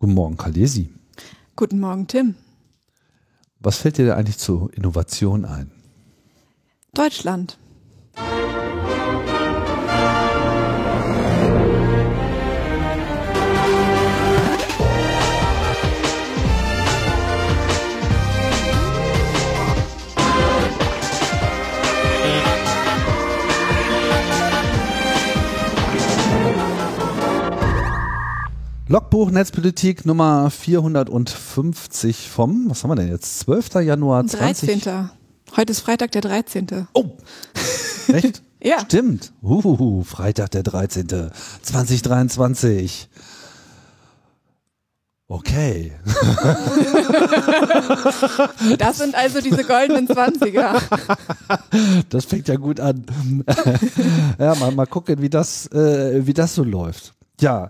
Guten Morgen, Kalesi. Guten Morgen, Tim. Was fällt dir da eigentlich zur Innovation ein? Deutschland. Logbuch Netzpolitik Nummer 450 vom, was haben wir denn jetzt? 12. Januar 20. 13. Heute ist Freitag, der 13. Oh, echt? Ja. Stimmt. Uhuhu, Freitag der 13. 2023. Okay. Das sind also diese goldenen 20er. Das fängt ja gut an. ja, mal, mal gucken, wie das, äh, wie das so läuft. Ja.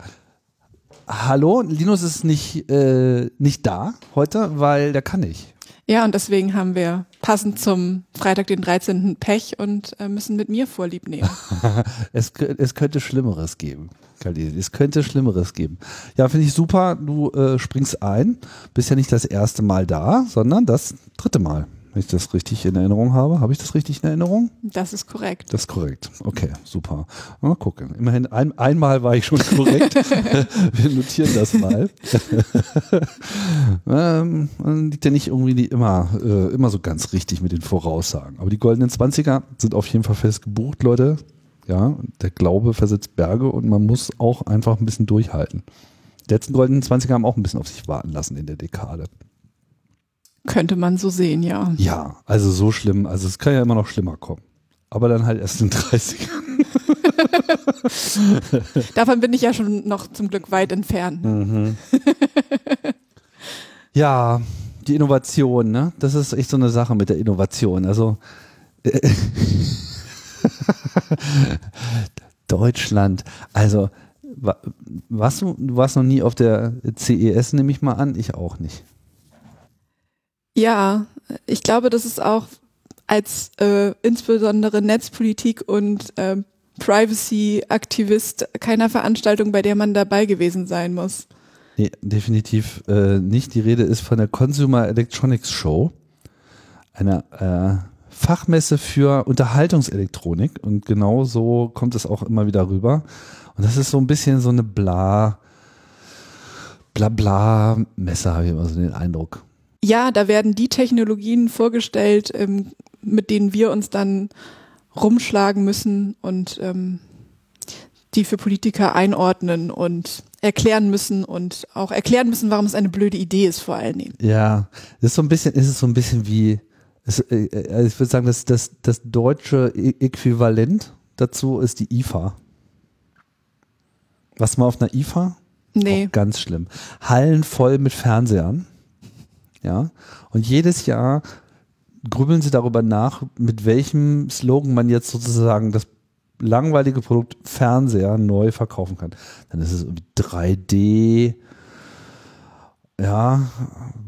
Hallo, Linus ist nicht, äh, nicht da heute, weil der kann nicht. Ja, und deswegen haben wir passend zum Freitag, den 13. Pech und äh, müssen mit mir Vorlieb nehmen. es, es könnte Schlimmeres geben. Khalil. Es könnte Schlimmeres geben. Ja, finde ich super. Du äh, springst ein. Bist ja nicht das erste Mal da, sondern das dritte Mal. Wenn ich das richtig in Erinnerung habe. Habe ich das richtig in Erinnerung? Das ist korrekt. Das ist korrekt. Okay, super. Mal gucken. Immerhin ein, einmal war ich schon korrekt. Wir notieren das mal. ähm, man liegt ja nicht irgendwie immer, äh, immer so ganz richtig mit den Voraussagen. Aber die goldenen 20er sind auf jeden Fall fest gebucht, Leute. Ja, der Glaube versetzt Berge und man muss auch einfach ein bisschen durchhalten. Die letzten goldenen 20er haben auch ein bisschen auf sich warten lassen in der Dekade. Könnte man so sehen, ja. Ja, also so schlimm. Also es kann ja immer noch schlimmer kommen. Aber dann halt erst in den 30ern. Davon bin ich ja schon noch zum Glück weit entfernt. Mhm. ja, die Innovation, ne? Das ist echt so eine Sache mit der Innovation. Also äh, Deutschland, also wa- warst du, du warst noch nie auf der CES, nehme ich mal an, ich auch nicht. Ja, ich glaube, das ist auch als äh, insbesondere Netzpolitik und ähm, Privacy-Aktivist keiner Veranstaltung, bei der man dabei gewesen sein muss. Nee, definitiv äh, nicht. Die Rede ist von der Consumer Electronics Show, einer äh, Fachmesse für Unterhaltungselektronik und genau so kommt es auch immer wieder rüber. Und das ist so ein bisschen so eine bla bla bla Messe, habe ich immer so den Eindruck. Ja, da werden die Technologien vorgestellt, ähm, mit denen wir uns dann rumschlagen müssen und ähm, die für Politiker einordnen und erklären müssen und auch erklären müssen, warum es eine blöde Idee ist, vor allen Dingen. Ja, das ist so ein bisschen, ist es so ein bisschen wie, es, äh, äh, ich würde sagen, das, das, das deutsche Äquivalent dazu ist die IFA. Was mal auf einer IFA? Nee. Auch ganz schlimm. Hallen voll mit Fernsehern. Ja. Und jedes Jahr grübeln sie darüber nach, mit welchem Slogan man jetzt sozusagen das langweilige Produkt Fernseher neu verkaufen kann. Dann ist es irgendwie 3D, ja,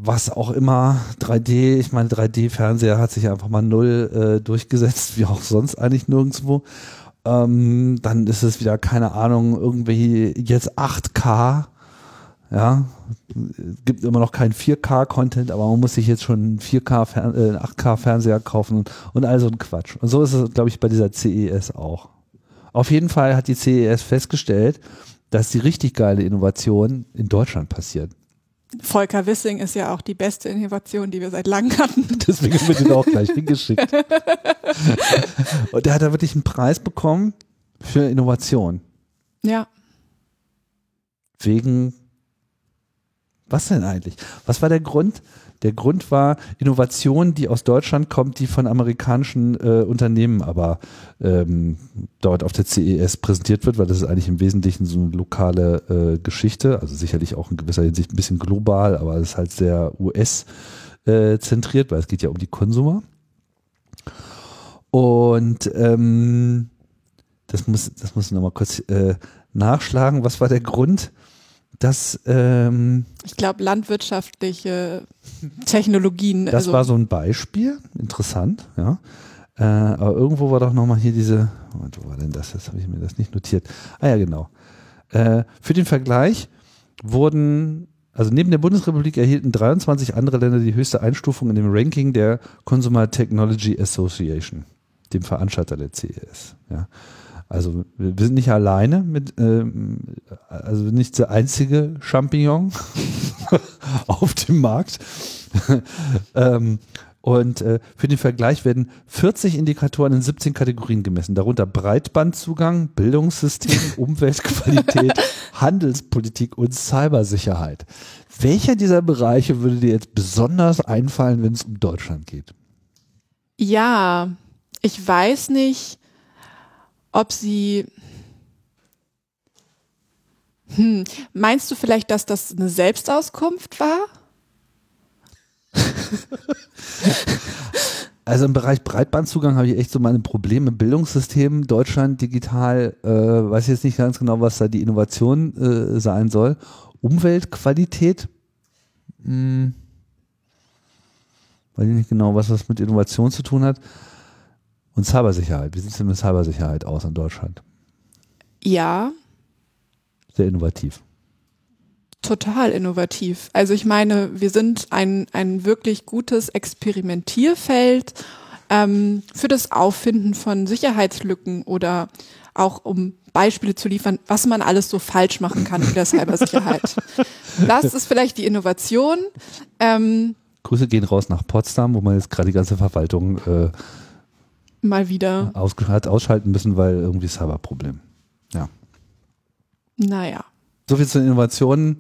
was auch immer, 3D, ich meine, 3D-Fernseher hat sich einfach mal null äh, durchgesetzt, wie auch sonst eigentlich nirgendwo. Ähm, dann ist es wieder, keine Ahnung, irgendwie jetzt 8K. Ja, gibt immer noch keinen 4K-Content, aber man muss sich jetzt schon einen 4K, Fern äh, 8K-Fernseher kaufen und, und all so ein Quatsch. Und so ist es, glaube ich, bei dieser CES auch. Auf jeden Fall hat die CES festgestellt, dass die richtig geile Innovation in Deutschland passiert. Volker Wissing ist ja auch die beste Innovation, die wir seit langem hatten. Deswegen haben wir den auch gleich hingeschickt. Und der hat da wirklich einen Preis bekommen für Innovation. Ja, Wegen, was denn eigentlich? Was war der Grund? Der Grund war Innovation, die aus Deutschland kommt, die von amerikanischen äh, Unternehmen aber ähm, dort auf der CES präsentiert wird, weil das ist eigentlich im Wesentlichen so eine lokale äh, Geschichte, also sicherlich auch in gewisser Hinsicht ein bisschen global, aber es ist halt sehr US äh, weil es geht ja um die Konsumer. Und ähm, das muss, das muss ich nochmal kurz äh, nachschlagen. Was war der Grund, dass ähm, ich glaube, landwirtschaftliche Technologien. das also, war so ein Beispiel, interessant, ja. Äh, aber irgendwo war doch nochmal hier diese, Moment, wo war denn das? Jetzt habe ich mir das nicht notiert. Ah ja, genau. Äh, für den Vergleich wurden also neben der Bundesrepublik erhielten 23 andere Länder die höchste Einstufung in dem Ranking der Consumer Technology Association, dem Veranstalter der CES. Ja. Also wir, sind nicht alleine mit, ähm, also nicht der einzige Champignon auf dem Markt. ähm, und äh, für den Vergleich werden 40 Indikatoren in 17 Kategorien gemessen, darunter Breitbandzugang, Bildungssystem, Umweltqualität, Handelspolitik und Cybersicherheit. Welcher dieser Bereiche würde dir jetzt besonders einfallen, wenn es um Deutschland geht? Ja, ich weiß nicht, ob sie. Hm, meinst du vielleicht, dass das eine Selbstauskunft war? Also im Bereich Breitbandzugang habe ich echt so meine Probleme. Bildungssystem Deutschland digital, äh, weiß jetzt nicht ganz genau, was da die Innovation äh, sein soll. Umweltqualität, hm, weiß ich nicht genau, was das mit Innovation zu tun hat. Und Cybersicherheit. Wie sieht es denn mit Cybersicherheit aus in Deutschland? Ja. Sehr innovativ total innovativ. Also ich meine, wir sind ein, ein wirklich gutes Experimentierfeld ähm, für das Auffinden von Sicherheitslücken oder auch um Beispiele zu liefern, was man alles so falsch machen kann in der Cybersicherheit. das ist vielleicht die Innovation. Ähm, Grüße gehen raus nach Potsdam, wo man jetzt gerade die ganze Verwaltung äh, mal wieder aus, hat ausschalten müssen, weil irgendwie Cyberproblem. Ja. Naja. So viel zu den Innovationen.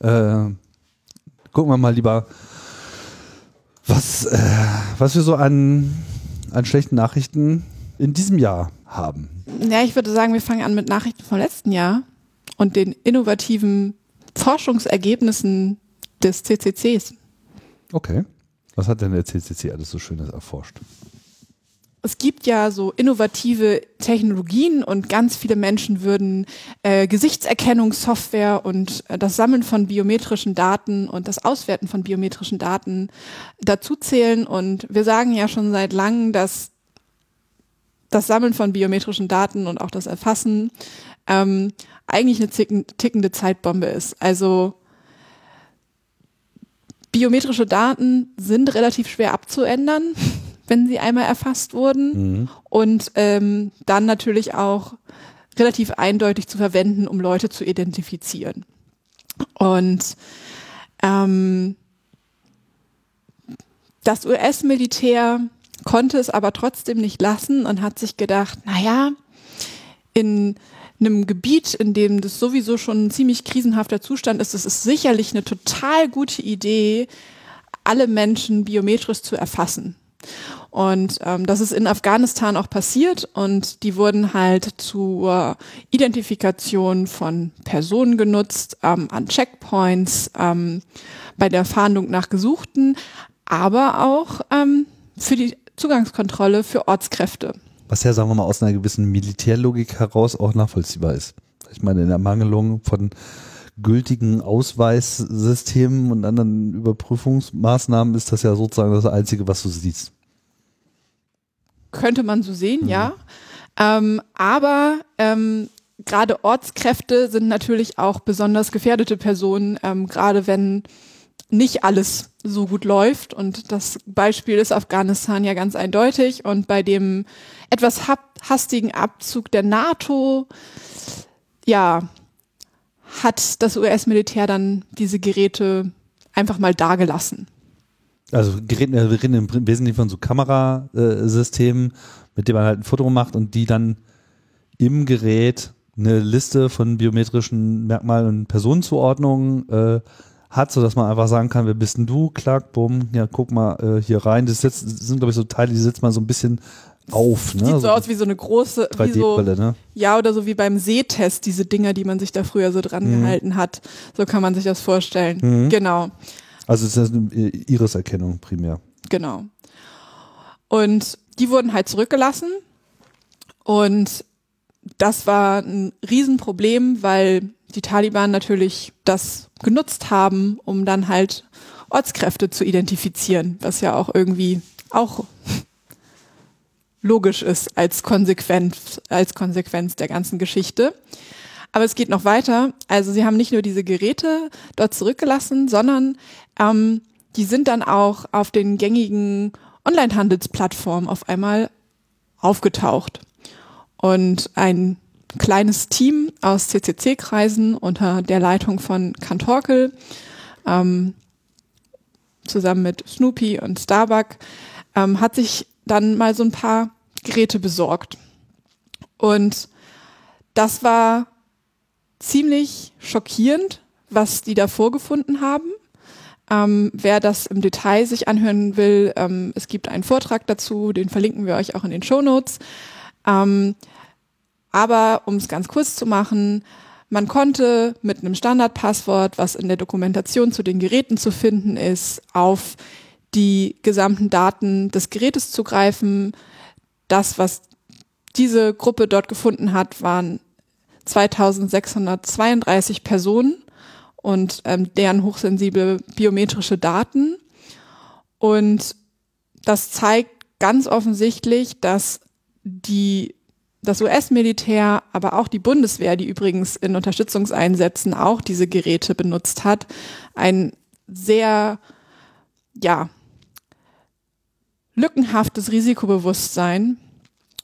Äh, gucken wir mal lieber, was, äh, was wir so an, an schlechten Nachrichten in diesem Jahr haben. Ja, ich würde sagen, wir fangen an mit Nachrichten vom letzten Jahr und den innovativen Forschungsergebnissen des CCCs. Okay. Was hat denn der CCC alles so Schönes erforscht? Es gibt ja so innovative Technologien und ganz viele Menschen würden äh, Gesichtserkennungssoftware und äh, das Sammeln von biometrischen Daten und das Auswerten von biometrischen Daten dazu zählen. Und wir sagen ja schon seit langem, dass das Sammeln von biometrischen Daten und auch das Erfassen ähm, eigentlich eine tickende Zeitbombe ist. Also biometrische Daten sind relativ schwer abzuändern wenn sie einmal erfasst wurden mhm. und ähm, dann natürlich auch relativ eindeutig zu verwenden, um Leute zu identifizieren. Und ähm, das US-Militär konnte es aber trotzdem nicht lassen und hat sich gedacht, naja, in einem Gebiet, in dem das sowieso schon ein ziemlich krisenhafter Zustand ist, es ist sicherlich eine total gute Idee, alle Menschen biometrisch zu erfassen. Und ähm, das ist in Afghanistan auch passiert und die wurden halt zur Identifikation von Personen genutzt, ähm, an Checkpoints, ähm, bei der Fahndung nach Gesuchten, aber auch ähm, für die Zugangskontrolle für Ortskräfte. Was ja, sagen wir mal, aus einer gewissen Militärlogik heraus auch nachvollziehbar ist. Ich meine, in der Mangelung von gültigen Ausweissystemen und anderen Überprüfungsmaßnahmen ist das ja sozusagen das Einzige, was du siehst. Könnte man so sehen, mhm. ja. Ähm, aber ähm, gerade Ortskräfte sind natürlich auch besonders gefährdete Personen, ähm, gerade wenn nicht alles so gut läuft. Und das Beispiel ist Afghanistan ja ganz eindeutig. Und bei dem etwas hastigen Abzug der NATO, ja, hat das US-Militär dann diese Geräte einfach mal dagelassen. Also Geräten, wir reden im Wesentlichen von so Kamerasystemen, mit denen man halt ein Foto macht und die dann im Gerät eine Liste von biometrischen Merkmalen und Personenzuordnungen äh, hat, sodass man einfach sagen kann, wer bist denn du? Klack, bumm, ja, guck mal äh, hier rein. Das, sitzt, das sind, glaube ich, so Teile, die setzt man so ein bisschen auf. Ne? Sieht so, so aus wie so eine große 3D-Brille, so, ne? Ja, oder so wie beim Sehtest, diese Dinger, die man sich da früher so dran mhm. gehalten hat. So kann man sich das vorstellen. Mhm. Genau. Also es ist eine Iris-Erkennung primär. Genau. Und die wurden halt zurückgelassen. Und das war ein Riesenproblem, weil die Taliban natürlich das genutzt haben, um dann halt Ortskräfte zu identifizieren, was ja auch irgendwie auch logisch ist als Konsequenz, als Konsequenz der ganzen Geschichte. Aber es geht noch weiter. Also sie haben nicht nur diese Geräte dort zurückgelassen, sondern ähm, die sind dann auch auf den gängigen Online-Handelsplattformen auf einmal aufgetaucht. Und ein kleines Team aus CCC-Kreisen unter der Leitung von Kantorkel ähm, zusammen mit Snoopy und Starbuck ähm, hat sich dann mal so ein paar Geräte besorgt. Und das war ziemlich schockierend, was die da vorgefunden haben. Ähm, wer das im Detail sich anhören will, ähm, es gibt einen Vortrag dazu, den verlinken wir euch auch in den Show Notes. Ähm, aber um es ganz kurz zu machen, man konnte mit einem Standardpasswort, was in der Dokumentation zu den Geräten zu finden ist, auf die gesamten Daten des Gerätes zugreifen. Das, was diese Gruppe dort gefunden hat, waren 2632 Personen und ähm, deren hochsensible biometrische Daten. Und das zeigt ganz offensichtlich, dass die das US-Militär, aber auch die Bundeswehr, die übrigens in Unterstützungseinsätzen auch diese Geräte benutzt hat, ein sehr, ja, lückenhaftes Risikobewusstsein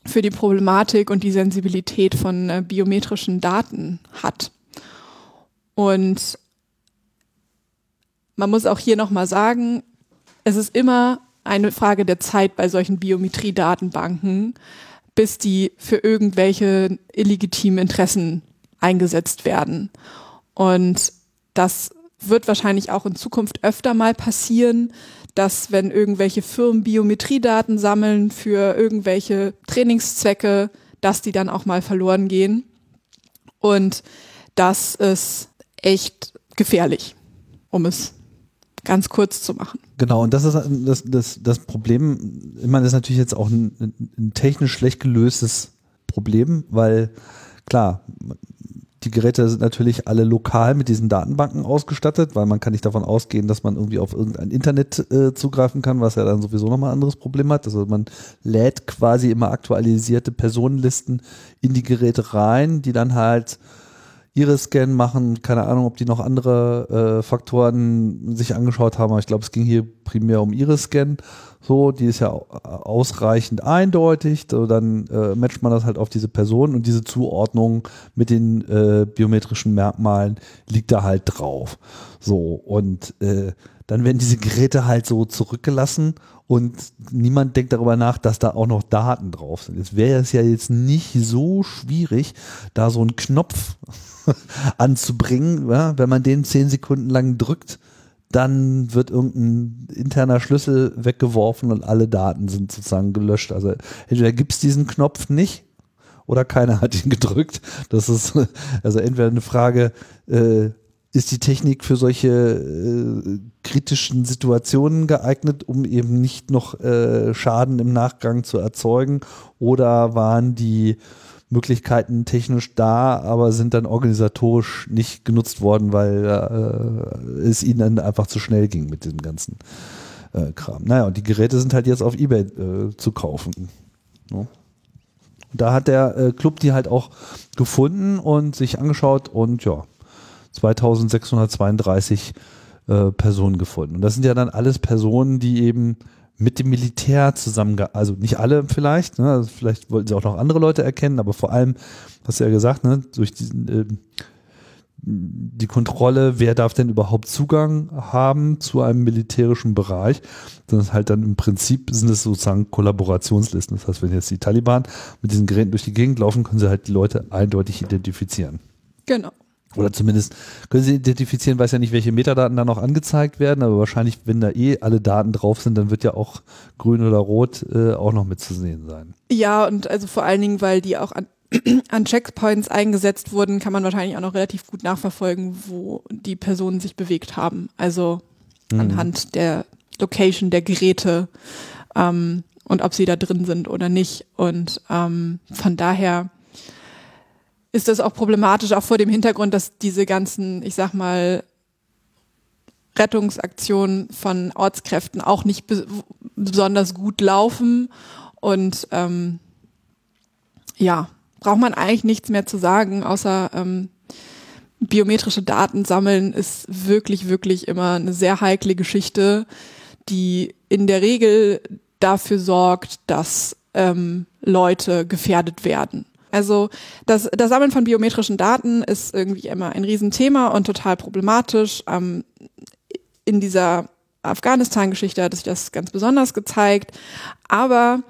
für die Problematik und die Sensibilität von äh, biometrischen Daten hat. Und man muss auch hier nochmal sagen, es ist immer eine Frage der Zeit bei solchen Biometriedatenbanken, bis die für irgendwelche illegitimen Interessen eingesetzt werden. Und das wird wahrscheinlich auch in Zukunft öfter mal passieren, dass wenn irgendwelche Firmen Biometriedaten sammeln für irgendwelche Trainingszwecke, dass die dann auch mal verloren gehen. Und das ist echt gefährlich, um es ganz kurz zu machen. Genau, und das ist das, das, das Problem. Ich meine, das ist natürlich jetzt auch ein, ein technisch schlecht gelöstes Problem, weil klar, die Geräte sind natürlich alle lokal mit diesen Datenbanken ausgestattet, weil man kann nicht davon ausgehen, dass man irgendwie auf irgendein Internet äh, zugreifen kann, was ja dann sowieso nochmal ein anderes Problem hat. Also man lädt quasi immer aktualisierte Personenlisten in die Geräte rein, die dann halt Iris-Scan machen. Keine Ahnung, ob die noch andere äh, Faktoren sich angeschaut haben, aber ich glaube, es ging hier primär um Iris-Scan. So, die ist ja ausreichend eindeutig. So, dann äh, matcht man das halt auf diese Person und diese Zuordnung mit den äh, biometrischen Merkmalen liegt da halt drauf. So, und äh, dann werden diese Geräte halt so zurückgelassen und niemand denkt darüber nach, dass da auch noch Daten drauf sind. Jetzt wäre es ja jetzt nicht so schwierig, da so einen Knopf anzubringen. Ja? Wenn man den zehn Sekunden lang drückt, dann wird irgendein interner Schlüssel weggeworfen und alle Daten sind sozusagen gelöscht. Also entweder gibt es diesen Knopf nicht oder keiner hat ihn gedrückt. Das ist also entweder eine Frage, äh, ist die Technik für solche äh, kritischen Situationen geeignet, um eben nicht noch äh, Schaden im Nachgang zu erzeugen? Oder waren die Möglichkeiten technisch da, aber sind dann organisatorisch nicht genutzt worden, weil äh, es ihnen dann einfach zu schnell ging mit dem ganzen äh, Kram. Naja, und die Geräte sind halt jetzt auf Ebay äh, zu kaufen. No? Da hat der äh, Club die halt auch gefunden und sich angeschaut und ja, 2632 äh, Personen gefunden. Und das sind ja dann alles Personen, die eben mit dem Militär zusammen, also nicht alle vielleicht, ne, also vielleicht wollten sie auch noch andere Leute erkennen, aber vor allem, hast du ja gesagt, ne, durch diesen, äh, die Kontrolle, wer darf denn überhaupt Zugang haben zu einem militärischen Bereich, das ist halt dann im Prinzip sind es sozusagen Kollaborationslisten. Das heißt, wenn jetzt die Taliban mit diesen Geräten durch die Gegend laufen, können sie halt die Leute eindeutig identifizieren. Genau. Oder zumindest können Sie identifizieren, weiß ja nicht, welche Metadaten da noch angezeigt werden, aber wahrscheinlich, wenn da eh alle Daten drauf sind, dann wird ja auch grün oder rot äh, auch noch mitzusehen sein. Ja, und also vor allen Dingen, weil die auch an, an Checkpoints eingesetzt wurden, kann man wahrscheinlich auch noch relativ gut nachverfolgen, wo die Personen sich bewegt haben. Also mhm. anhand der Location der Geräte ähm, und ob sie da drin sind oder nicht. Und ähm, von daher ist das auch problematisch, auch vor dem Hintergrund, dass diese ganzen, ich sag mal, Rettungsaktionen von Ortskräften auch nicht be besonders gut laufen. Und ähm, ja, braucht man eigentlich nichts mehr zu sagen, außer ähm, biometrische Daten sammeln ist wirklich, wirklich immer eine sehr heikle Geschichte, die in der Regel dafür sorgt, dass ähm, Leute gefährdet werden. Also das, das Sammeln von biometrischen Daten ist irgendwie immer ein Riesenthema und total problematisch. Ähm, in dieser Afghanistan-Geschichte hat sich das ganz besonders gezeigt. Aber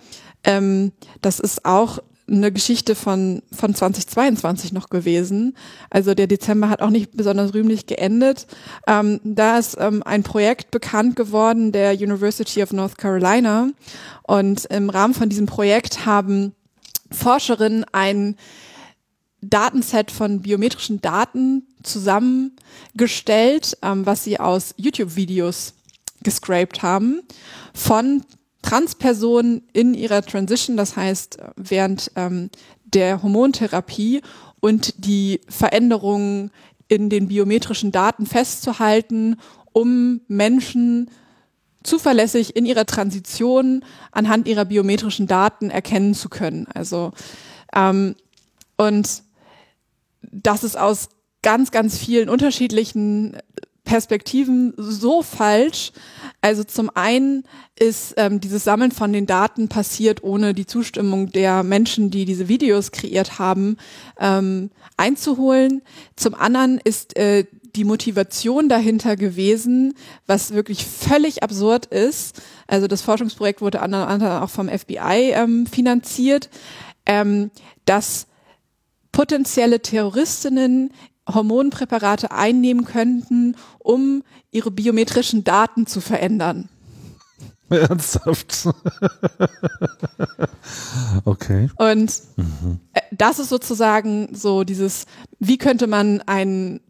ähm, das ist auch eine Geschichte von, von 2022 noch gewesen. Also der Dezember hat auch nicht besonders rühmlich geendet. Ähm, da ist ähm, ein Projekt bekannt geworden der University of North Carolina. Und im Rahmen von diesem Projekt haben Forscherinnen ein Datenset von biometrischen Daten zusammengestellt, ähm, was sie aus YouTube-Videos gescraped haben von Transpersonen in ihrer Transition, das heißt während ähm, der Hormontherapie und die Veränderungen in den biometrischen Daten festzuhalten, um Menschen zuverlässig in ihrer Transition anhand ihrer biometrischen Daten erkennen zu können. Also ähm, und das ist aus ganz, ganz vielen unterschiedlichen Perspektiven so falsch. Also zum einen ist ähm, dieses Sammeln von den Daten passiert ohne die Zustimmung der Menschen, die diese Videos kreiert haben, ähm, einzuholen. Zum anderen ist äh, die Motivation dahinter gewesen, was wirklich völlig absurd ist. Also das Forschungsprojekt wurde anderem auch vom FBI ähm, finanziert, ähm, dass potenzielle Terroristinnen Hormonpräparate einnehmen könnten, um ihre biometrischen Daten zu verändern. Ernsthaft? okay. Und mhm. das ist sozusagen so dieses, wie könnte man ein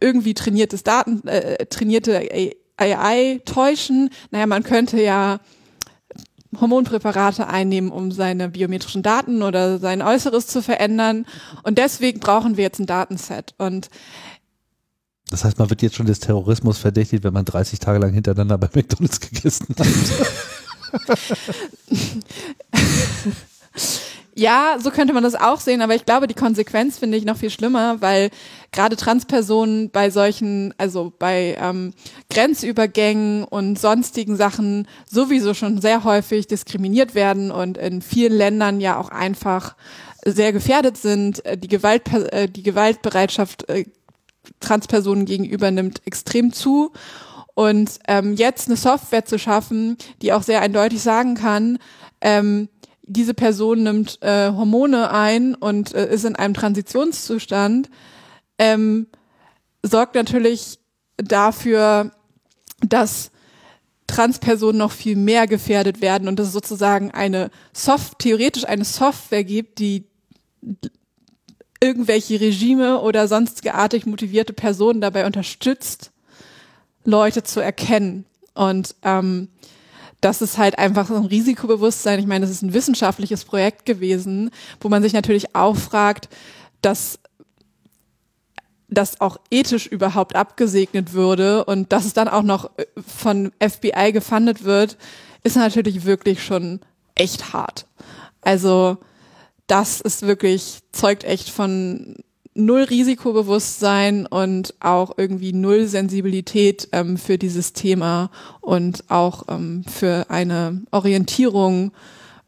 irgendwie trainiertes Daten, äh, trainierte AI täuschen? Naja, man könnte ja Hormonpräparate einnehmen, um seine biometrischen Daten oder sein Äußeres zu verändern. Und deswegen brauchen wir jetzt ein Datenset. Und das heißt, man wird jetzt schon des Terrorismus verdächtigt, wenn man 30 Tage lang hintereinander bei McDonalds gegessen hat. Ja, so könnte man das auch sehen, aber ich glaube, die Konsequenz finde ich noch viel schlimmer, weil gerade Transpersonen bei solchen, also bei ähm, Grenzübergängen und sonstigen Sachen sowieso schon sehr häufig diskriminiert werden und in vielen Ländern ja auch einfach sehr gefährdet sind. Äh, die, Gewalt, äh, die Gewaltbereitschaft äh, Transpersonen gegenüber nimmt extrem zu. Und ähm, jetzt eine Software zu schaffen, die auch sehr eindeutig sagen kann, ähm, diese Person nimmt äh, Hormone ein und äh, ist in einem Transitionszustand, ähm, sorgt natürlich dafür, dass Transpersonen noch viel mehr gefährdet werden und dass es sozusagen eine Soft, theoretisch eine Software gibt, die irgendwelche Regime oder sonst artig motivierte Personen dabei unterstützt, Leute zu erkennen. Und ähm, das ist halt einfach so ein Risikobewusstsein. Ich meine, das ist ein wissenschaftliches Projekt gewesen, wo man sich natürlich auch fragt, dass das auch ethisch überhaupt abgesegnet würde und dass es dann auch noch äh, von FBI gefundet wird, ist natürlich wirklich schon echt hart. Also das ist wirklich, zeugt echt von null Risikobewusstsein und auch irgendwie null Sensibilität ähm, für dieses Thema und auch ähm, für eine Orientierung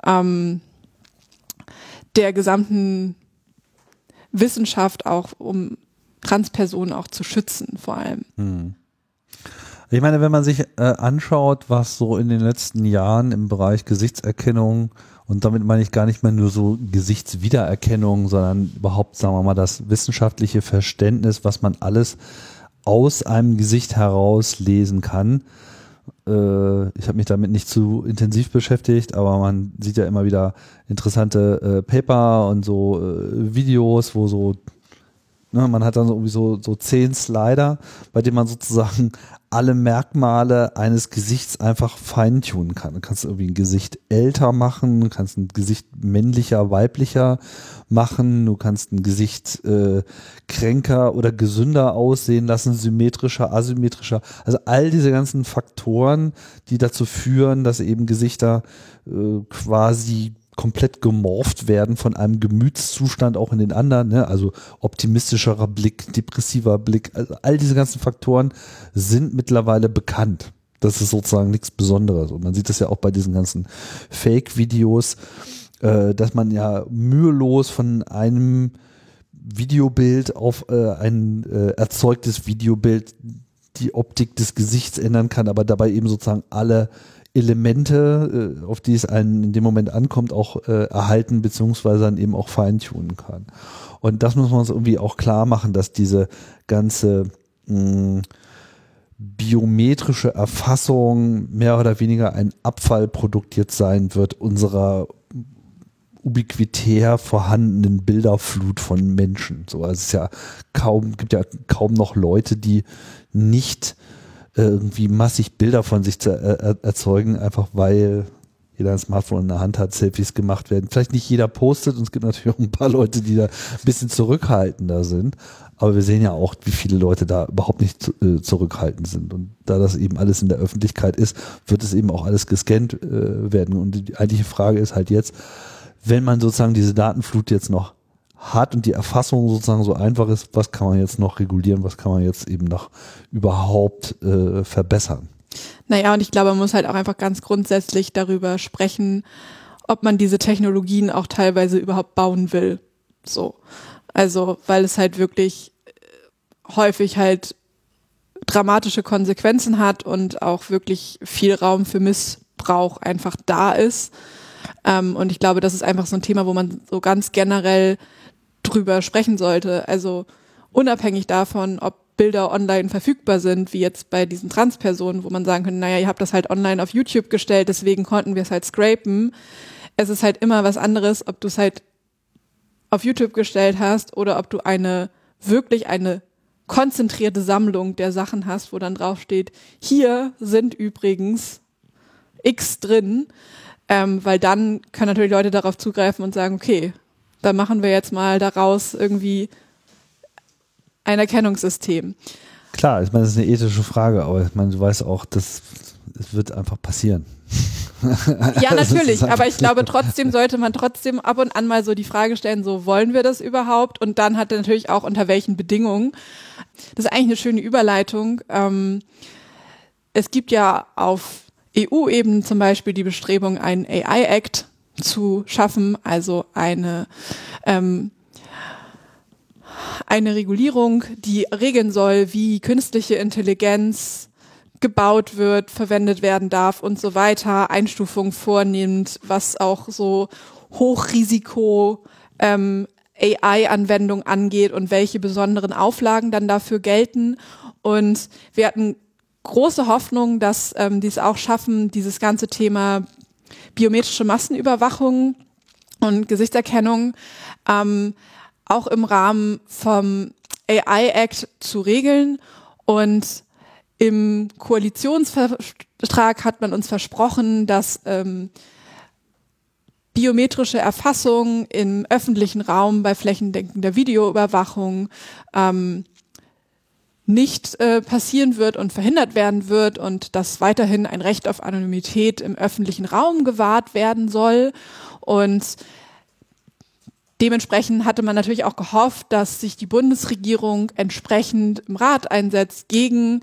ähm, der gesamten Wissenschaft auch, um Transpersonen auch zu schützen, vor allem. Hm. Ich meine, wenn man sich äh, anschaut, was so in den letzten Jahren im Bereich Gesichtserkennung und damit meine ich gar nicht mehr nur so Gesichtswiedererkennung, sondern überhaupt, sagen wir mal, das wissenschaftliche Verständnis, was man alles aus einem Gesicht heraus lesen kann. Äh, ich habe mich damit nicht zu intensiv beschäftigt, aber man sieht ja immer wieder interessante äh, Paper und so äh, Videos, wo so Ne, man hat dann so irgendwie so, so zehn Slider, bei denen man sozusagen alle Merkmale eines Gesichts einfach feintunen kann. Du kannst irgendwie ein Gesicht älter machen, du kannst ein Gesicht männlicher, weiblicher machen, du kannst ein Gesicht äh, kränker oder gesünder aussehen lassen, symmetrischer, asymmetrischer. Also all diese ganzen Faktoren, die dazu führen, dass eben Gesichter äh, quasi komplett gemorpht werden von einem Gemütszustand auch in den anderen, ne? also optimistischerer Blick, depressiver Blick, also all diese ganzen Faktoren sind mittlerweile bekannt. Das ist sozusagen nichts Besonderes. Und man sieht das ja auch bei diesen ganzen Fake-Videos, äh, dass man ja mühelos von einem Videobild auf äh, ein äh, erzeugtes Videobild die Optik des Gesichts ändern kann, aber dabei eben sozusagen alle Elemente, äh, auf die es einen in dem Moment ankommt, auch äh, erhalten beziehungsweise dann eben auch feintunen kann. Und das muss man uns irgendwie auch klar machen, dass diese ganze mh, biometrische Erfassung mehr oder weniger ein Abfallprodukt jetzt sein wird unserer ubiquitär vorhandenen Bilderflut von Menschen. So, also es ist ja kaum, gibt ja kaum noch Leute, die nicht irgendwie massig Bilder von sich zu äh, erzeugen, einfach weil jeder ein Smartphone in der Hand hat, Selfies gemacht werden. Vielleicht nicht jeder postet und es gibt natürlich auch ein paar Leute, die da ein bisschen zurückhaltender sind. Aber wir sehen ja auch, wie viele Leute da überhaupt nicht äh, zurückhaltend sind. Und da das eben alles in der Öffentlichkeit ist, wird es eben auch alles gescannt äh, werden. Und die eigentliche Frage ist halt jetzt, wenn man sozusagen diese Datenflut jetzt noch hat und die Erfassung sozusagen so einfach ist, was kann man jetzt noch regulieren, was kann man jetzt eben noch überhaupt äh, verbessern? Naja, und ich glaube, man muss halt auch einfach ganz grundsätzlich darüber sprechen, ob man diese Technologien auch teilweise überhaupt bauen will. So. Also, weil es halt wirklich äh, häufig halt dramatische Konsequenzen hat und auch wirklich viel Raum für Missbrauch einfach da ist. Ähm, und ich glaube, das ist einfach so ein Thema, wo man so ganz generell drüber sprechen sollte. Also unabhängig davon, ob Bilder online verfügbar sind, wie jetzt bei diesen Transpersonen, wo man sagen könnte, naja, ihr habt das halt online auf YouTube gestellt, deswegen konnten wir es halt scrapen. Es ist halt immer was anderes, ob du es halt auf YouTube gestellt hast oder ob du eine wirklich eine konzentrierte Sammlung der Sachen hast, wo dann drauf steht, hier sind übrigens X drin, ähm, weil dann können natürlich Leute darauf zugreifen und sagen, okay, dann machen wir jetzt mal daraus irgendwie ein Erkennungssystem. Klar, ich meine, das ist eine ethische Frage, aber ich meine, du weißt auch, das, es wird einfach passieren. ja, natürlich, aber ich glaube, trotzdem sollte man trotzdem ab und an mal so die Frage stellen, so wollen wir das überhaupt? Und dann hat er natürlich auch unter welchen Bedingungen. Das ist eigentlich eine schöne Überleitung. Ähm, es gibt ja auf EU-Ebene zum Beispiel die Bestrebung, einen AI-Act zu schaffen, also eine ähm, eine Regulierung, die regeln soll, wie künstliche Intelligenz gebaut wird, verwendet werden darf und so weiter, Einstufungen vornimmt, was auch so Hochrisiko ähm, AI-Anwendung angeht und welche besonderen Auflagen dann dafür gelten. Und wir hatten große Hoffnung, dass ähm, die es auch schaffen, dieses ganze Thema biometrische Massenüberwachung und Gesichtserkennung ähm, auch im Rahmen vom AI Act zu regeln. Und im Koalitionsvertrag hat man uns versprochen, dass ähm, biometrische Erfassung im öffentlichen Raum bei flächendeckender Videoüberwachung ähm, nicht äh, passieren wird und verhindert werden wird und dass weiterhin ein Recht auf Anonymität im öffentlichen Raum gewahrt werden soll. Und Dementsprechend hatte man natürlich auch gehofft, dass sich die Bundesregierung entsprechend im Rat einsetzt gegen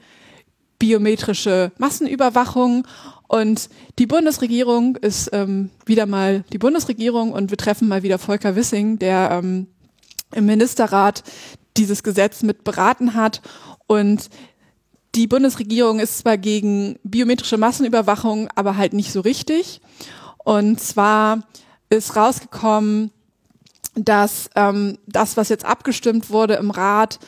biometrische Massenüberwachung. Und die Bundesregierung ist ähm, wieder mal die Bundesregierung und wir treffen mal wieder Volker Wissing, der ähm, im Ministerrat dieses Gesetz mit beraten hat. Und die Bundesregierung ist zwar gegen biometrische Massenüberwachung, aber halt nicht so richtig. Und zwar ist rausgekommen, dass ähm, das, was jetzt abgestimmt wurde im Rat,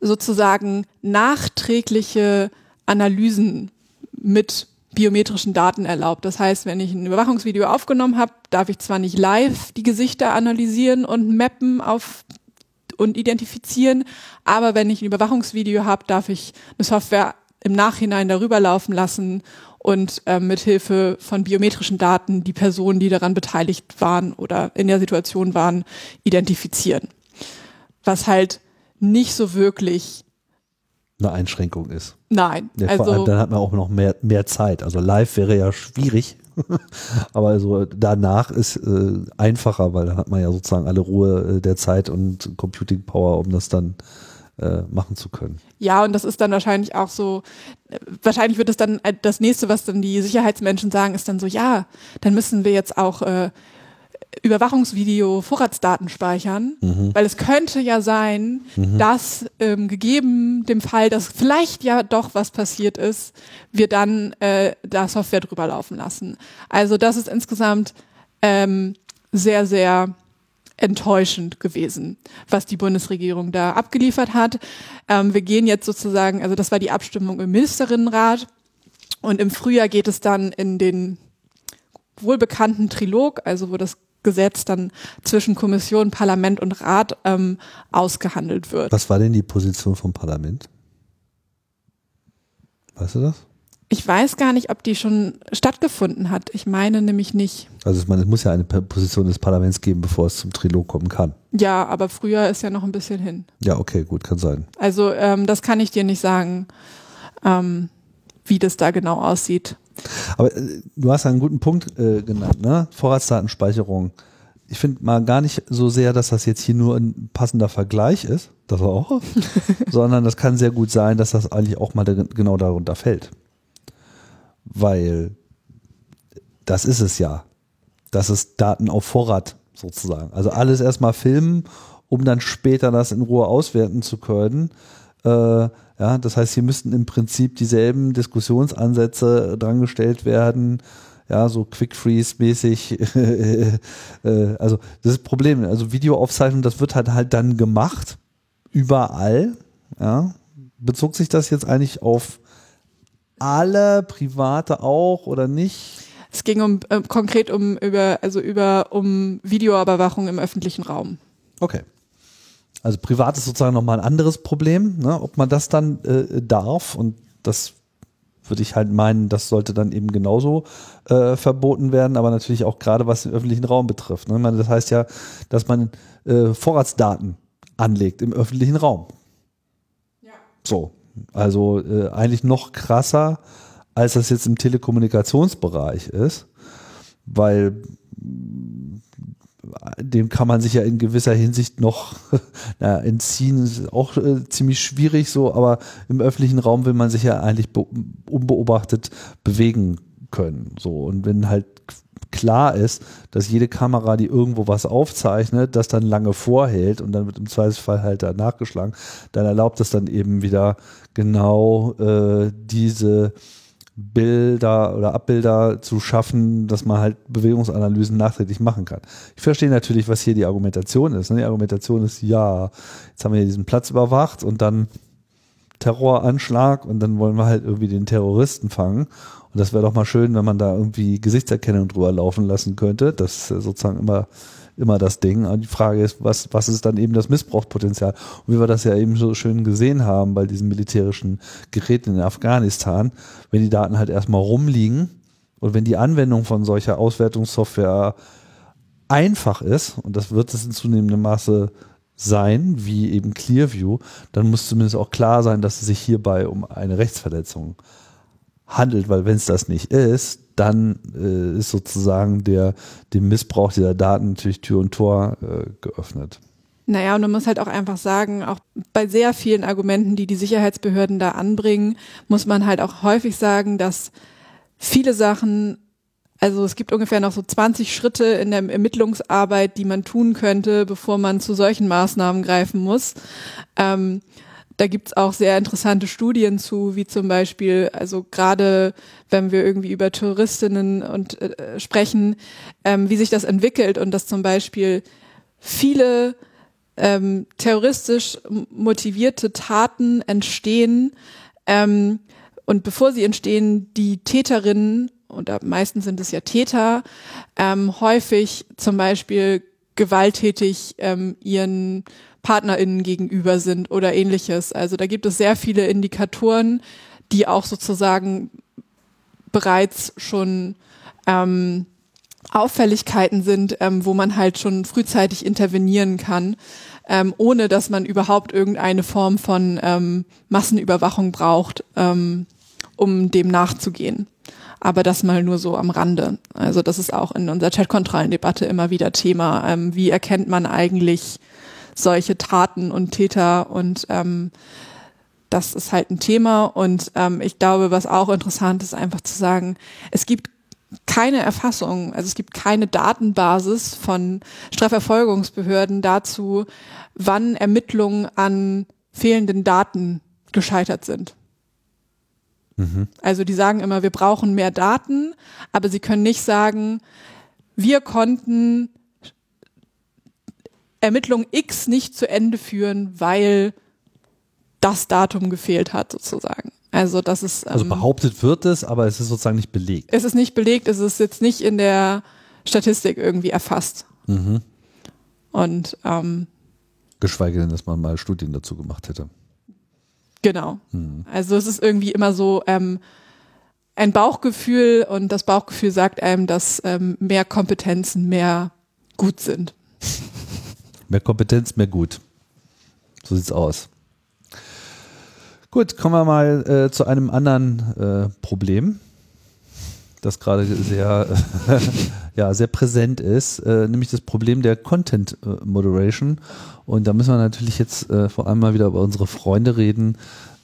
sozusagen nachträgliche Analysen mit biometrischen Daten erlaubt. Das heißt, wenn ich ein Überwachungsvideo aufgenommen habe, darf ich zwar nicht live die Gesichter analysieren und mappen auf und identifizieren, aber wenn ich ein Überwachungsvideo habe, darf ich eine Software im Nachhinein darüber laufen lassen und äh, mit Hilfe von biometrischen Daten die Personen, die daran beteiligt waren oder in der Situation waren, identifizieren. Was halt nicht so wirklich eine Einschränkung ist. Nein, ja, also dann hat man auch noch mehr, mehr Zeit. Also live wäre ja schwierig, Aber so danach ist äh, einfacher, weil dann hat man ja sozusagen alle Ruhe äh, der Zeit und Computing Power, um das dann äh, machen zu können. Ja, und das ist dann wahrscheinlich auch so, äh, wahrscheinlich wird es dann äh, das nächste, was dann die Sicherheitsmenschen sagen, ist dann so, ja, dann müssen wir jetzt auch äh, Überwachungsvideo Vorratsdaten speichern, mhm. weil es könnte ja sein, mhm. dass ähm, gegeben dem Fall, dass vielleicht ja doch was passiert ist, wir dann äh, da Software drüber laufen lassen. Also das ist insgesamt ähm, sehr, sehr enttäuschend gewesen, was die Bundesregierung da abgeliefert hat. Ähm, wir gehen jetzt sozusagen, also das war die Abstimmung im Ministerinnenrat und im Frühjahr geht es dann in den wohlbekannten Trilog, also wo das Gesetz dann zwischen Kommission, Parlament und Rat ähm, ausgehandelt wird. Was war denn die Position vom Parlament? Weißt du das? Ich weiß gar nicht, ob die schon stattgefunden hat. Ich meine nämlich nicht. Also ich meine, es muss ja eine Position des Parlaments geben, bevor es zum Trilog kommen kann. Ja, aber früher ist ja noch ein bisschen hin. Ja, okay, gut, kann sein. Also ähm, das kann ich dir nicht sagen, ähm, wie das da genau aussieht. Aber äh, du hast einen guten Punkt äh, genannt, ne? Vorratsdatenspeicherung. Ich finde mal gar nicht so sehr, dass das jetzt hier nur ein passender Vergleich ist, das auch, sondern das kann sehr gut sein, dass das eigentlich auch mal genau darunter fällt. Weil das ist es ja. Das ist Daten auf Vorrat sozusagen. Also alles erstmal filmen, um dann später das in Ruhe auswerten zu können. Äh, ja, das heißt, hier müssten im Prinzip dieselben Diskussionsansätze drangestellt werden. Ja, so Quick Freeze mäßig. äh, also das ist das Problem. Also Videoaufzeichnung, das wird halt halt dann gemacht überall. Ja, bezog sich das jetzt eigentlich auf alle Private auch oder nicht? Es ging um äh, konkret um über also über um Videoüberwachung im öffentlichen Raum. Okay. Also privat ist sozusagen nochmal ein anderes Problem, ne? ob man das dann äh, darf und das würde ich halt meinen, das sollte dann eben genauso äh, verboten werden, aber natürlich auch gerade was den öffentlichen Raum betrifft. Ne? Das heißt ja, dass man äh, Vorratsdaten anlegt im öffentlichen Raum. Ja. So, also äh, eigentlich noch krasser, als das jetzt im Telekommunikationsbereich ist, weil dem kann man sich ja in gewisser Hinsicht noch na, entziehen. Das ist auch äh, ziemlich schwierig so, aber im öffentlichen Raum will man sich ja eigentlich be unbeobachtet bewegen können. So und wenn halt klar ist, dass jede Kamera, die irgendwo was aufzeichnet, das dann lange vorhält und dann wird im Zweifelsfall halt da nachgeschlagen, dann erlaubt es dann eben wieder genau äh, diese Bilder oder Abbilder zu schaffen, dass man halt Bewegungsanalysen nachträglich machen kann. Ich verstehe natürlich, was hier die Argumentation ist. Ne? Die Argumentation ist, ja, jetzt haben wir diesen Platz überwacht und dann Terroranschlag und dann wollen wir halt irgendwie den Terroristen fangen. Und das wäre doch mal schön, wenn man da irgendwie Gesichtserkennung drüber laufen lassen könnte. Das ist sozusagen immer immer das Ding. Und die Frage ist, was, was ist dann eben das Missbrauchspotenzial? Und wie wir das ja eben so schön gesehen haben bei diesen militärischen Geräten in Afghanistan, wenn die Daten halt erstmal rumliegen und wenn die Anwendung von solcher Auswertungssoftware einfach ist, und das wird es in zunehmendem Maße sein, wie eben Clearview, dann muss zumindest auch klar sein, dass es sich hierbei um eine Rechtsverletzung handelt, weil wenn es das nicht ist, dann äh, ist sozusagen der dem Missbrauch dieser Daten natürlich Tür und Tor äh, geöffnet. Naja, und man muss halt auch einfach sagen, auch bei sehr vielen Argumenten, die die Sicherheitsbehörden da anbringen, muss man halt auch häufig sagen, dass viele Sachen, also es gibt ungefähr noch so 20 Schritte in der Ermittlungsarbeit, die man tun könnte, bevor man zu solchen Maßnahmen greifen muss. Ähm, da gibt's auch sehr interessante Studien zu, wie zum Beispiel, also gerade wenn wir irgendwie über Touristinnen und äh, sprechen, ähm, wie sich das entwickelt und dass zum Beispiel viele ähm, terroristisch motivierte Taten entstehen ähm, und bevor sie entstehen, die Täterinnen und meistens sind es ja Täter ähm, häufig zum Beispiel gewalttätig ähm, ihren PartnerInnen gegenüber sind oder ähnliches. Also da gibt es sehr viele Indikatoren, die auch sozusagen bereits schon ähm, Auffälligkeiten sind, ähm, wo man halt schon frühzeitig intervenieren kann, ähm, ohne dass man überhaupt irgendeine Form von ähm, Massenüberwachung braucht, ähm, um dem nachzugehen. Aber das mal nur so am Rande. Also das ist auch in unserer Chatkontrollendebatte immer wieder Thema. Ähm, wie erkennt man eigentlich solche Taten und Täter und ähm, das ist halt ein Thema und ähm, ich glaube, was auch interessant ist, einfach zu sagen, es gibt keine Erfassung, also es gibt keine Datenbasis von Strafverfolgungsbehörden dazu, wann Ermittlungen an fehlenden Daten gescheitert sind. Mhm. Also die sagen immer, wir brauchen mehr Daten, aber sie können nicht sagen, wir konnten Ermittlung X nicht zu Ende führen, weil das Datum gefehlt hat, sozusagen. Also das ist. Also ähm, also behauptet wird es, aber es ist sozusagen nicht belegt. Es ist nicht belegt, es ist jetzt nicht in der Statistik irgendwie erfasst. Mhm. Und ähm, geschweige denn, dass man mal Studien dazu gemacht hätte. Genau. Mhm. Also es ist irgendwie immer so ähm, ein Bauchgefühl und das Bauchgefühl sagt einem, dass ähm, mehr Kompetenzen mehr gut sind. Mehr Kompetenz, mehr gut. So sieht's aus. Gut, kommen wir mal äh, zu einem anderen äh, Problem, das gerade sehr, ja, sehr präsent ist, äh, nämlich das Problem der Content äh, Moderation. Und da müssen wir natürlich jetzt äh, vor allem mal wieder über unsere Freunde reden,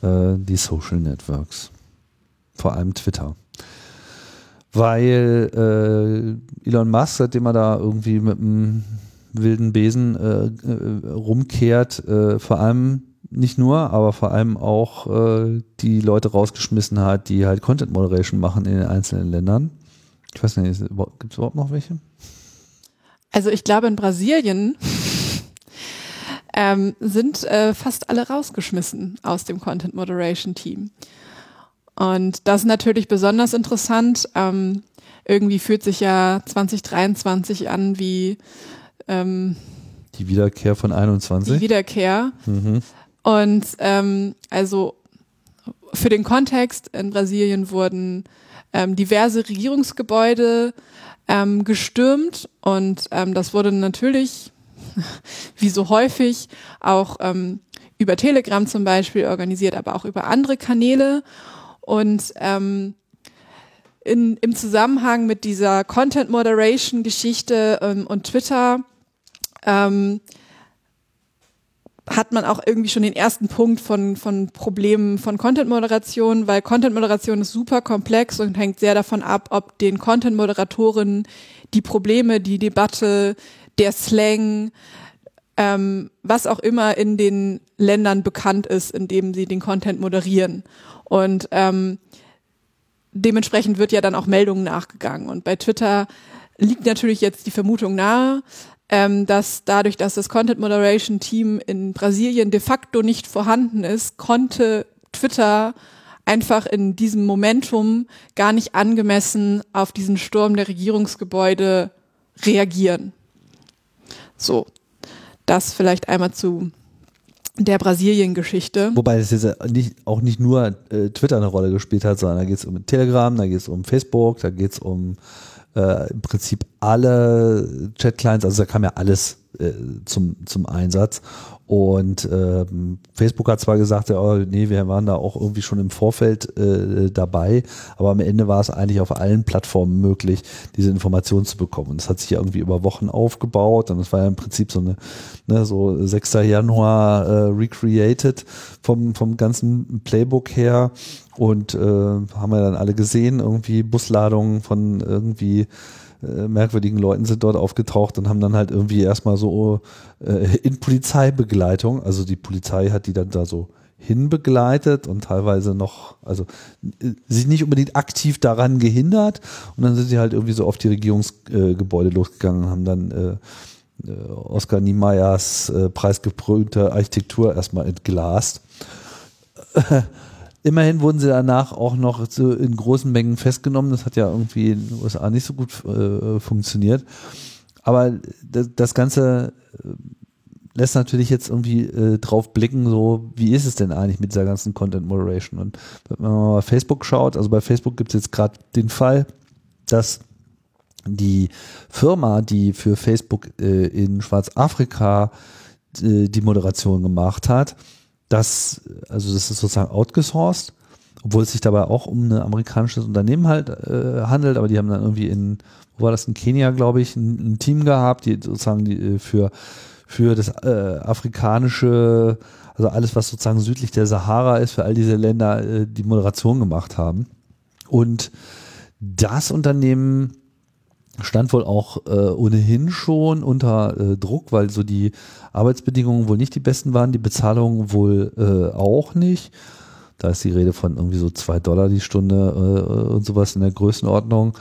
die Social Networks, vor allem Twitter weil äh, Elon Musk, seitdem er da irgendwie mit einem wilden Besen äh, rumkehrt, äh, vor allem nicht nur, aber vor allem auch äh, die Leute rausgeschmissen hat, die halt Content Moderation machen in den einzelnen Ländern. Ich weiß nicht, gibt es überhaupt noch welche? Also ich glaube in Brasilien ähm, sind äh, fast alle rausgeschmissen aus dem Content Moderation Team. Und das ist natürlich besonders interessant. Ähm, irgendwie fühlt sich ja 2023 an wie ähm, die Wiederkehr von 21. Die Wiederkehr. Mhm. Und ähm, also für den Kontext in Brasilien wurden ähm, diverse Regierungsgebäude ähm, gestürmt und ähm, das wurde natürlich, wie so häufig, auch ähm, über Telegram zum Beispiel organisiert, aber auch über andere Kanäle. Und ähm, in, im Zusammenhang mit dieser Content Moderation Geschichte ähm, und Twitter ähm, hat man auch irgendwie schon den ersten Punkt von, von Problemen von Content-Moderation, weil Content-Moderation ist super komplex und hängt sehr davon ab, ob den Content-Moderatoren die Probleme, die Debatte, der Slang, ähm, was auch immer in den Ländern bekannt ist, in dem sie den Content moderieren. Und ähm, dementsprechend wird ja dann auch Meldungen nachgegangen. Und bei Twitter liegt natürlich jetzt die Vermutung nahe, ähm, dass dadurch, dass das Content Moderation Team in Brasilien de facto nicht vorhanden ist, konnte Twitter einfach in diesem Momentum gar nicht angemessen auf diesen Sturm der Regierungsgebäude reagieren. So, das vielleicht einmal zu der Brasilien-Geschichte. Wobei es jetzt nicht, auch nicht nur äh, Twitter eine Rolle gespielt hat, sondern da geht es um Telegram, da geht es um Facebook, da geht es um äh, im Prinzip alle Chat-Clients, also da kam ja alles äh, zum, zum Einsatz. Und ähm, Facebook hat zwar gesagt, ja, oh, nee, wir waren da auch irgendwie schon im Vorfeld äh, dabei, aber am Ende war es eigentlich auf allen Plattformen möglich, diese Informationen zu bekommen. Und das hat sich ja irgendwie über Wochen aufgebaut und das war ja im Prinzip so eine, ne, so 6. Januar äh, recreated vom, vom ganzen Playbook her. Und äh, haben wir dann alle gesehen, irgendwie Busladungen von irgendwie äh, merkwürdigen Leuten sind dort aufgetaucht und haben dann halt irgendwie erstmal so äh, in Polizeibegleitung, also die Polizei hat die dann da so hinbegleitet und teilweise noch, also äh, sich nicht unbedingt aktiv daran gehindert und dann sind sie halt irgendwie so auf die Regierungsgebäude äh, losgegangen und haben dann äh, äh Oskar Niemeyers äh, preisgeprüfte Architektur erstmal entglast. Immerhin wurden sie danach auch noch so in großen Mengen festgenommen. Das hat ja irgendwie in den USA nicht so gut äh, funktioniert. Aber das, das Ganze äh, lässt natürlich jetzt irgendwie äh, drauf blicken, so wie ist es denn eigentlich mit dieser ganzen Content Moderation? Und wenn man mal bei Facebook schaut, also bei Facebook gibt es jetzt gerade den Fall, dass die Firma, die für Facebook äh, in Schwarzafrika äh, die Moderation gemacht hat, das, also das ist sozusagen outgesourced obwohl es sich dabei auch um ein amerikanisches Unternehmen halt äh, handelt, aber die haben dann irgendwie in, wo war das, in Kenia, glaube ich, ein, ein Team gehabt, die sozusagen die äh, für, für das äh, afrikanische, also alles, was sozusagen südlich der Sahara ist, für all diese Länder äh, die Moderation gemacht haben. Und das Unternehmen stand wohl auch äh, ohnehin schon unter äh, Druck, weil so die Arbeitsbedingungen wohl nicht die besten waren, die Bezahlung wohl äh, auch nicht. Da ist die Rede von irgendwie so zwei Dollar die Stunde äh, und sowas in der Größenordnung.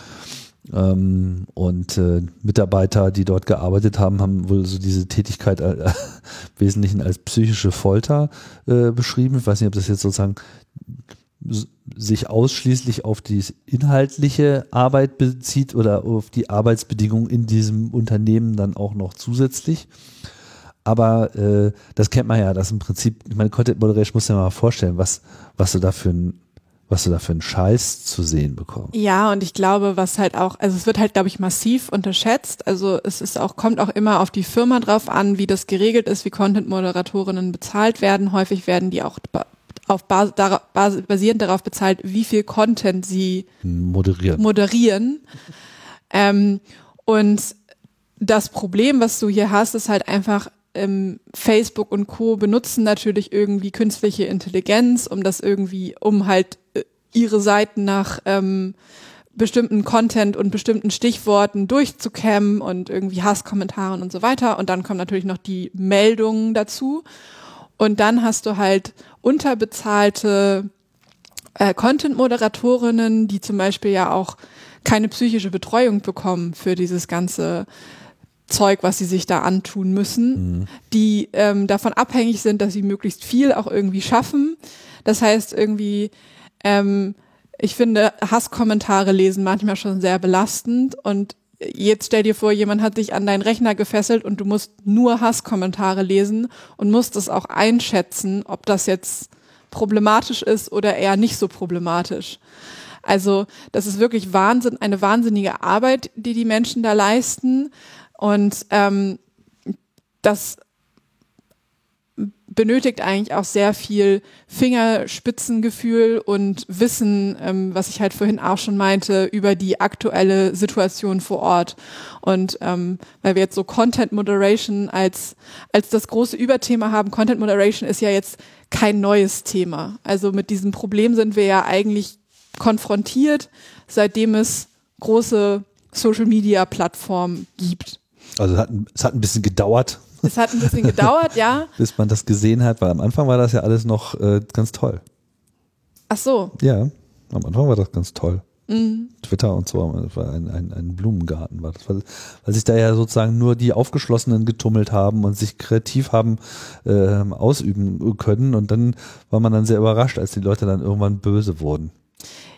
Ähm, und äh, Mitarbeiter, die dort gearbeitet haben, haben wohl so diese Tätigkeit äh, im Wesentlichen als psychische Folter äh, beschrieben. Ich weiß nicht, ob das jetzt sozusagen sich ausschließlich auf die inhaltliche Arbeit bezieht oder auf die Arbeitsbedingungen in diesem Unternehmen dann auch noch zusätzlich. Aber äh, das kennt man ja, dass im Prinzip, ich meine, Content Moderation muss ja mal vorstellen, was, was du da für ein was du da für einen Scheiß zu sehen bekommst. Ja, und ich glaube, was halt auch, also es wird halt, glaube ich, massiv unterschätzt. Also es ist auch, kommt auch immer auf die Firma drauf an, wie das geregelt ist, wie Content-Moderatorinnen bezahlt werden. Häufig werden die auch auf Bas Bas basierend darauf bezahlt, wie viel Content sie moderieren. moderieren. Ähm, und das Problem, was du hier hast, ist halt einfach, ähm, Facebook und Co. benutzen natürlich irgendwie künstliche Intelligenz, um das irgendwie, um halt äh, ihre Seiten nach ähm, bestimmten Content und bestimmten Stichworten durchzukämmen und irgendwie Hasskommentaren und so weiter. Und dann kommen natürlich noch die Meldungen dazu. Und dann hast du halt unterbezahlte äh, Content-Moderatorinnen, die zum Beispiel ja auch keine psychische Betreuung bekommen für dieses ganze Zeug, was sie sich da antun müssen, mhm. die ähm, davon abhängig sind, dass sie möglichst viel auch irgendwie schaffen. Das heißt irgendwie, ähm, ich finde Hasskommentare lesen manchmal schon sehr belastend und jetzt stell dir vor, jemand hat dich an deinen Rechner gefesselt und du musst nur Hasskommentare lesen und musst es auch einschätzen, ob das jetzt problematisch ist oder eher nicht so problematisch. Also das ist wirklich Wahnsinn, eine wahnsinnige Arbeit, die die Menschen da leisten und ähm, das benötigt eigentlich auch sehr viel Fingerspitzengefühl und Wissen, ähm, was ich halt vorhin auch schon meinte, über die aktuelle Situation vor Ort. Und ähm, weil wir jetzt so Content Moderation als, als das große Überthema haben, Content Moderation ist ja jetzt kein neues Thema. Also mit diesem Problem sind wir ja eigentlich konfrontiert, seitdem es große Social Media Plattformen gibt. Also es hat, es hat ein bisschen gedauert, es hat ein bisschen gedauert, ja. Bis man das gesehen hat, weil am Anfang war das ja alles noch äh, ganz toll. Ach so. Ja, am Anfang war das ganz toll. Mhm. Twitter und so, das war ein, ein, ein Blumengarten, war das, weil, weil sich da ja sozusagen nur die Aufgeschlossenen getummelt haben und sich kreativ haben äh, ausüben können und dann war man dann sehr überrascht, als die Leute dann irgendwann böse wurden.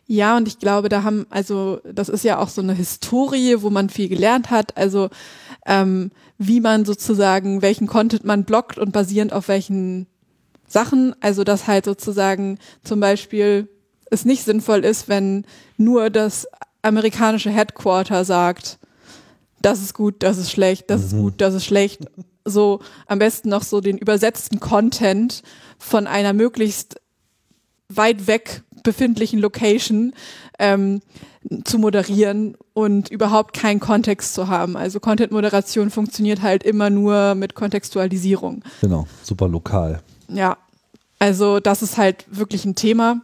Ja, und ich glaube, da haben, also das ist ja auch so eine Historie, wo man viel gelernt hat. Also ähm, wie man sozusagen, welchen Content man blockt und basierend auf welchen Sachen. Also dass halt sozusagen zum Beispiel es nicht sinnvoll ist, wenn nur das amerikanische Headquarter sagt, das ist gut, das ist schlecht, das mhm. ist gut, das ist schlecht. So am besten noch so den übersetzten Content von einer möglichst weit weg befindlichen Location ähm, zu moderieren und überhaupt keinen Kontext zu haben. Also Content-Moderation funktioniert halt immer nur mit Kontextualisierung. Genau, super lokal. Ja, also das ist halt wirklich ein Thema.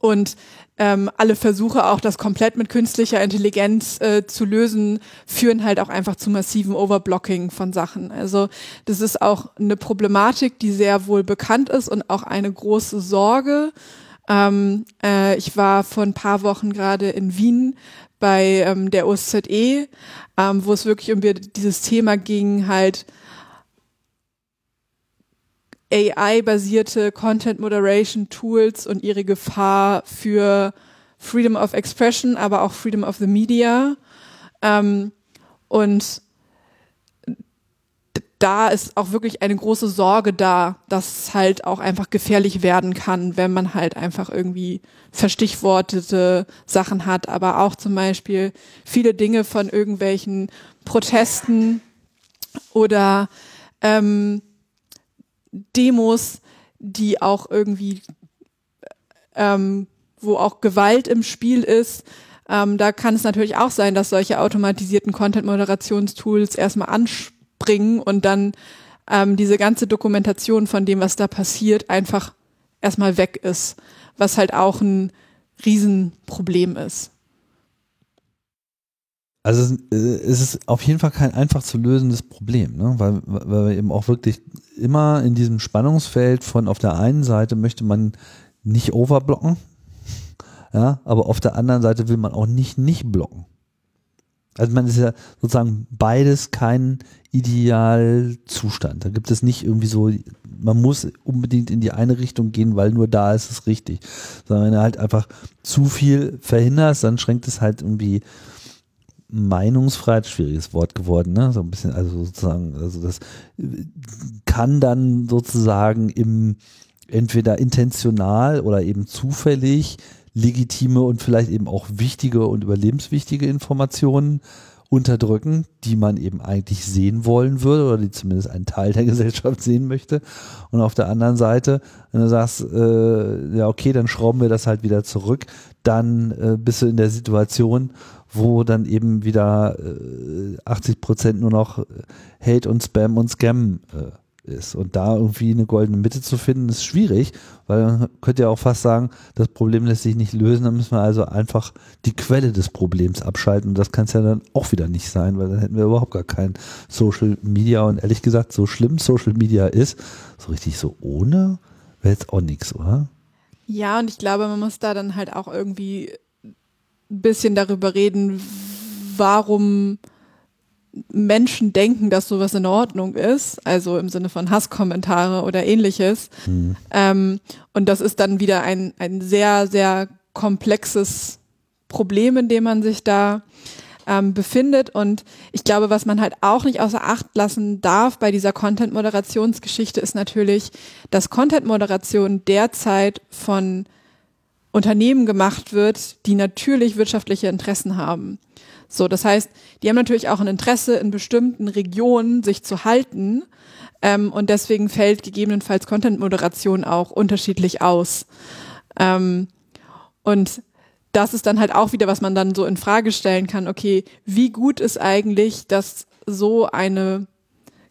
Und ähm, alle Versuche, auch das komplett mit künstlicher Intelligenz äh, zu lösen, führen halt auch einfach zu massiven Overblocking von Sachen. Also das ist auch eine Problematik, die sehr wohl bekannt ist und auch eine große Sorge. Ähm, äh, ich war vor ein paar Wochen gerade in Wien bei ähm, der OSZE, ähm, wo es wirklich um dieses Thema ging, halt AI-basierte Content Moderation Tools und ihre Gefahr für Freedom of Expression, aber auch Freedom of the Media. Ähm, und da ist auch wirklich eine große Sorge da, dass es halt auch einfach gefährlich werden kann, wenn man halt einfach irgendwie verstichwortete Sachen hat, aber auch zum Beispiel viele Dinge von irgendwelchen Protesten oder ähm, Demos, die auch irgendwie ähm, wo auch Gewalt im Spiel ist, ähm, da kann es natürlich auch sein, dass solche automatisierten Content-Moderationstools erstmal anspringen und dann ähm, diese ganze Dokumentation von dem, was da passiert, einfach erstmal weg ist, was halt auch ein Riesenproblem ist. Also es ist auf jeden Fall kein einfach zu lösendes Problem, ne? weil, weil wir eben auch wirklich immer in diesem Spannungsfeld von auf der einen Seite möchte man nicht overblocken, ja, aber auf der anderen Seite will man auch nicht nicht blocken. Also man ist ja sozusagen beides kein Idealzustand. Da gibt es nicht irgendwie so, man muss unbedingt in die eine Richtung gehen, weil nur da ist es richtig. Sondern wenn du halt einfach zu viel verhinderst, dann schränkt es halt irgendwie Meinungsfreiheit, schwieriges Wort geworden, ne? So ein bisschen, also sozusagen, also das kann dann sozusagen im entweder intentional oder eben zufällig legitime und vielleicht eben auch wichtige und überlebenswichtige Informationen unterdrücken, die man eben eigentlich sehen wollen würde oder die zumindest einen Teil der Gesellschaft sehen möchte. Und auf der anderen Seite, wenn du sagst, äh, ja okay, dann schrauben wir das halt wieder zurück, dann äh, bist du in der Situation, wo dann eben wieder äh, 80 Prozent nur noch Hate und Spam und Scam äh, ist. Und da irgendwie eine goldene Mitte zu finden, ist schwierig, weil man könnte ja auch fast sagen, das Problem lässt sich nicht lösen, dann müssen wir also einfach die Quelle des Problems abschalten. Und das kann es ja dann auch wieder nicht sein, weil dann hätten wir überhaupt gar kein Social Media. Und ehrlich gesagt, so schlimm Social Media ist, so richtig so ohne, wäre jetzt auch nichts, oder? Ja, und ich glaube, man muss da dann halt auch irgendwie ein bisschen darüber reden, warum Menschen denken, dass sowas in Ordnung ist, also im Sinne von Hasskommentare oder ähnliches. Mhm. Ähm, und das ist dann wieder ein, ein sehr, sehr komplexes Problem, in dem man sich da ähm, befindet. Und ich glaube, was man halt auch nicht außer Acht lassen darf bei dieser Content-Moderationsgeschichte ist natürlich, dass Content-Moderation derzeit von Unternehmen gemacht wird, die natürlich wirtschaftliche Interessen haben. So, das heißt, die haben natürlich auch ein Interesse in bestimmten Regionen sich zu halten ähm, und deswegen fällt gegebenenfalls Content-Moderation auch unterschiedlich aus. Ähm, und das ist dann halt auch wieder, was man dann so in Frage stellen kann. Okay, wie gut ist eigentlich, dass so eine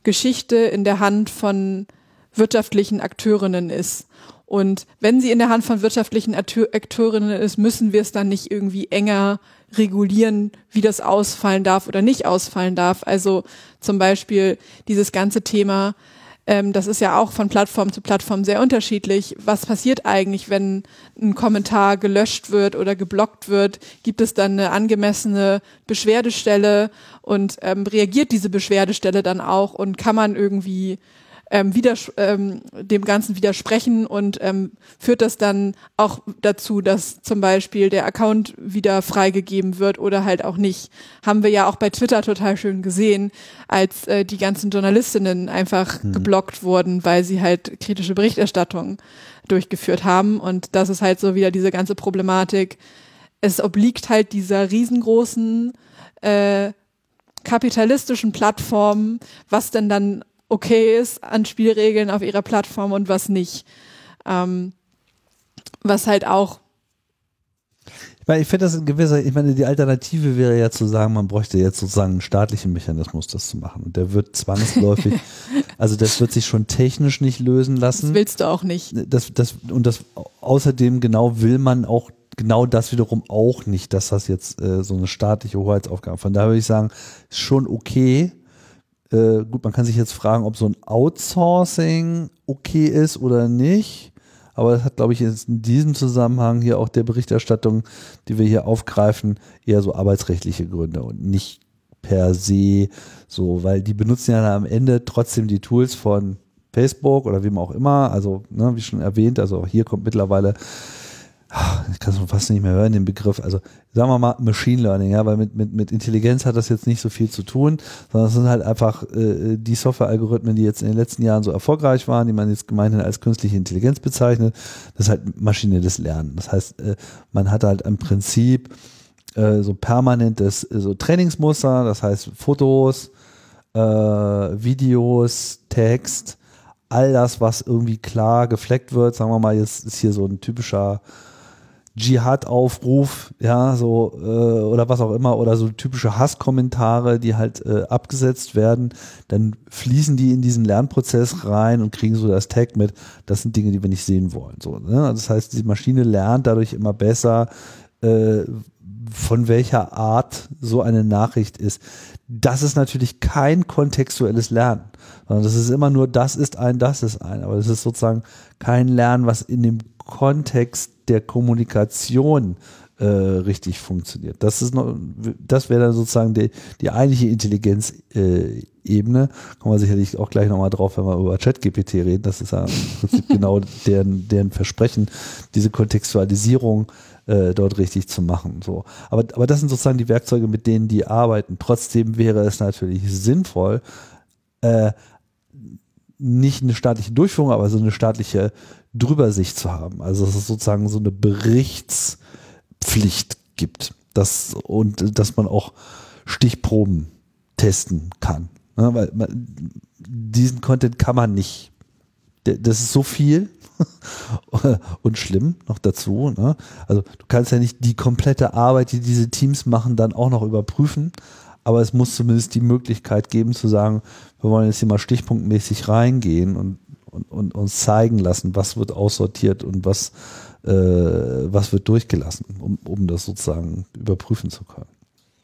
Geschichte in der Hand von wirtschaftlichen Akteurinnen ist? Und wenn sie in der Hand von wirtschaftlichen Akteurinnen ist, müssen wir es dann nicht irgendwie enger regulieren, wie das ausfallen darf oder nicht ausfallen darf. Also zum Beispiel dieses ganze Thema, ähm, das ist ja auch von Plattform zu Plattform sehr unterschiedlich. Was passiert eigentlich, wenn ein Kommentar gelöscht wird oder geblockt wird? Gibt es dann eine angemessene Beschwerdestelle und ähm, reagiert diese Beschwerdestelle dann auch und kann man irgendwie ähm, widers ähm, dem Ganzen widersprechen und ähm, führt das dann auch dazu, dass zum Beispiel der Account wieder freigegeben wird oder halt auch nicht. Haben wir ja auch bei Twitter total schön gesehen, als äh, die ganzen Journalistinnen einfach mhm. geblockt wurden, weil sie halt kritische Berichterstattung durchgeführt haben. Und das ist halt so wieder diese ganze Problematik. Es obliegt halt dieser riesengroßen äh, kapitalistischen Plattform, was denn dann okay ist an Spielregeln auf ihrer Plattform und was nicht. Ähm, was halt auch ich meine, ich finde das in gewisser, ich meine, die Alternative wäre ja zu sagen, man bräuchte jetzt sozusagen einen staatlichen Mechanismus, das zu machen. Und der wird zwangsläufig, also das wird sich schon technisch nicht lösen lassen. Das willst du auch nicht. Das, das, und das außerdem genau will man auch genau das wiederum auch nicht, dass das jetzt äh, so eine staatliche Hoheitsaufgabe. Von daher würde ich sagen, ist schon okay, äh, gut, man kann sich jetzt fragen, ob so ein Outsourcing okay ist oder nicht. Aber das hat, glaube ich, in diesem Zusammenhang hier auch der Berichterstattung, die wir hier aufgreifen, eher so arbeitsrechtliche Gründe und nicht per se so, weil die benutzen ja am Ende trotzdem die Tools von Facebook oder wem auch immer. Also, ne, wie schon erwähnt, also hier kommt mittlerweile ich kann es fast nicht mehr hören, den Begriff, also sagen wir mal Machine Learning, ja, weil mit, mit, mit Intelligenz hat das jetzt nicht so viel zu tun, sondern es sind halt einfach äh, die Software-Algorithmen, die jetzt in den letzten Jahren so erfolgreich waren, die man jetzt gemeinhin als künstliche Intelligenz bezeichnet, das ist halt Maschine des Lernen. Das heißt, äh, man hat halt im Prinzip äh, so permanentes äh, so Trainingsmuster, das heißt Fotos, äh, Videos, Text, all das, was irgendwie klar gefleckt wird, sagen wir mal, jetzt ist hier so ein typischer Dschihad-Aufruf, ja, so, äh, oder was auch immer, oder so typische Hasskommentare, die halt äh, abgesetzt werden, dann fließen die in diesen Lernprozess rein und kriegen so das Tag mit, das sind Dinge, die wir nicht sehen wollen. So, ne? Das heißt, die Maschine lernt dadurch immer besser, äh, von welcher Art so eine Nachricht ist. Das ist natürlich kein kontextuelles Lernen, sondern das ist immer nur, das ist ein, das ist ein. Aber das ist sozusagen kein Lernen, was in dem Kontext der Kommunikation äh, richtig funktioniert. Das ist noch, das wäre dann sozusagen die, die eigentliche Intelligenzebene. Äh, Kommen wir sicherlich auch gleich nochmal drauf, wenn wir über ChatGPT reden. Das ist ja im Prinzip genau deren, deren Versprechen, diese Kontextualisierung äh, dort richtig zu machen. So. Aber, aber das sind sozusagen die Werkzeuge, mit denen die arbeiten. Trotzdem wäre es natürlich sinnvoll, äh, nicht eine staatliche Durchführung, aber so eine staatliche Drübersicht zu haben. Also dass es sozusagen so eine Berichtspflicht gibt. Das, und dass man auch Stichproben testen kann. Ja, weil man, diesen Content kann man nicht. Das ist so viel und schlimm noch dazu. Ne? Also du kannst ja nicht die komplette Arbeit, die diese Teams machen, dann auch noch überprüfen. Aber es muss zumindest die Möglichkeit geben zu sagen, wir wollen jetzt hier mal stichpunktmäßig reingehen und und, und uns zeigen lassen, was wird aussortiert und was, äh, was wird durchgelassen, um, um das sozusagen überprüfen zu können.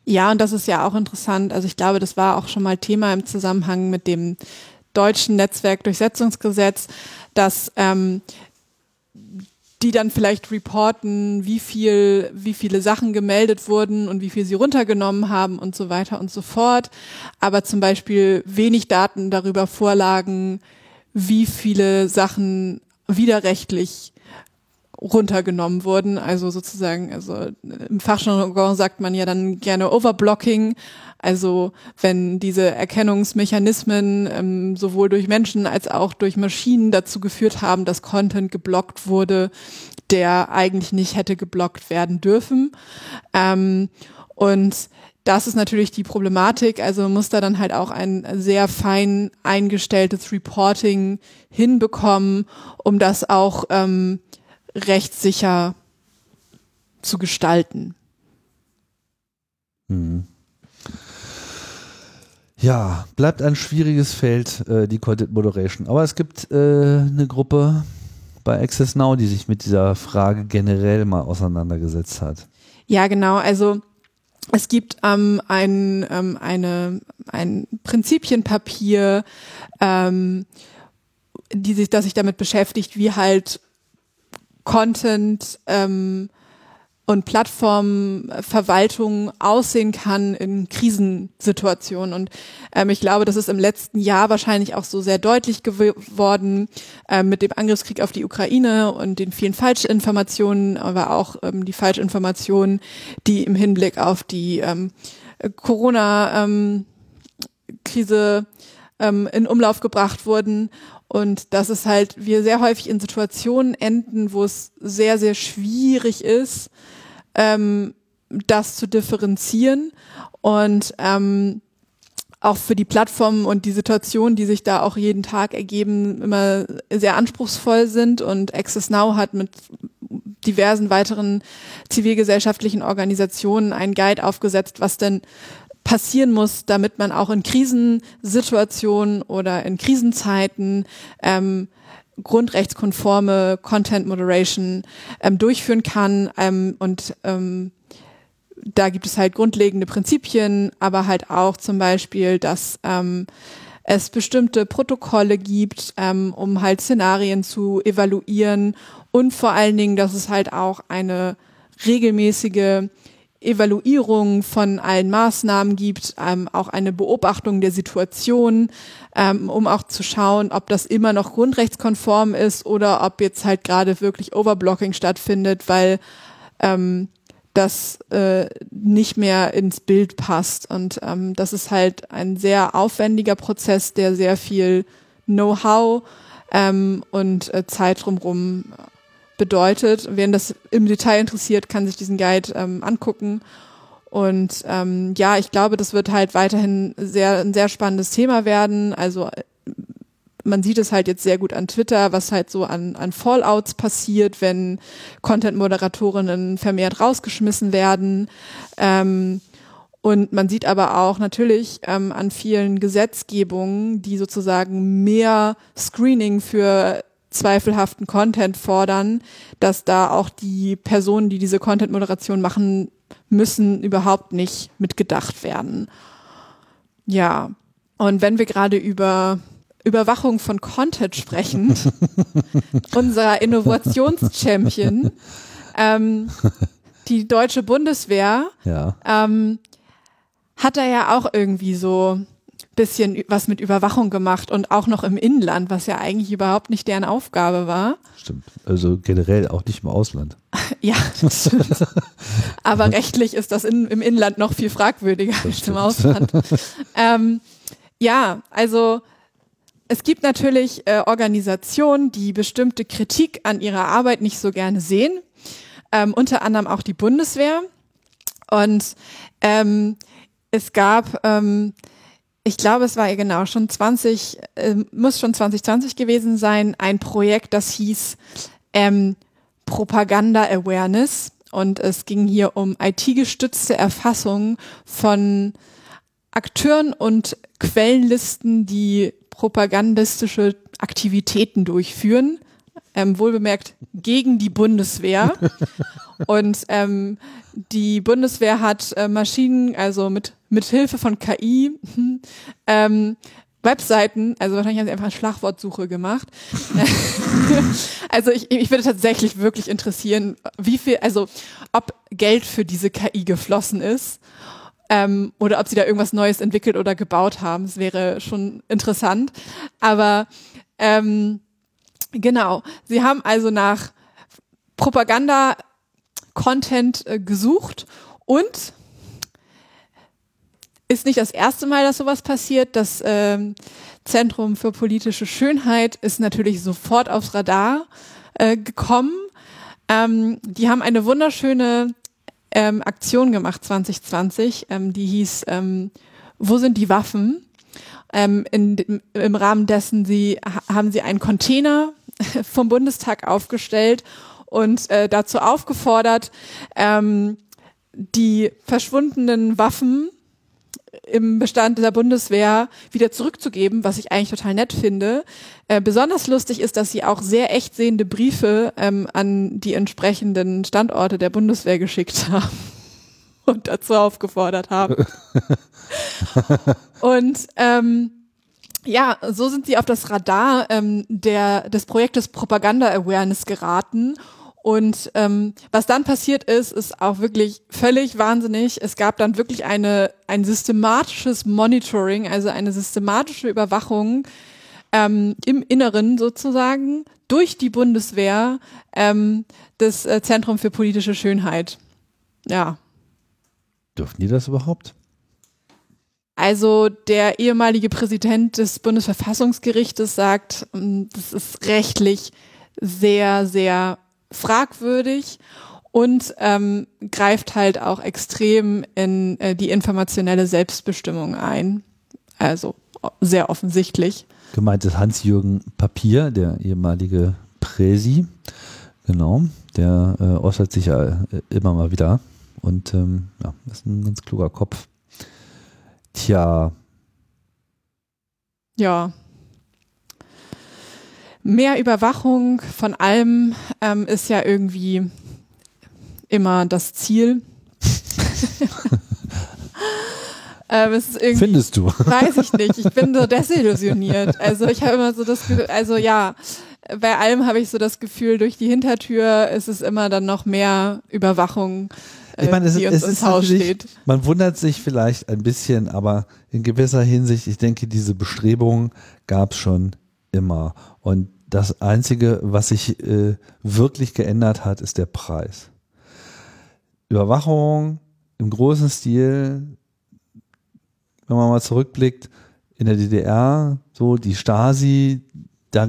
Ja, und das ist ja auch interessant. Also ich glaube, das war auch schon mal Thema im Zusammenhang mit dem deutschen Netzwerkdurchsetzungsgesetz, dass ähm, die dann vielleicht reporten, wie viel, wie viele Sachen gemeldet wurden und wie viel sie runtergenommen haben und so weiter und so fort. Aber zum Beispiel wenig Daten darüber vorlagen, wie viele Sachen widerrechtlich runtergenommen wurden. Also sozusagen, also im Fachjargon sagt man ja dann gerne Overblocking. Also wenn diese Erkennungsmechanismen ähm, sowohl durch Menschen als auch durch Maschinen dazu geführt haben, dass Content geblockt wurde, der eigentlich nicht hätte geblockt werden dürfen. Ähm, und das ist natürlich die Problematik. Also muss da dann halt auch ein sehr fein eingestelltes Reporting hinbekommen, um das auch ähm, rechtssicher zu gestalten. Mhm. Ja, bleibt ein schwieriges Feld, äh, die Content Moderation. Aber es gibt äh, eine Gruppe bei Access Now, die sich mit dieser Frage generell mal auseinandergesetzt hat. Ja, genau. Also es gibt ähm, ein, ähm, eine, ein Prinzipienpapier, ähm, die sich, das sich damit beschäftigt, wie halt Content ähm, und Plattformverwaltung aussehen kann in Krisensituationen. Und ähm, ich glaube, das ist im letzten Jahr wahrscheinlich auch so sehr deutlich geworden äh, mit dem Angriffskrieg auf die Ukraine und den vielen Falschinformationen, aber auch ähm, die Falschinformationen, die im Hinblick auf die ähm, Corona-Krise ähm, in Umlauf gebracht wurden. Und dass es halt wir sehr häufig in Situationen enden, wo es sehr, sehr schwierig ist, ähm, das zu differenzieren und ähm, auch für die Plattformen und die Situationen, die sich da auch jeden Tag ergeben, immer sehr anspruchsvoll sind. Und Access Now hat mit diversen weiteren zivilgesellschaftlichen Organisationen einen Guide aufgesetzt, was denn passieren muss, damit man auch in Krisensituationen oder in Krisenzeiten ähm, grundrechtskonforme Content Moderation ähm, durchführen kann. Ähm, und ähm, da gibt es halt grundlegende Prinzipien, aber halt auch zum Beispiel, dass ähm, es bestimmte Protokolle gibt, ähm, um halt Szenarien zu evaluieren und vor allen Dingen, dass es halt auch eine regelmäßige Evaluierung von allen Maßnahmen gibt, ähm, auch eine Beobachtung der Situation, ähm, um auch zu schauen, ob das immer noch grundrechtskonform ist oder ob jetzt halt gerade wirklich Overblocking stattfindet, weil ähm, das äh, nicht mehr ins Bild passt. Und ähm, das ist halt ein sehr aufwendiger Prozess, der sehr viel Know-how ähm, und äh, Zeit drumherum bedeutet. Wer das im Detail interessiert, kann sich diesen Guide ähm, angucken. Und ähm, ja, ich glaube, das wird halt weiterhin sehr, ein sehr spannendes Thema werden. Also man sieht es halt jetzt sehr gut an Twitter, was halt so an, an Fallouts passiert, wenn Content-Moderatorinnen vermehrt rausgeschmissen werden. Ähm, und man sieht aber auch natürlich ähm, an vielen Gesetzgebungen, die sozusagen mehr Screening für zweifelhaften Content fordern, dass da auch die Personen, die diese Content-Moderation machen müssen, überhaupt nicht mitgedacht werden. Ja, und wenn wir gerade über Überwachung von Content sprechen, unser Innovationschampion, ähm, die deutsche Bundeswehr, Ja. ähm, hat er ja auch irgendwie so bisschen was mit Überwachung gemacht und auch noch im Inland, was ja eigentlich überhaupt nicht deren Aufgabe war. Stimmt. Also generell auch nicht im Ausland. Ja, das stimmt. Aber rechtlich ist das in, im Inland noch viel fragwürdiger als im. Ausland. ähm, ja, also es gibt natürlich äh, Organisationen, die bestimmte Kritik an ihrer Arbeit nicht so gerne sehen. Ähm, unter anderem auch die Bundeswehr. Und ähm, es gab, ähm, ich glaube, es war ja genau schon 20, äh, muss schon 2020 gewesen sein, ein Projekt, das hieß ähm, Propaganda Awareness. Und es ging hier um IT-gestützte Erfassung von Akteuren und Quellenlisten, die propagandistische Aktivitäten durchführen. Ähm, wohlbemerkt gegen die Bundeswehr. Und ähm, die Bundeswehr hat äh, Maschinen, also mit, mit Hilfe von KI, ähm, Webseiten, also wahrscheinlich haben sie einfach eine Schlagwortsuche gemacht. also ich, ich würde tatsächlich wirklich interessieren, wie viel, also ob Geld für diese KI geflossen ist ähm, oder ob sie da irgendwas Neues entwickelt oder gebaut haben. Das wäre schon interessant. Aber ähm, genau, sie haben also nach Propaganda-Content äh, gesucht und ist nicht das erste Mal, dass sowas passiert. Das ähm, Zentrum für politische Schönheit ist natürlich sofort aufs Radar äh, gekommen. Ähm, die haben eine wunderschöne ähm, Aktion gemacht 2020, ähm, die hieß ähm, Wo sind die Waffen? Ähm, in, Im Rahmen dessen sie, ha- haben sie einen Container vom Bundestag aufgestellt und äh, dazu aufgefordert, ähm, die verschwundenen Waffen im Bestand der Bundeswehr wieder zurückzugeben, was ich eigentlich total nett finde. Äh, besonders lustig ist, dass sie auch sehr echt sehende Briefe ähm, an die entsprechenden Standorte der Bundeswehr geschickt haben und dazu aufgefordert haben. und ähm, ja, so sind sie auf das Radar ähm, der, des Projektes Propaganda Awareness geraten. Und ähm, was dann passiert ist, ist auch wirklich völlig wahnsinnig. Es gab dann wirklich eine, ein systematisches Monitoring, also eine systematische Überwachung ähm, im Inneren sozusagen durch die Bundeswehr ähm, des äh, Zentrum für politische Schönheit. Ja, Dürfen die das überhaupt? Also der ehemalige Präsident des Bundesverfassungsgerichtes sagt, ähm, das ist rechtlich sehr, sehr fragwürdig und ähm, greift halt auch extrem in äh, die informationelle Selbstbestimmung ein. Also sehr offensichtlich. Gemeint ist Hans-Jürgen Papier, der ehemalige Präsi. Genau, der äh, äußert sich ja äh, immer mal wieder. Und ähm, ja, ist ein ganz kluger Kopf. Tja, Ja. Mehr Überwachung von allem ähm, ist ja irgendwie immer das Ziel. ähm, findest du? weiß ich nicht. Ich bin so desillusioniert. Also ich habe immer so das Gefühl, also ja, bei allem habe ich so das Gefühl, durch die Hintertür ist es immer dann noch mehr Überwachung, Ich meine, es, die ist- uns es ist Haus steht. man wundert sich vielleicht ein bisschen, aber in gewisser Hinsicht, ich denke, diese Bestrebungen gab es schon immer. Und das Einzige, was sich äh, wirklich geändert hat, ist der Preis. Überwachung im großen Stil, wenn man mal zurückblickt, in der DDR, so die Stasi, da,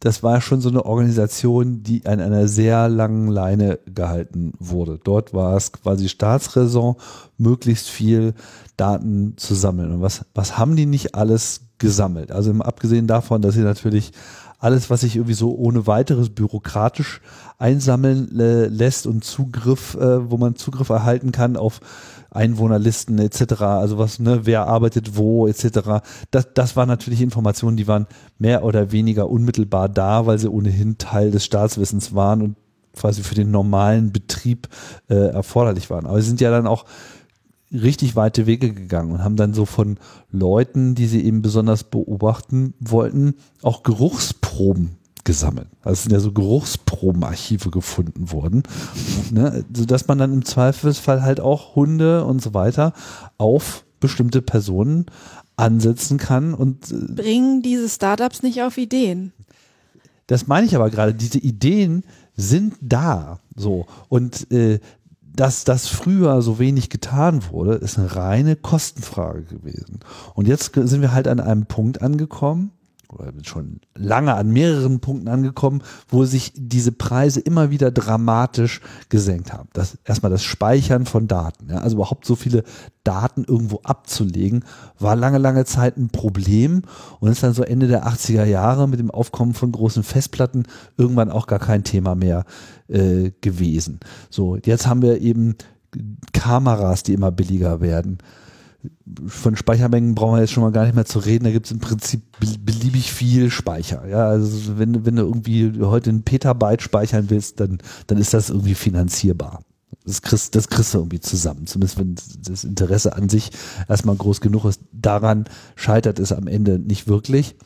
das war schon so eine Organisation, die an einer sehr langen Leine gehalten wurde. Dort war es quasi Staatsräson, möglichst viel Daten zu sammeln. Und was, was haben die nicht alles gesammelt. Also abgesehen davon, dass sie natürlich alles, was sich irgendwie so ohne weiteres bürokratisch einsammeln äh, lässt und Zugriff, äh, wo man Zugriff erhalten kann auf Einwohnerlisten etc., also was, ne, wer arbeitet wo etc. Das, das waren natürlich Informationen, die waren mehr oder weniger unmittelbar da, weil sie ohnehin Teil des Staatswissens waren und quasi für den normalen Betrieb äh, erforderlich waren. Aber sie sind ja dann auch richtig weite Wege gegangen und haben dann so von Leuten, die sie eben besonders beobachten wollten, auch Geruchsproben gesammelt. Also es sind ja so Geruchsprobenarchive gefunden worden, ne, sodass man dann im Zweifelsfall halt auch Hunde und so weiter auf bestimmte Personen ansetzen kann und äh, bringen diese Startups nicht auf Ideen. Das meine ich aber gerade. Diese Ideen sind da, so und äh, dass das früher so wenig getan wurde, ist eine reine Kostenfrage gewesen. Und jetzt sind wir halt an einem Punkt angekommen, oder schon lange an mehreren Punkten angekommen, wo sich diese Preise immer wieder dramatisch gesenkt haben. Das, erstmal das Speichern von Daten. Ja, also überhaupt so viele Daten irgendwo abzulegen, war lange, lange Zeit ein Problem und ist dann so Ende der 80er Jahre mit dem Aufkommen von großen Festplatten irgendwann auch gar kein Thema mehr äh, gewesen. So, jetzt haben wir eben Kameras, die immer billiger werden von Speichermengen brauchen wir jetzt schon mal gar nicht mehr zu reden. Da gibt es im Prinzip beliebig viel Speicher. Ja, also wenn, wenn du irgendwie heute ein Petabyte speichern willst, dann, dann ist das irgendwie finanzierbar. Das kriegst, das kriegst du irgendwie zusammen. Zumindest wenn das Interesse an sich erstmal groß genug ist. Daran scheitert es am Ende nicht wirklich.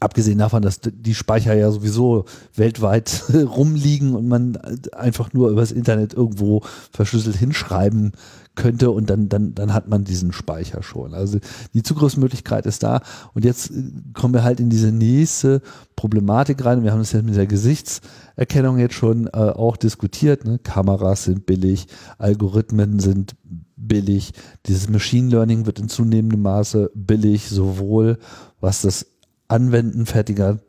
Abgesehen davon, dass die Speicher ja sowieso weltweit rumliegen und man einfach nur übers Internet irgendwo verschlüsselt hinschreiben könnte und dann, dann, dann hat man diesen Speicher schon. Also die Zugriffsmöglichkeit ist da und jetzt äh, kommen wir halt in diese nächste Problematik rein. Wir haben das jetzt mit der Gesichtserkennung jetzt schon äh, auch diskutiert. Ne? Kameras sind billig, Algorithmen sind billig, dieses Machine Learning wird in zunehmendem Maße billig, sowohl was das Anwenden fertiger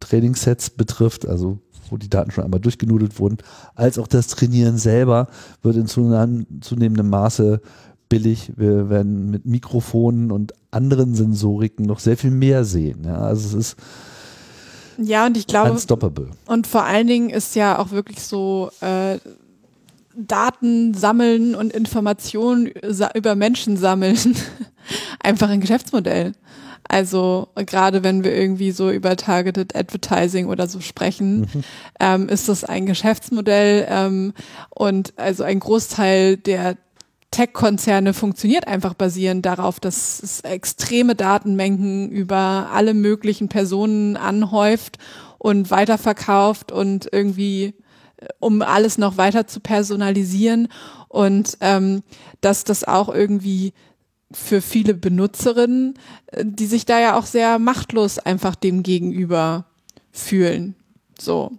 Trainingssets betrifft, also wo die Daten schon einmal durchgenudelt wurden, als auch das Trainieren selber wird in zunehmendem Maße billig. Wir werden mit Mikrofonen und anderen Sensoriken noch sehr viel mehr sehen. Ja, also es ist ja und ich glaube unstoppable. und vor allen Dingen ist ja auch wirklich so äh, Daten sammeln und Informationen über Menschen sammeln einfach ein Geschäftsmodell. Also gerade wenn wir irgendwie so über Targeted Advertising oder so sprechen, mhm. ähm, ist das ein Geschäftsmodell ähm, und also ein Großteil der Tech-Konzerne funktioniert einfach basierend darauf, dass es extreme Datenmengen über alle möglichen Personen anhäuft und weiterverkauft und irgendwie äh, um alles noch weiter zu personalisieren und ähm, dass das auch irgendwie für viele Benutzerinnen, äh, die sich da ja auch sehr machtlos einfach dem gegenüber fühlen. So.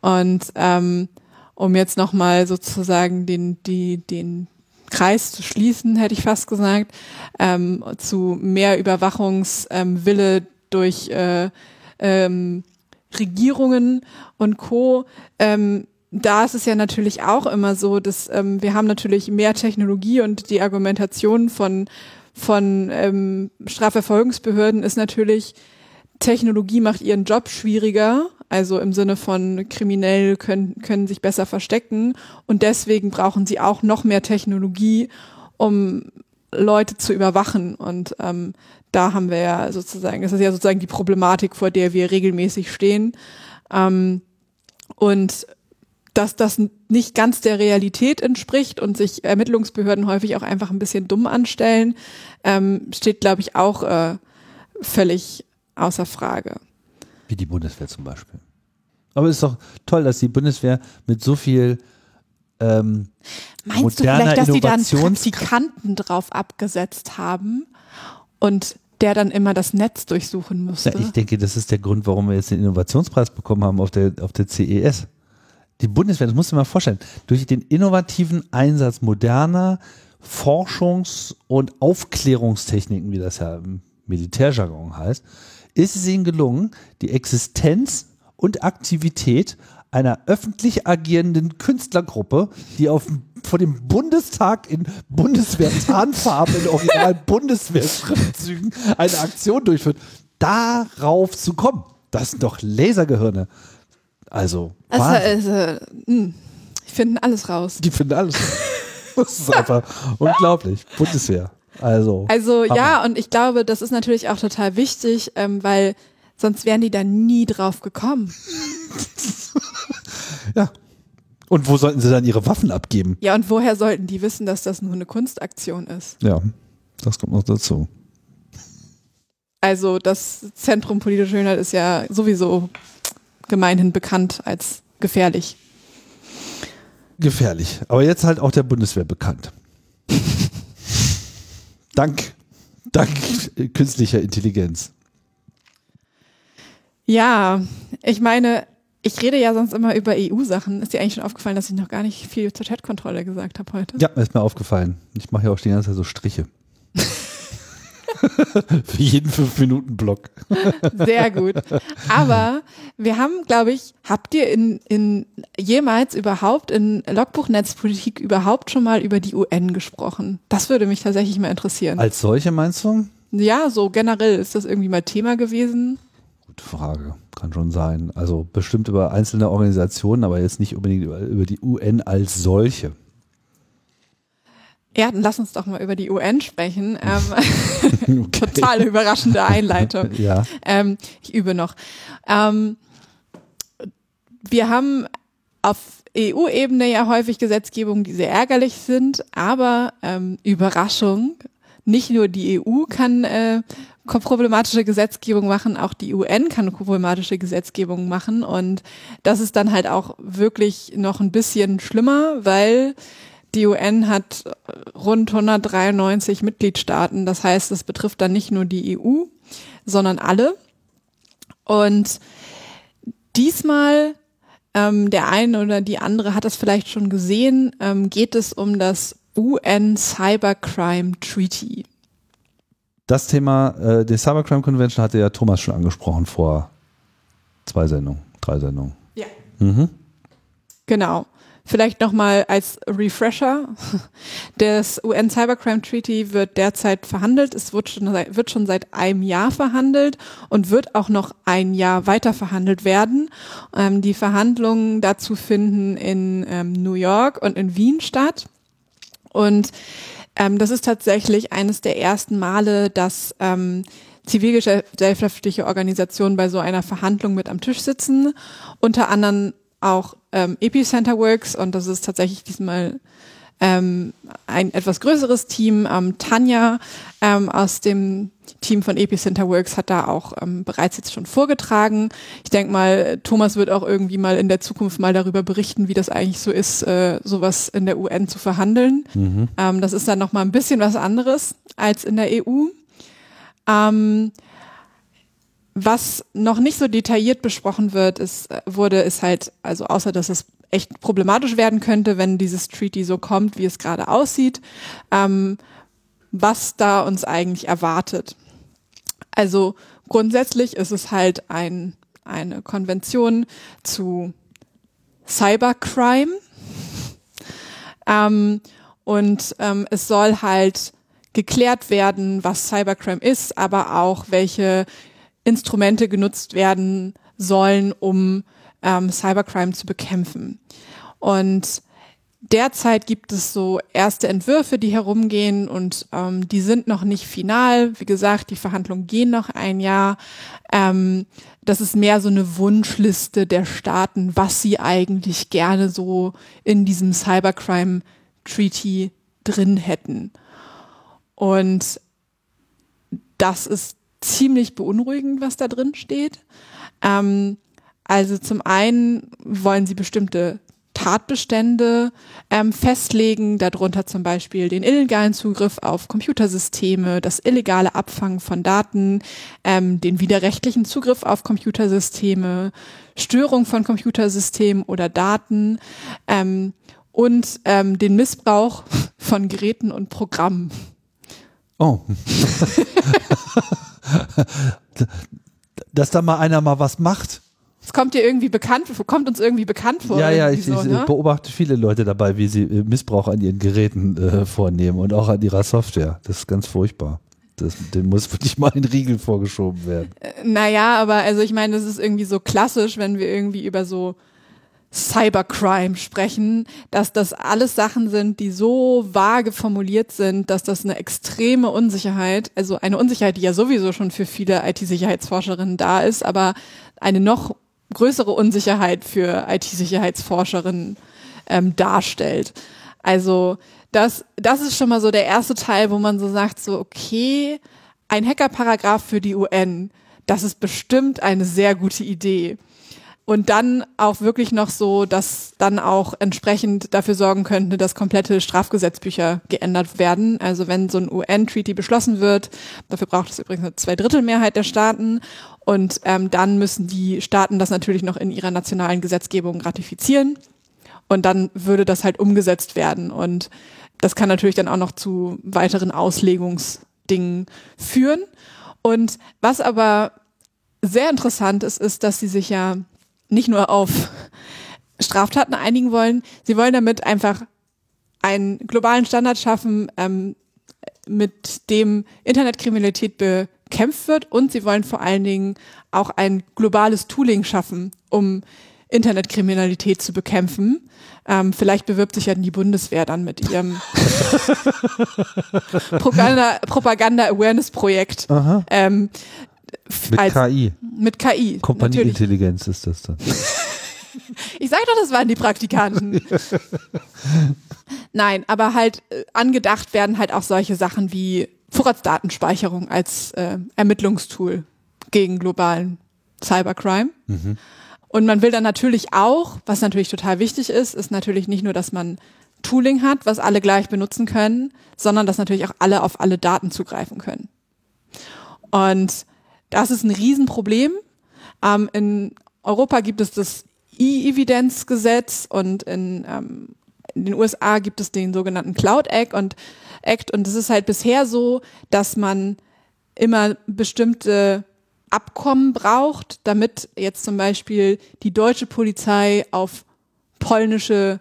Und ähm, um jetzt nochmal sozusagen den, die, den Kreis zu schließen, hätte ich fast gesagt, ähm, zu mehr Überwachungswille ähm, durch äh, ähm, Regierungen und Co. Ähm, da ist es ja natürlich auch immer so, dass ähm, wir haben natürlich mehr Technologie und die Argumentation von, von ähm, Strafverfolgungsbehörden ist natürlich, Technologie macht ihren Job schwieriger, also im Sinne von kriminell können, können sich besser verstecken und deswegen brauchen sie auch noch mehr Technologie, um Leute zu überwachen und ähm, da haben wir ja sozusagen, das ist ja sozusagen die Problematik, vor der wir regelmäßig stehen. Ähm, und dass das nicht ganz der Realität entspricht und sich Ermittlungsbehörden häufig auch einfach ein bisschen dumm anstellen, ähm, steht, glaube ich, auch äh, völlig außer Frage. Wie die Bundeswehr zum Beispiel. Aber es ist doch toll, dass die Bundeswehr mit so viel ähm, Meinst du vielleicht, dass die dann Praktikanten drauf abgesetzt haben und der dann immer das Netz durchsuchen musste? Ja, ich denke, das ist der Grund, warum wir jetzt den Innovationspreis bekommen haben auf der, auf der CES die Bundeswehr, das musst du dir mal vorstellen, durch den innovativen Einsatz moderner Forschungs- und Aufklärungstechniken, wie das ja im Militärjargon heißt, ist es ihnen gelungen, die Existenz und Aktivität einer öffentlich agierenden Künstlergruppe, die auf vor dem Bundestag in Bundeswehr-Tarnfarben in original Bundeswehr-Schriftzügen eine Aktion durchführt, darauf zu kommen. Das sind doch Lasergehirne. Also, Also, also mh, ich finde alles raus. die finden alles. Das ist einfach unglaublich. Bundeswehr. Also, Also Hammer. ja, und ich glaube, das ist natürlich auch total wichtig, ähm, weil sonst wären die da nie drauf gekommen. ja. Und wo sollten sie dann ihre Waffen abgeben? Ja, und woher sollten die wissen, dass das nur eine Kunstaktion ist? Ja, das kommt noch dazu. Also das Zentrum politischer Schönheit ist ja sowieso gemeinhin bekannt als gefährlich. Gefährlich. Aber jetzt halt auch der Bundeswehr bekannt. dank, dank künstlicher Intelligenz. Ja, ich meine, ich rede ja sonst immer über EU-Sachen. Ist dir eigentlich schon aufgefallen, dass ich noch gar nicht viel zur Chatkontrolle gesagt habe heute? Ja, ist mir aufgefallen. Ich mache ja auch die ganze Zeit so Striche. Für jeden 5-Minuten-Block. Sehr gut. Aber wir haben, glaube ich, habt ihr in, in jemals überhaupt in Logbuch-Netzpolitik überhaupt schon mal über die UN gesprochen? Das würde mich tatsächlich mal interessieren. Als solche meinst du? Ja, so generell ist das irgendwie mal Thema gewesen. Gute Frage. Kann schon sein. Also bestimmt über einzelne Organisationen, aber jetzt nicht unbedingt über, über die UN als solche. Ja, dann lass uns doch mal über die UN sprechen. Ähm, Total überraschende Einleitung. Ja. Ähm, ich übe noch. Ähm, wir haben auf EU-Ebene ja häufig Gesetzgebungen, die sehr ärgerlich sind, aber ähm, Überraschung, nicht nur die EU kann äh, problematische Gesetzgebung machen, auch die UN kann problematische Gesetzgebung machen und das ist dann halt auch wirklich noch ein bisschen schlimmer, weil die UN hat rund 193 Mitgliedstaaten. Das heißt, es betrifft dann nicht nur die EU, sondern alle. Und diesmal, ähm, der eine oder die andere hat das vielleicht schon gesehen, ähm, geht es um das UN Cybercrime Treaty. Das Thema, äh, die Cybercrime Convention hatte ja Thomas schon angesprochen vor zwei Sendungen, drei Sendungen. Ja. Mhm. Genau. Vielleicht nochmal als Refresher. Das UN Cybercrime Treaty wird derzeit verhandelt. Es wird schon, seit, wird schon seit einem Jahr verhandelt und wird auch noch ein Jahr weiter verhandelt werden. Ähm, die Verhandlungen dazu finden in ähm, New York und in Wien statt. Und ähm, das ist tatsächlich eines der ersten Male, dass ähm, zivilgesellschaftliche Organisationen bei so einer Verhandlung mit am Tisch sitzen. Unter anderem auch ähm, Epicenter Works und das ist tatsächlich diesmal ähm, ein etwas größeres Team. Ähm, Tanja ähm, aus dem Team von Epicenter Works hat da auch ähm, bereits jetzt schon vorgetragen. Ich denke mal, Thomas wird auch irgendwie mal in der Zukunft mal darüber berichten, wie das eigentlich so ist, äh, sowas in der UN zu verhandeln. Mhm. Ähm, das ist dann noch mal ein bisschen was anderes als in der EU. Ähm, was noch nicht so detailliert besprochen wird, ist, wurde, ist halt, also außer dass es echt problematisch werden könnte, wenn dieses Treaty so kommt, wie es gerade aussieht, ähm, was da uns eigentlich erwartet. Also grundsätzlich ist es halt ein, eine Konvention zu Cybercrime. Ähm, und ähm, es soll halt geklärt werden, was Cybercrime ist, aber auch welche Instrumente genutzt werden sollen, um ähm, Cybercrime zu bekämpfen. Und derzeit gibt es so erste Entwürfe, die herumgehen und ähm, die sind noch nicht final. Wie gesagt, die Verhandlungen gehen noch ein Jahr. Ähm, das ist mehr so eine Wunschliste der Staaten, was sie eigentlich gerne so in diesem Cybercrime Treaty drin hätten. Und das ist ziemlich beunruhigend, was da drin steht. Ähm, also zum einen wollen sie bestimmte Tatbestände ähm, festlegen, darunter zum Beispiel den illegalen Zugriff auf Computersysteme, das illegale Abfangen von Daten, ähm, den widerrechtlichen Zugriff auf Computersysteme, Störung von Computersystemen oder Daten ähm, und ähm, den Missbrauch von Geräten und Programmen. Oh. Dass da mal einer mal was macht. Es kommt dir irgendwie bekannt, kommt uns irgendwie bekannt vor. Ja, ja, ich, so, ich ne? beobachte viele Leute dabei, wie sie äh, Missbrauch an ihren Geräten äh, vornehmen und auch an ihrer Software. Das ist ganz furchtbar. Das, dem muss wirklich mal ein Riegel vorgeschoben werden. Naja, aber also ich meine, das ist irgendwie so klassisch, wenn wir irgendwie über so Cybercrime sprechen, dass das alles Sachen sind, die so vage formuliert sind, dass das eine extreme Unsicherheit, also eine Unsicherheit, die ja sowieso schon für viele IT-Sicherheitsforscherinnen da ist, aber eine noch größere Unsicherheit für IT-Sicherheitsforscherinnen ähm, darstellt. Also das, das ist schon mal so der erste Teil, wo man so sagt, so okay, ein Hackerparagraph für die UN, das ist bestimmt eine sehr gute Idee. Und dann auch wirklich noch so, dass dann auch entsprechend dafür sorgen könnte, dass komplette Strafgesetzbücher geändert werden. Also wenn so ein UN-Treaty beschlossen wird, dafür braucht es übrigens eine Zweidrittelmehrheit der Staaten. Und ähm, dann müssen die Staaten das natürlich noch in ihrer nationalen Gesetzgebung ratifizieren. Und dann würde das halt umgesetzt werden. Und das kann natürlich dann auch noch zu weiteren Auslegungsdingen führen. Und was aber sehr interessant ist, ist, dass sie sich ja nicht nur auf Straftaten einigen wollen, sie wollen damit einfach einen globalen Standard schaffen, ähm, mit dem Internetkriminalität bekämpft wird und sie wollen vor allen Dingen auch ein globales Tooling schaffen, um Internetkriminalität zu bekämpfen. Ähm, vielleicht bewirbt sich ja die Bundeswehr dann mit ihrem Propaganda, Propaganda Awareness Projekt. Ähm, Mit als, KI. Mit KI. Kompanieintelligenz ist das dann. Ich sag doch, das waren die Praktikanten. Nein, aber halt äh, angedacht werden halt auch solche Sachen wie Vorratsdatenspeicherung als äh, Ermittlungstool gegen globalen Cybercrime. Und man will dann natürlich auch, was natürlich total wichtig ist, ist natürlich nicht nur, dass man Tooling hat, was alle gleich benutzen können, sondern dass natürlich auch alle auf alle Daten zugreifen können. Und das ist ein Riesenproblem. Ähm, in Europa gibt es das E-Evidenzgesetz und in, ähm, in den USA gibt es den sogenannten Cloud Act und Act und es ist halt bisher so, dass man immer bestimmte Abkommen braucht, damit jetzt zum Beispiel die deutsche Polizei auf polnische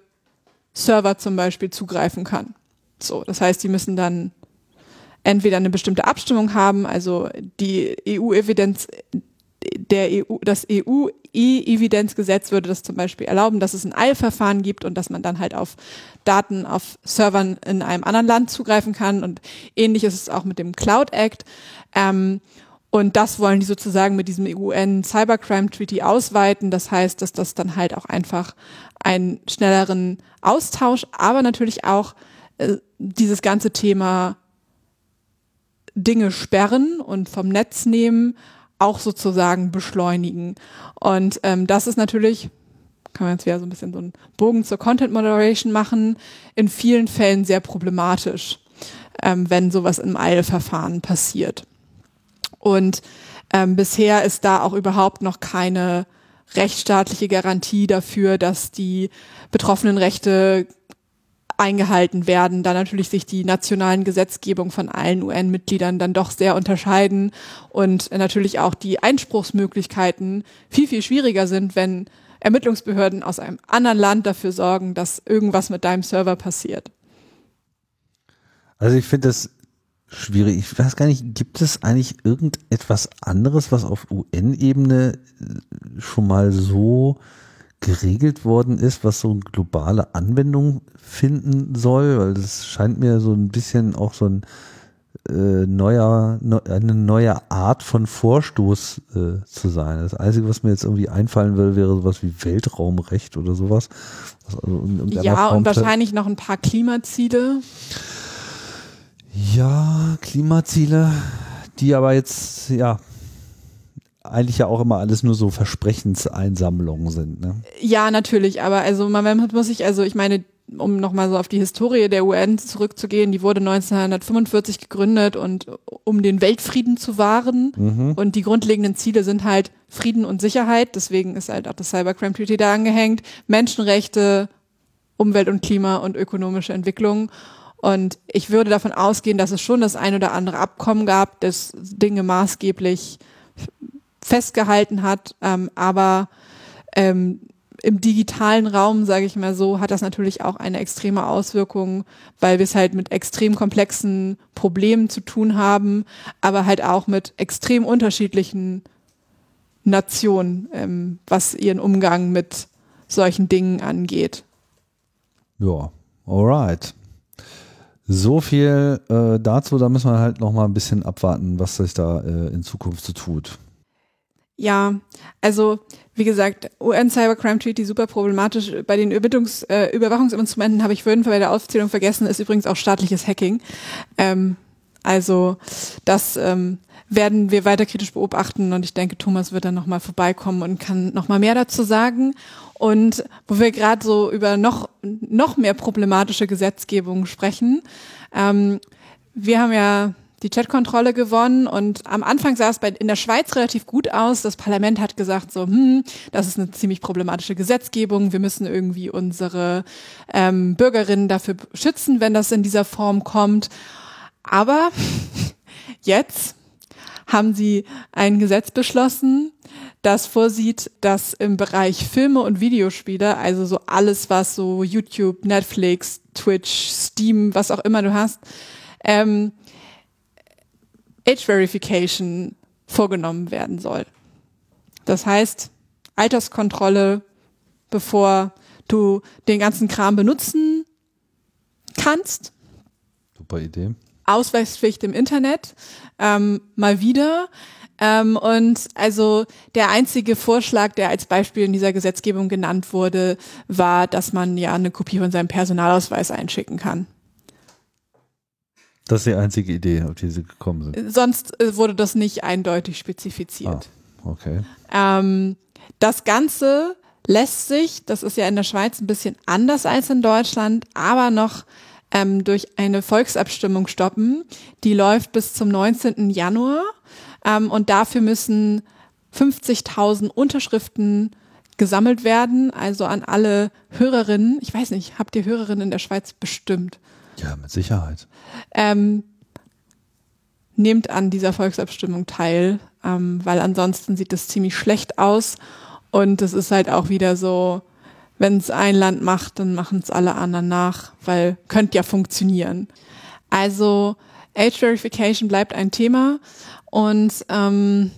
Server zum Beispiel zugreifen kann. So, das heißt, die müssen dann entweder eine bestimmte Abstimmung haben, also die EU-Evidenz, der EU, das EU-E-Evidenzgesetz würde das zum Beispiel erlauben, dass es ein Eilverfahren gibt und dass man dann halt auf Daten auf Servern in einem anderen Land zugreifen kann und ähnlich ist es auch mit dem Cloud Act. Ähm, und das wollen die sozusagen mit diesem UN Cybercrime Treaty ausweiten. Das heißt, dass das dann halt auch einfach einen schnelleren Austausch, aber natürlich auch äh, dieses ganze Thema Dinge sperren und vom Netz nehmen, auch sozusagen beschleunigen. Und ähm, das ist natürlich, kann man jetzt wieder so ein bisschen so einen Bogen zur Content Moderation machen, in vielen Fällen sehr problematisch, ähm, wenn sowas im Eilverfahren passiert. Und ähm, bisher ist da auch überhaupt noch keine rechtsstaatliche Garantie dafür, dass die betroffenen Rechte eingehalten werden, da natürlich sich die nationalen Gesetzgebung von allen UN-Mitgliedern dann doch sehr unterscheiden und natürlich auch die Einspruchsmöglichkeiten viel, viel schwieriger sind, wenn Ermittlungsbehörden aus einem anderen Land dafür sorgen, dass irgendwas mit deinem Server passiert. Also ich finde das schwierig. Ich weiß gar nicht, gibt es eigentlich irgendetwas anderes, was auf UN-Ebene schon mal so geregelt worden ist, was so eine globale Anwendung finden soll, weil das scheint mir so ein bisschen auch so ein äh, neuer, ne, eine neue Art von Vorstoß äh, zu sein. Das Einzige, was mir jetzt irgendwie einfallen will, wäre sowas wie Weltraumrecht oder sowas. Also ja, Form und wahrscheinlich noch ein paar Klimaziele. Ja, Klimaziele, die aber jetzt, ja, eigentlich ja auch immer alles nur so Versprechenseinsammlungen sind. Ne? Ja, natürlich, aber also man muss sich, also ich meine, um nochmal so auf die Historie der UN zurückzugehen, die wurde 1945 gegründet und um den Weltfrieden zu wahren. Mhm. Und die grundlegenden Ziele sind halt Frieden und Sicherheit. Deswegen ist halt auch das Cybercrime Treaty da angehängt. Menschenrechte, Umwelt und Klima und ökonomische Entwicklung. Und ich würde davon ausgehen, dass es schon das ein oder andere Abkommen gab, das Dinge maßgeblich festgehalten hat, ähm, aber ähm, im digitalen Raum, sage ich mal so, hat das natürlich auch eine extreme Auswirkung, weil wir es halt mit extrem komplexen Problemen zu tun haben, aber halt auch mit extrem unterschiedlichen Nationen, ähm, was ihren Umgang mit solchen Dingen angeht. Ja, alright. So viel äh, dazu, da müssen wir halt noch mal ein bisschen abwarten, was sich da äh, in Zukunft so tut. Ja, also wie gesagt, UN Cybercrime Treaty super problematisch. Bei den Überwachungs, äh, Überwachungsinstrumenten habe ich vorhin bei der Aufzählung vergessen, ist übrigens auch staatliches Hacking. Ähm, also das ähm, werden wir weiter kritisch beobachten und ich denke, Thomas wird dann nochmal vorbeikommen und kann nochmal mehr dazu sagen. Und wo wir gerade so über noch, noch mehr problematische Gesetzgebung sprechen, ähm, wir haben ja die Chatkontrolle gewonnen und am Anfang sah es bei, in der Schweiz relativ gut aus. Das Parlament hat gesagt so, hm, das ist eine ziemlich problematische Gesetzgebung. Wir müssen irgendwie unsere ähm, Bürgerinnen dafür schützen, wenn das in dieser Form kommt. Aber jetzt haben sie ein Gesetz beschlossen, das vorsieht, dass im Bereich Filme und Videospiele, also so alles, was so YouTube, Netflix, Twitch, Steam, was auch immer du hast, ähm, Age Verification vorgenommen werden soll. Das heißt, Alterskontrolle, bevor du den ganzen Kram benutzen kannst. Super Idee. Ausweispflicht im Internet, ähm, mal wieder. Ähm, und also der einzige Vorschlag, der als Beispiel in dieser Gesetzgebung genannt wurde, war, dass man ja eine Kopie von seinem Personalausweis einschicken kann. Das ist die einzige Idee, auf die Sie gekommen sind. Sonst äh, wurde das nicht eindeutig spezifiziert. Ah, okay. Ähm, das Ganze lässt sich, das ist ja in der Schweiz ein bisschen anders als in Deutschland, aber noch ähm, durch eine Volksabstimmung stoppen. Die läuft bis zum 19. Januar ähm, und dafür müssen 50.000 Unterschriften gesammelt werden, also an alle Hörerinnen. Ich weiß nicht, habt ihr Hörerinnen in der Schweiz bestimmt? Ja, mit Sicherheit. Ähm, nehmt an dieser Volksabstimmung teil, ähm, weil ansonsten sieht es ziemlich schlecht aus. Und es ist halt auch wieder so, wenn es ein Land macht, dann machen es alle anderen nach, weil könnte ja funktionieren. Also Age Verification bleibt ein Thema und ähm,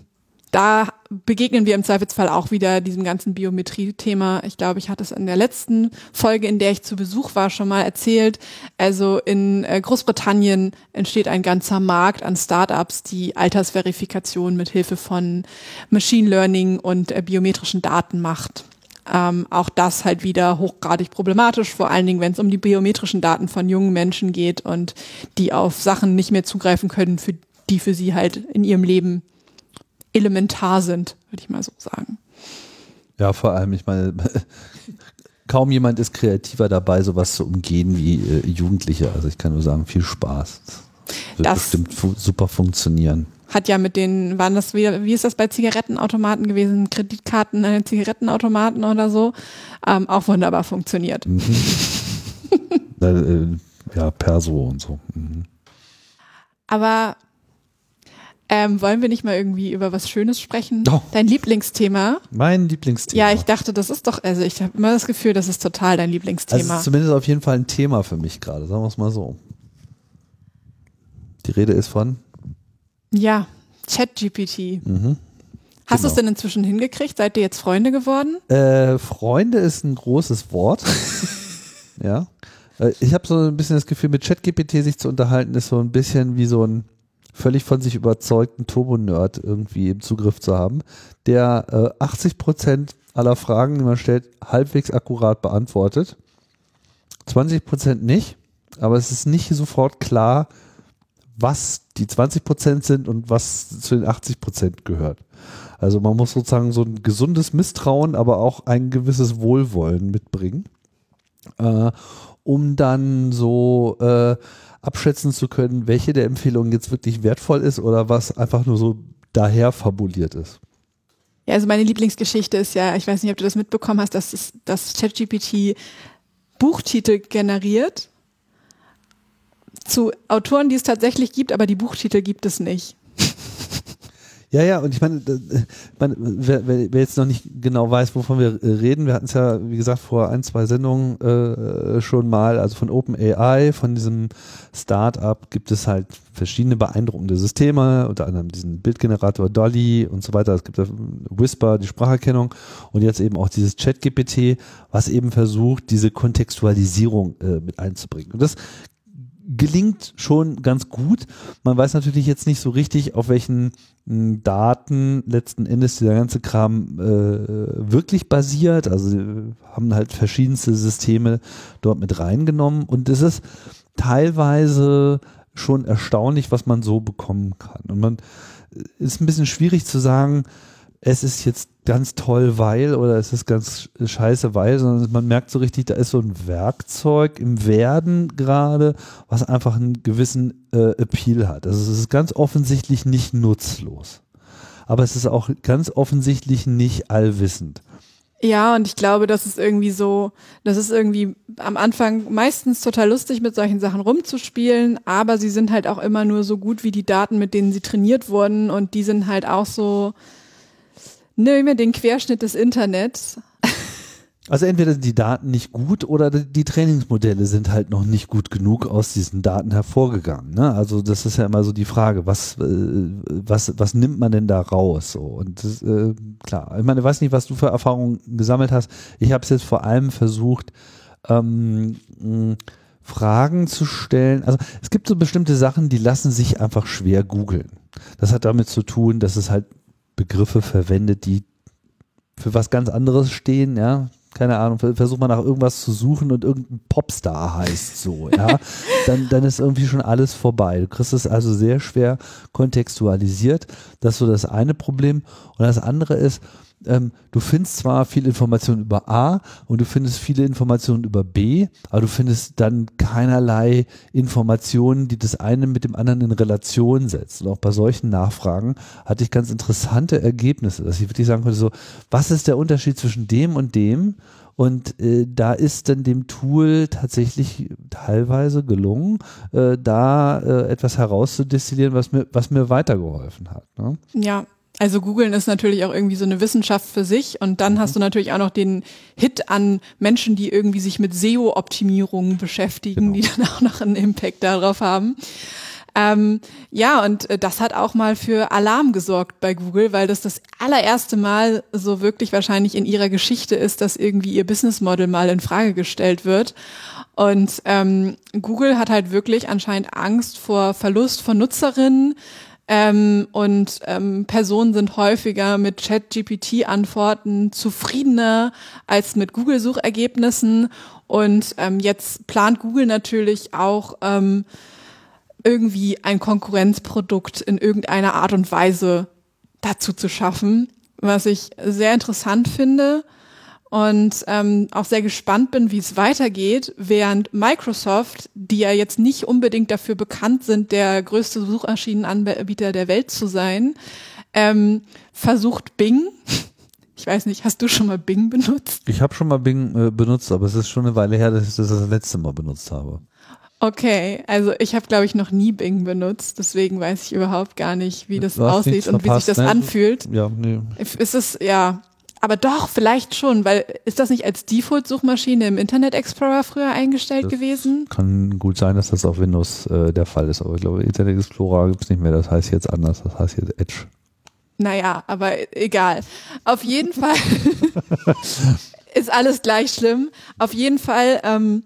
da begegnen wir im Zweifelsfall auch wieder diesem ganzen Biometrie-Thema. Ich glaube, ich hatte es in der letzten Folge, in der ich zu Besuch war, schon mal erzählt. Also in äh, Großbritannien entsteht ein ganzer Markt an Startups, die Altersverifikation mit Hilfe von Machine Learning und äh, biometrischen Daten macht. Ähm, auch das halt wieder hochgradig problematisch, vor allen Dingen, wenn es um die biometrischen Daten von jungen Menschen geht und die auf Sachen nicht mehr zugreifen können, für die für sie halt in ihrem Leben elementar sind, würde ich mal so sagen. Ja, vor allem, ich meine, kaum jemand ist kreativer dabei, sowas zu umgehen wie äh, Jugendliche. Also ich kann nur sagen, viel Spaß. Das wird Das- bestimmt fu super funktionieren. Hat ja mit den, waren das wieder, wie ist das bei Zigarettenautomaten gewesen? Kreditkarten, äh, Zigarettenautomaten oder so? Ähm, auch wunderbar funktioniert. Mhm. Äh, ja, Perso und so. Mhm. Aber ähm, wollen wir nicht mal irgendwie über was Schönes sprechen? Doch. Dein Lieblingsthema? Mein Lieblingsthema. Ja, ich dachte, das ist doch, also ich habe immer das Gefühl, das ist total dein also es Lieblingsthema. ist zumindest auf jeden Fall ein Thema für mich gerade, sagen wir es mal so. Die Rede ist von. ja, ChatGPT. Mhm. Hast du Genau. es denn inzwischen hingekriegt? Seid ihr jetzt Freunde geworden? Äh, Freunde ist ein großes Wort. ja. Äh, Ich habe so ein bisschen das Gefühl, mit ChatGPT sich zu unterhalten, ist so ein bisschen wie so ein völlig von sich überzeugten Turbo-Nerd irgendwie im Zugriff zu haben, der äh, 80 Prozent aller Fragen, die man stellt, halbwegs akkurat beantwortet. 20 Prozent nicht, aber es ist nicht sofort klar, was die 20 Prozent sind und was zu den 80 Prozent gehört. Also man muss sozusagen so ein gesundes Misstrauen, aber auch ein gewisses Wohlwollen mitbringen, äh, um dann so äh, abschätzen zu können, welche der Empfehlungen jetzt wirklich wertvoll ist oder was einfach nur so daher fabuliert ist. Ja, also meine Lieblingsgeschichte ist ja, ich weiß nicht, ob du das mitbekommen hast, dass es, dass ChatGPT Buchtitel generiert zu Autoren, die es tatsächlich gibt, aber die Buchtitel gibt es nicht. Ja, ja, und ich meine, meine wer, wer, jetzt noch nicht genau weiß, wovon wir äh, reden, wir hatten es ja, wie gesagt, vor ein, zwei Sendungen äh, schon mal, also von OpenAI, von diesem Startup gibt es halt verschiedene beeindruckende Systeme, unter anderem diesen Bildgenerator Dolly und so weiter. Es gibt Whisper, die Spracherkennung und jetzt eben auch dieses ChatGPT, was eben versucht, diese Kontextualisierung äh, mit einzubringen. Und das gelingt schon ganz gut. Man weiß natürlich jetzt nicht so richtig, auf welchen hm, Daten letzten Endes dieser ganze Kram äh, wirklich basiert. Also sie haben halt verschiedenste Systeme dort mit reingenommen und es ist teilweise schon erstaunlich, was man so bekommen kann. Und man äh, ist ein bisschen schwierig zu sagen, es ist jetzt ganz toll, weil oder es ist ganz scheiße, weil, sondern man merkt so richtig, da ist so ein Werkzeug im Werden gerade, was einfach einen gewissen äh, Appeal hat. Also es ist ganz offensichtlich nicht nutzlos. Aber es ist auch ganz offensichtlich nicht allwissend. Ja, und ich glaube, das ist irgendwie so, das ist irgendwie am Anfang meistens total lustig, mit solchen Sachen rumzuspielen, aber sie sind halt auch immer nur so gut wie die Daten, mit denen sie trainiert wurden und die sind halt auch so, nehme den Querschnitt des Internets. Also entweder sind die Daten nicht gut oder die Trainingsmodelle sind halt noch nicht gut genug aus diesen Daten hervorgegangen. Ne? Also das ist ja immer so die Frage, was, äh, was, was nimmt man denn da raus? So? Und das, äh, klar, ich meine, ich weiß nicht, was du für Erfahrungen gesammelt hast. Ich habe es jetzt vor allem versucht, ähm, Fragen zu stellen. Also es gibt so bestimmte Sachen, die lassen sich einfach schwer googeln. Das hat damit zu tun, dass es halt Begriffe verwendet, die für was ganz anderes stehen, ja. Keine Ahnung, versuch mal nach irgendwas zu suchen und irgendein Popstar heißt so, ja. dann, dann ist irgendwie schon alles vorbei. Du kriegst es also sehr schwer kontextualisiert. Das ist so das eine Problem. Und das andere ist, ähm, du findest zwar viel Information über A und du findest viele Informationen über B, aber du findest dann keinerlei Informationen, die das eine mit dem anderen in Relation setzen. Und auch bei solchen Nachfragen hatte ich ganz interessante Ergebnisse, dass ich wirklich sagen konnte, so, was ist der Unterschied zwischen dem und dem? Und äh, da ist dann dem Tool tatsächlich teilweise gelungen, äh, da äh, etwas herauszudestillieren, was mir, was mir weitergeholfen hat. Ne? Ja, also googeln ist natürlich auch irgendwie so eine Wissenschaft für sich und dann mhm. hast du natürlich auch noch den Hit an Menschen, die irgendwie sich mit SEO-Optimierungen beschäftigen, genau. die dann auch noch einen Impact darauf haben. Ähm, ja, und äh, das hat auch mal für Alarm gesorgt bei Google, weil das das allererste Mal so wirklich wahrscheinlich in ihrer Geschichte ist, dass irgendwie ihr Business Model mal in Frage gestellt wird. Und ähm, Google hat halt wirklich anscheinend Angst vor Verlust von Nutzerinnen, ähm, und ähm, Personen sind häufiger mit Chat-GPT-Antworten zufriedener als mit Google-Suchergebnissen. Und ähm, jetzt plant Google natürlich auch ähm, irgendwie ein Konkurrenzprodukt in irgendeiner Art und Weise dazu zu schaffen, was ich sehr interessant finde und ähm, auch sehr gespannt bin, wie es weitergeht, während Microsoft, die ja jetzt nicht unbedingt dafür bekannt sind, der größte Suchmaschinenanbieter der Welt zu sein, ähm, versucht Bing. Ich weiß nicht, hast du schon mal Bing benutzt? Ich habe schon mal Bing äh, benutzt, aber es ist schon eine Weile her, dass ich das das letzte Mal benutzt habe. Okay, also ich habe, glaube ich, noch nie Bing benutzt, deswegen weiß ich überhaupt gar nicht, wie das aussieht und wie sich das ne? anfühlt. Ja, nee. Ist es, ja, aber doch, vielleicht schon, weil ist das nicht als Default-Suchmaschine im Internet Explorer früher eingestellt das gewesen? Kann gut sein, dass das auf Windows äh, der Fall ist, aber ich glaube, Internet Explorer gibt es nicht mehr, das heißt jetzt anders, das heißt jetzt Edge. Naja, aber egal. Auf jeden Fall ist alles gleich schlimm. Auf jeden Fall ähm,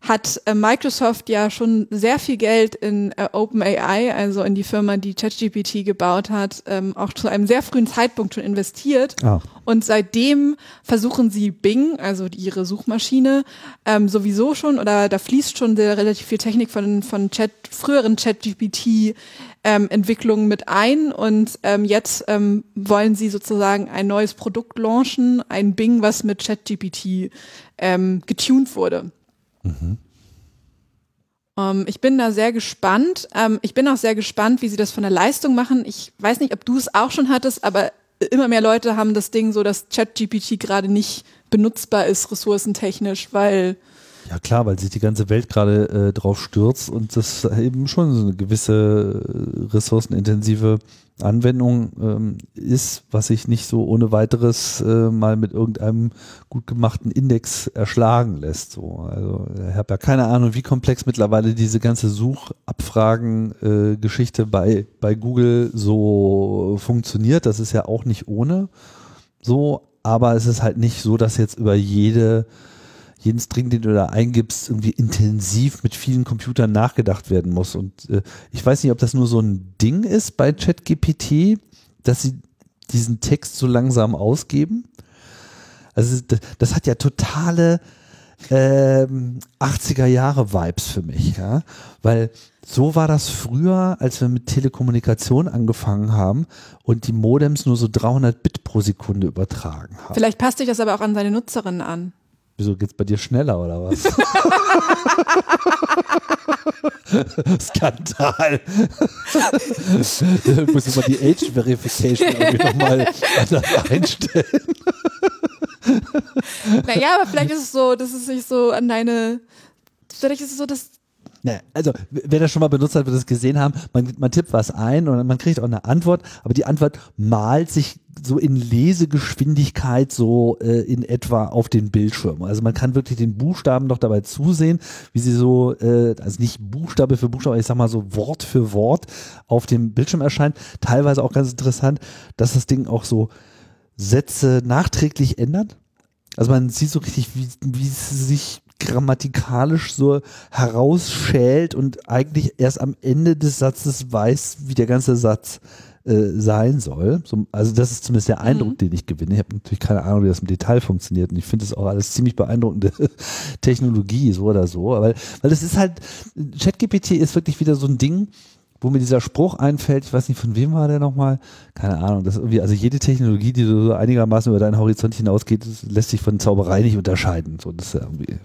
hat äh, Microsoft ja schon sehr viel Geld in äh, OpenAI, also in die Firma, die ChatGPT gebaut hat, ähm, auch zu einem sehr frühen Zeitpunkt schon investiert. Ah. Und seitdem versuchen sie Bing, also ihre Suchmaschine, ähm, sowieso schon, oder da fließt schon sehr relativ viel Technik von, von Chat, früheren ChatGPT ähm, Entwicklungen mit ein und ähm, jetzt ähm, wollen sie sozusagen ein neues Produkt launchen, ein Bing, was mit ChatGPT ähm, getuned wurde. Mhm. Um, ich bin da sehr gespannt. Um, ähm, ich bin auch sehr gespannt, wie sie das von der Leistung machen. Ich weiß nicht, ob du es auch schon hattest, aber immer mehr Leute haben das Ding so, dass ChatGPT gerade nicht benutzbar ist, ressourcentechnisch, weil Ja klar, weil sich die ganze Welt gerade äh, drauf stürzt und das eben schon so eine gewisse äh, ressourcenintensive Anwendung ähm, ist, was sich nicht so ohne weiteres äh, mal mit irgendeinem gut gemachten Index erschlagen lässt. So. Also ich habe ja keine Ahnung, wie komplex mittlerweile diese ganze Suchabfragen-Geschichte äh, bei, bei Google so funktioniert. Das ist ja auch nicht ohne so, aber es ist halt nicht so, dass jetzt über jede jeden String, den du da eingibst, irgendwie intensiv mit vielen Computern nachgedacht werden muss. Und äh, ich weiß nicht, ob das nur so ein Ding ist bei ChatGPT, dass sie diesen Text so langsam ausgeben. Also das, das hat ja totale ähm, 80er Jahre Vibes für mich, ja, weil so war das früher, als wir mit Telekommunikation angefangen haben und die Modems nur so 300 Bit pro Sekunde übertragen haben. Vielleicht passt sich das aber auch an seine Nutzerinnen an. Wieso geht's bei dir schneller oder was? Skandal. da muss ich mal die Age Verification irgendwie nochmal anders einstellen. naja, aber vielleicht ist es so, dass es sich so an deine, vielleicht ist es so, dass Ne, also wer das schon mal benutzt hat, wird es gesehen haben. Man, man tippt was ein und man kriegt auch eine Antwort, aber die Antwort malt sich so in Lesegeschwindigkeit so äh, in etwa auf den Bildschirm. Also man kann wirklich den Buchstaben noch dabei zusehen, wie sie so, äh, also nicht Buchstabe für Buchstabe, ich sag mal so Wort für Wort auf dem Bildschirm erscheint. Teilweise auch ganz interessant, dass das Ding auch so Sätze nachträglich ändert. Also man sieht so richtig, wie, wie es sich grammatikalisch so herausschält und eigentlich erst am Ende des Satzes weiß, wie der ganze Satz äh, sein soll. So, also das ist zumindest der Eindruck, mhm. den ich gewinne. Ich habe natürlich keine Ahnung, wie das im Detail funktioniert und ich finde es auch alles ziemlich beeindruckende Technologie, so oder so. Weil, weil das ist halt, ChatGPT ist wirklich wieder so ein Ding, wo mir dieser Spruch einfällt, ich weiß nicht, von wem war der nochmal, keine Ahnung, das irgendwie, also jede Technologie, die so einigermaßen über deinen Horizont hinausgeht, lässt sich von Zauberei nicht unterscheiden. So, das ist irgendwie,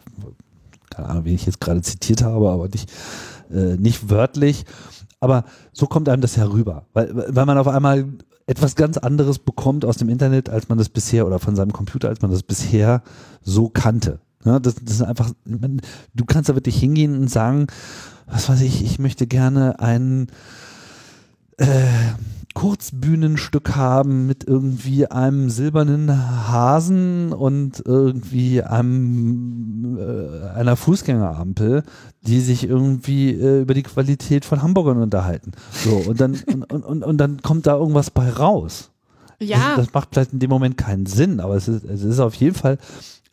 keine Ahnung, wen ich jetzt gerade zitiert habe, aber nicht, äh, nicht wörtlich. Aber so kommt einem das herüber, weil, weil man auf einmal etwas ganz anderes bekommt aus dem Internet, als man das bisher oder von seinem Computer, als man das bisher so kannte. Ja, das, das ist einfach, du kannst da wirklich hingehen und sagen, was weiß ich, ich möchte gerne ein äh, Kurzbühnenstück haben mit irgendwie einem silbernen Hasen und irgendwie einem äh, einer Fußgängerampel, die sich irgendwie äh, über die Qualität von Hamburgern unterhalten. So und dann und, und, und, und dann kommt da irgendwas bei raus. Ja. Das, das, macht vielleicht in dem Moment keinen Sinn, aber es ist, es ist auf jeden Fall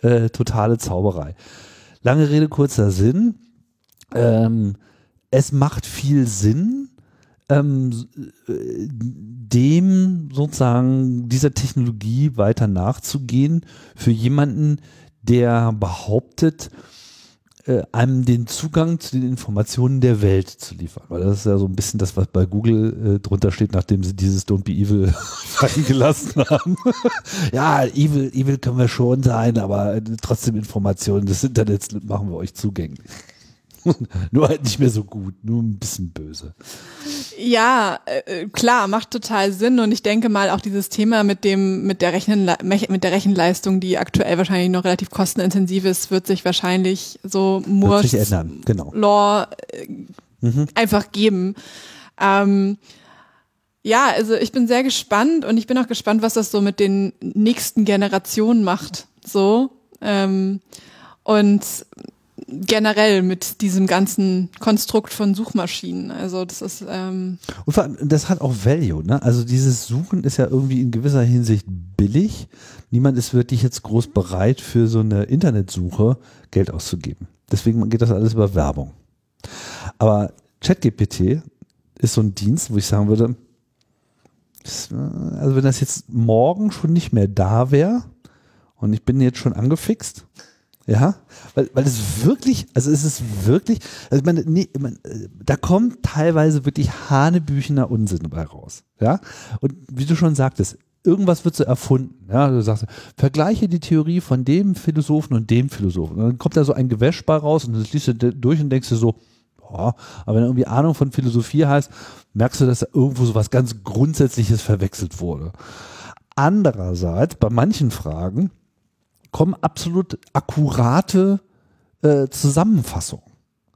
äh, totale Zauberei. Lange Rede, kurzer Sinn. Ähm, es macht viel Sinn, ähm, dem sozusagen dieser Technologie weiter nachzugehen für jemanden, der behauptet, äh, einem den Zugang zu den Informationen der Welt zu liefern. Weil das ist ja so ein bisschen das, was bei Google äh, drunter steht, nachdem sie dieses Don't be evil fallen haben. ja, evil, evil können wir schon sein, aber äh, trotzdem Informationen des Internets machen wir euch zugänglich. nur halt nicht mehr so gut, nur ein bisschen böse. Ja, äh, klar, macht total Sinn und ich denke mal auch dieses Thema mit dem mit der Rechenle mit der Rechenleistung, die aktuell wahrscheinlich noch relativ kostenintensiv ist, wird sich wahrscheinlich so Moore's genau. Law äh, mhm. einfach geben. Ähm, ja, also ich bin sehr gespannt und ich bin auch gespannt, was das so mit den nächsten Generationen macht. So. Ähm, und generell mit diesem ganzen Konstrukt von Suchmaschinen. Also das ist ähm und vor allem, das hat auch Value. Ne? Also dieses Suchen ist ja irgendwie in gewisser Hinsicht billig. Niemand ist wirklich jetzt groß bereit für so eine Internetsuche Geld auszugeben. Deswegen geht das alles über Werbung. Aber ChatGPT ist so ein Dienst, wo ich sagen würde, also wenn das jetzt morgen schon nicht mehr da wäre und ich bin jetzt schon angefixt, ja, weil, weil es wirklich, also es ist wirklich, also man, nee, man, da kommt teilweise wirklich hanebüchener Unsinn dabei raus. Ja, und wie du schon sagtest, irgendwas wird so erfunden. Ja, du sagst, vergleiche die Theorie von dem Philosophen und dem Philosophen. Und dann kommt da so ein Gewäsch bei raus und das liest du durch und denkst du so, boah, aber wenn irgendwie Ahnung von Philosophie heißt, merkst du, dass da irgendwo so was ganz Grundsätzliches verwechselt wurde. Andererseits, bei manchen Fragen, kommen absolut akkurate äh, Zusammenfassung.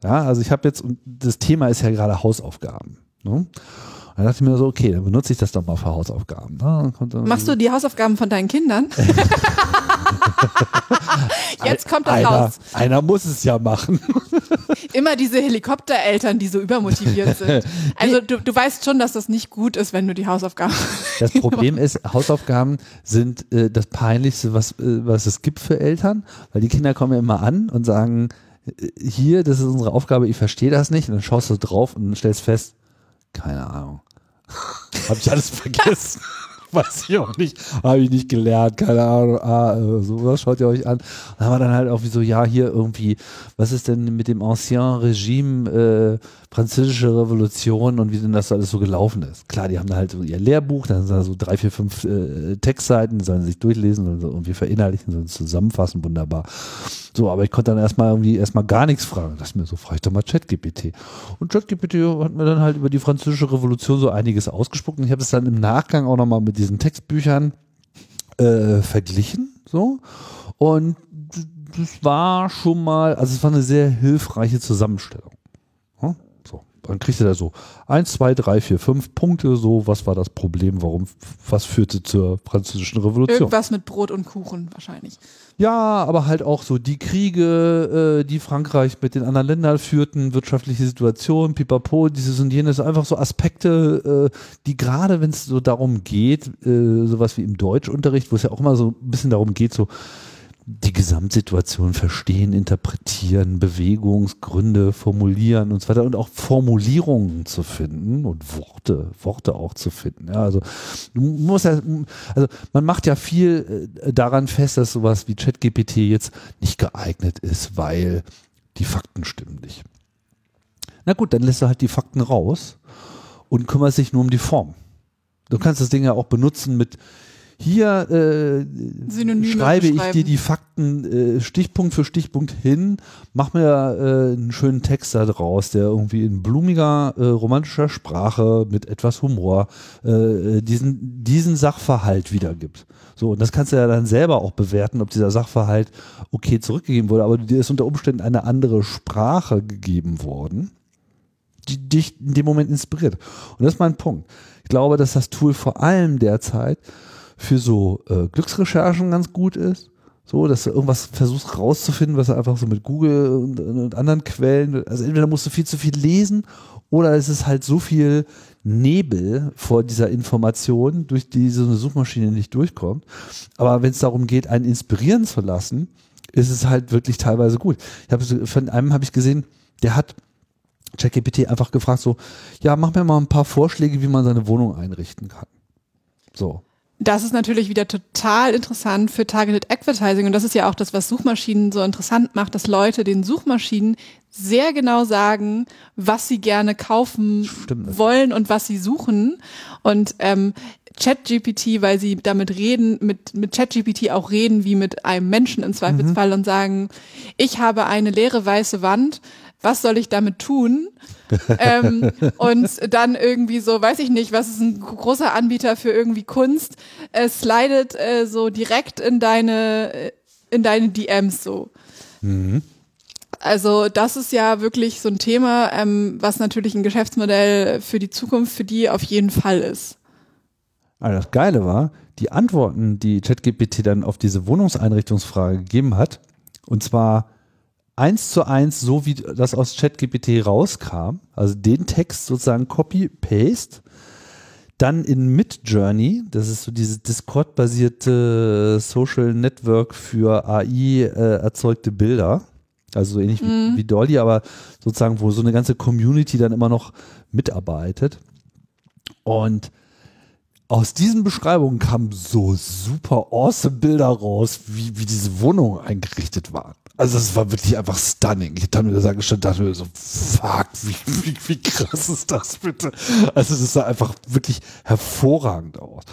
Ja, also ich habe jetzt, und das Thema ist ja gerade Hausaufgaben. Ne? Dann dachte ich mir so, okay, dann benutze ich das doch mal für Hausaufgaben. Ne? Machst du die Hausaufgaben von deinen Kindern? Jetzt kommt das einer, raus. Einer muss es ja machen. Immer diese Helikoptereltern, die so übermotiviert sind. Also du, du weißt schon, dass das nicht gut ist, wenn du die Hausaufgaben. Das Problem ist, Hausaufgaben sind äh, das Peinlichste, was, äh, was es gibt für Eltern, weil die Kinder kommen ja immer an und sagen, äh, hier, das ist unsere Aufgabe, ich verstehe das nicht. Und dann schaust du drauf und stellst fest, keine Ahnung. Hab ich alles vergessen. Weiß ich auch nicht. Habe ich nicht gelernt. Keine Ahnung. Ah, äh, sowas schaut ihr euch an. Haben wir dann halt auch wie so, ja, hier irgendwie, was ist denn mit dem Ancien Regime, äh, französische Revolution und wie denn das alles so gelaufen ist. Klar, die haben da halt so ihr Lehrbuch, dann sind da so drei, vier, fünf äh, Textseiten, die sollen sich durchlesen und so irgendwie verinnerlichen, sollen zusammenfassen, wunderbar. So, aber ich konnte dann erstmal irgendwie erstmal gar nichts fragen. Das ist mir so, frage ich doch mal ChatGPT. Und ChatGPT hat mir dann halt über die französische Revolution so einiges ausgespuckt und ich habe es dann im Nachgang auch nochmal mit diesen Textbüchern äh, verglichen. So. Und das war schon mal, also es war eine sehr hilfreiche Zusammenstellung. Dann kriegst du da so eins, zwei, drei, vier, fünf Punkte, so, was war das Problem, warum, was führte zur französischen Revolution? Irgendwas mit Brot und Kuchen wahrscheinlich. Ja, aber halt auch so die Kriege, äh, die Frankreich mit den anderen Ländern führten, wirtschaftliche Situation, pipapo, dieses und jenes, einfach so Aspekte, äh, die gerade, wenn es so darum geht, äh, sowas wie im Deutschunterricht, wo es ja auch immer so ein bisschen darum geht, so die Gesamtsituation verstehen, interpretieren, Bewegungsgründe formulieren und so weiter und auch Formulierungen zu finden und Worte, Worte auch zu finden. Ja, also du musst ja, also man macht ja viel äh, daran fest, dass sowas wie ChatGPT jetzt nicht geeignet ist, weil die Fakten stimmen nicht. Na gut, dann lässt du halt die Fakten raus und kümmerst dich nur um die Form. Du kannst das Ding ja auch benutzen mit hier äh, schreibe ich dir die Fakten äh, Stichpunkt für Stichpunkt hin, mach mir äh, einen schönen Text da draus, der irgendwie in blumiger, äh, romantischer Sprache mit etwas Humor äh, diesen, diesen Sachverhalt wiedergibt. So, und das kannst du ja dann selber auch bewerten, ob dieser Sachverhalt okay zurückgegeben wurde, aber dir ist unter Umständen eine andere Sprache gegeben worden, die dich in dem Moment inspiriert. Und das ist mein Punkt. Ich glaube, dass das Tool vor allem derzeit für so äh, Glücksrecherchen ganz gut ist. So, dass du irgendwas versuchst rauszufinden, was du einfach so mit Google und, und anderen Quellen, also entweder musst du viel zu viel lesen oder es ist halt so viel Nebel vor dieser Information, durch die so eine Suchmaschine nicht durchkommt. Aber wenn es darum geht, einen inspirieren zu lassen, ist es halt wirklich teilweise gut. Ich hab, von einem habe ich gesehen, der hat ChatGPT einfach gefragt so, ja, mach mir mal ein paar Vorschläge, wie man seine Wohnung einrichten kann. So. Das ist natürlich wieder total interessant für Targeted Advertising und das ist ja auch das, was Suchmaschinen so interessant macht, dass Leute den Suchmaschinen sehr genau sagen, was sie gerne kaufen Stimmt. wollen und was sie suchen. Und ähm, ChatGPT, weil sie damit reden, mit, mit ChatGPT auch reden wie mit einem Menschen im Zweifelsfall mhm. und sagen, ich habe eine leere weiße Wand, was soll ich damit tun? ähm, und dann irgendwie so, weiß ich nicht, was ist ein großer Anbieter für irgendwie Kunst, es slidet äh, so direkt in deine, äh, in deine DMs so. Mhm. Also das ist ja wirklich so ein Thema, ähm, was natürlich ein Geschäftsmodell für die Zukunft für die auf jeden Fall ist. Aber das Geile war, die Antworten, die ChatGPT dann auf diese Wohnungseinrichtungsfrage gegeben hat, und zwar eins zu eins, so wie das aus ChatGPT rauskam, also den Text sozusagen Copy-Paste, dann in Midjourney, das ist so dieses Discord-basierte Social Network für AI äh, erzeugte Bilder, also so ähnlich mhm. wie, wie Dolly, aber sozusagen, wo so eine ganze Community dann immer noch mitarbeitet. Und aus diesen Beschreibungen kamen so super awesome Bilder raus, wie, wie diese Wohnung eingerichtet war. Also es war wirklich einfach stunning. Ich habe mir das angeschaut dachte mir so, fuck, wie, wie, wie krass ist das bitte? Also es sah einfach wirklich hervorragend aus.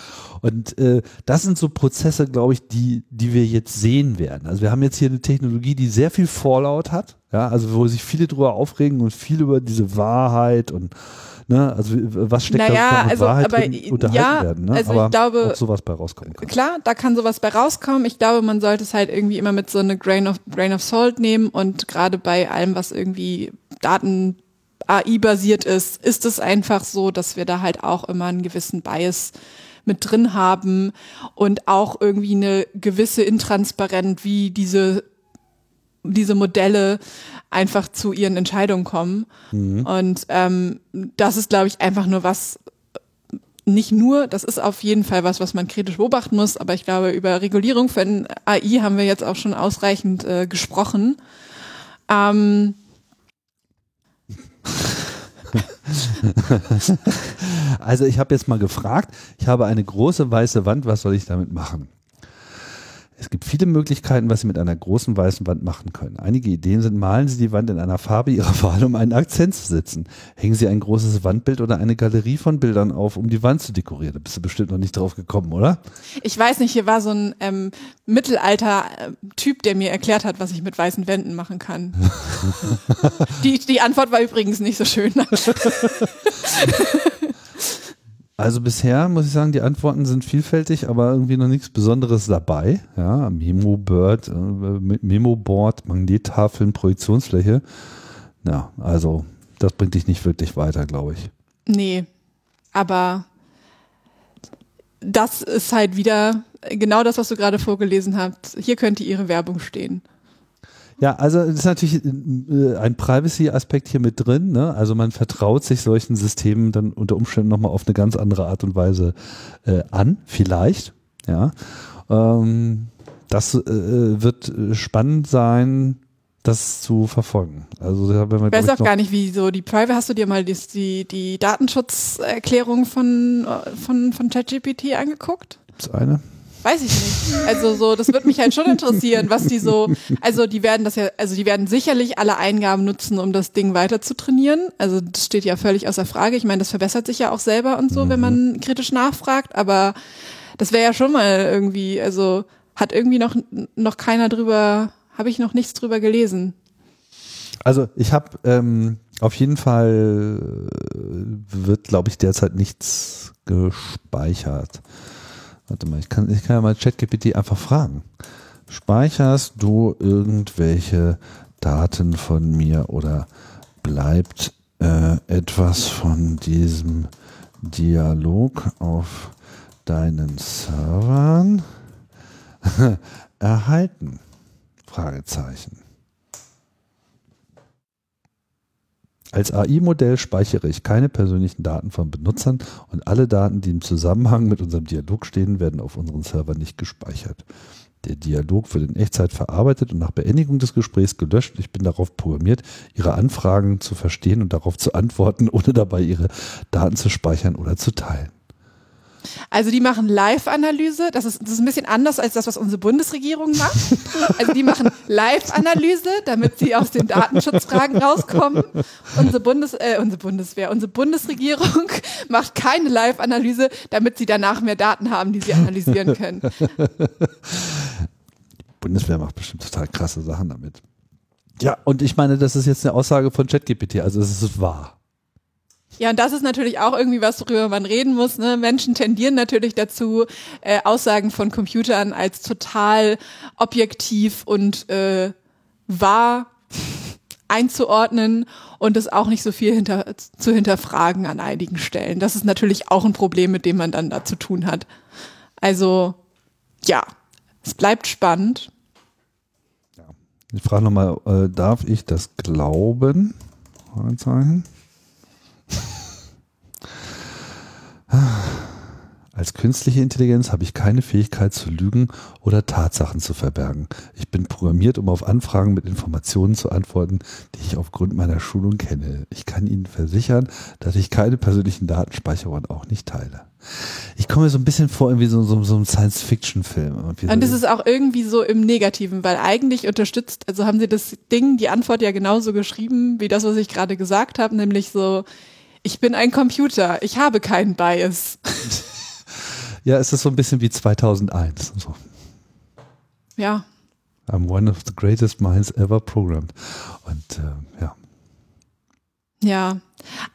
Und äh, das sind so Prozesse, glaube ich, die, die wir jetzt sehen werden. Also wir haben jetzt hier eine Technologie, die sehr viel Fallout hat, ja, also wo sich viele drüber aufregen und viel über diese Wahrheit und Ne? Also was steckt Naja, da also, Wahrheit aber, drin, unterhalten ja, werden, ne? also ich aber glaube- auch sowas bei rauskommen kann. Klar, da kann sowas bei rauskommen. Ich glaube, man sollte es halt irgendwie immer mit so eine Grain of, Grain of Salt nehmen und gerade bei allem, was irgendwie Daten AI-basiert ist, ist es einfach so, dass wir da halt auch immer einen gewissen Bias mit drin haben und auch irgendwie eine gewisse Intransparenz, wie diese diese Modelle einfach zu ihren Entscheidungen kommen. Und ähm, das ist, glaube ich, einfach nur was, nicht nur, das ist auf jeden Fall was, was man kritisch beobachten muss, aber ich glaube, über Regulierung von AI haben wir jetzt auch schon ausreichend äh, gesprochen. Ähm, Also ich habe jetzt mal gefragt, ich habe eine große weiße Wand, was soll ich damit machen? Es gibt viele Möglichkeiten, was Sie mit einer großen weißen Wand machen können. Einige Ideen sind, malen Sie die Wand in einer Farbe Ihrer Wahl, um einen Akzent zu setzen. Hängen Sie ein großes Wandbild oder eine Galerie von Bildern auf, um die Wand zu dekorieren. Da bist du bestimmt noch nicht drauf gekommen, oder? ich weiß nicht, hier war so ein ähm, Mittelalter-Typ, der mir erklärt hat, was ich mit weißen Wänden machen kann. die, die Antwort war übrigens nicht so schön. Also bisher muss ich sagen, die Antworten sind vielfältig, aber irgendwie noch nichts Besonderes dabei. Ja, Memo-Bird, äh, Memo-Board, Magnettafeln, Projektionsfläche. Ja, also das bringt dich nicht wirklich weiter, glaube ich. Nee, aber das ist halt wieder genau das, was du gerade vorgelesen hast. Hier könnte ihre Werbung stehen. Ja, also es ist natürlich äh, ein Privacy-Aspekt hier mit drin. Ne? Also man vertraut sich solchen Systemen dann unter Umständen nochmal auf eine ganz andere Art und Weise äh, an, vielleicht. Ja, ähm, das äh, wird spannend sein, das zu verfolgen. Also da werden wir, Ich weiß auch gar nicht, wie so die Private, hast du dir mal die, die, die Datenschutzerklärung von, äh, von, von ChatGPT angeguckt? gibt's eine? Weiß ich nicht. Also so, das würde mich halt schon interessieren, was die so, also die werden das ja, also die werden sicherlich alle Eingaben nutzen, um das Ding weiter zu trainieren. Also das steht ja völlig außer Frage. Ich meine, das verbessert sich ja auch selber und so, wenn man kritisch nachfragt, aber das wäre ja schon mal irgendwie, also hat irgendwie noch, noch keiner drüber, habe ich noch nichts drüber gelesen. Also ich habe ähm, auf jeden Fall äh, wird, glaube ich, derzeit nichts gespeichert. Warte mal, ich kann, ich kann ja mal ChatGPT einfach fragen. Speicherst du irgendwelche Daten von mir oder bleibt äh, etwas von diesem Dialog auf deinen Servern erhalten? Fragezeichen. Als AI-Modell speichere ich keine persönlichen Daten von Benutzern und alle Daten, die im Zusammenhang mit unserem Dialog stehen, werden auf unseren Server nicht gespeichert. Der Dialog wird in Echtzeit verarbeitet und nach Beendigung des Gesprächs gelöscht. Ich bin darauf programmiert, Ihre Anfragen zu verstehen und darauf zu antworten, ohne dabei Ihre Daten zu speichern oder zu teilen. Also die machen Live-Analyse. Das ist, das ist ein bisschen anders als das, was unsere Bundesregierung macht. Also die machen Live-Analyse, damit sie aus den Datenschutzfragen rauskommen. Unsere, Bundes, äh, unsere Bundeswehr, unsere Bundesregierung macht keine Live-Analyse, damit sie danach mehr Daten haben, die sie analysieren können. Bundeswehr macht bestimmt total krasse Sachen damit. Ja, und ich meine, das ist jetzt eine Aussage von ChatGPT, also es ist wahr. Ja, und das ist natürlich auch irgendwie was, worüber man reden muss. Ne? Menschen tendieren natürlich dazu, äh, Aussagen von Computern als total objektiv und äh, wahr einzuordnen und es auch nicht so viel hinter, zu hinterfragen an einigen Stellen. Das ist natürlich auch ein Problem, mit dem man dann da zu tun hat. Also ja, es bleibt spannend. Ich frage nochmal, äh, darf ich das glauben? Fragezeichen. Als künstliche Intelligenz habe ich keine Fähigkeit zu lügen oder Tatsachen zu verbergen. Ich bin programmiert, um auf Anfragen mit Informationen zu antworten, die ich aufgrund meiner Schulung kenne. Ich kann Ihnen versichern, dass ich keine persönlichen Daten speichere und auch nicht teile. Ich komme mir so ein bisschen vor, wie so, so, so ein Science-Fiction-Film. Irgendwie Und das ist auch irgendwie so im Negativen, weil eigentlich unterstützt, also haben sie das Ding, die Antwort ja genauso geschrieben, wie das, was ich gerade gesagt habe, nämlich so, ich bin ein Computer, ich habe keinen Bias. Ja, es ist so ein bisschen wie 2001. So. Ja, I'm one of the greatest minds ever programmed. Und äh, ja, ja.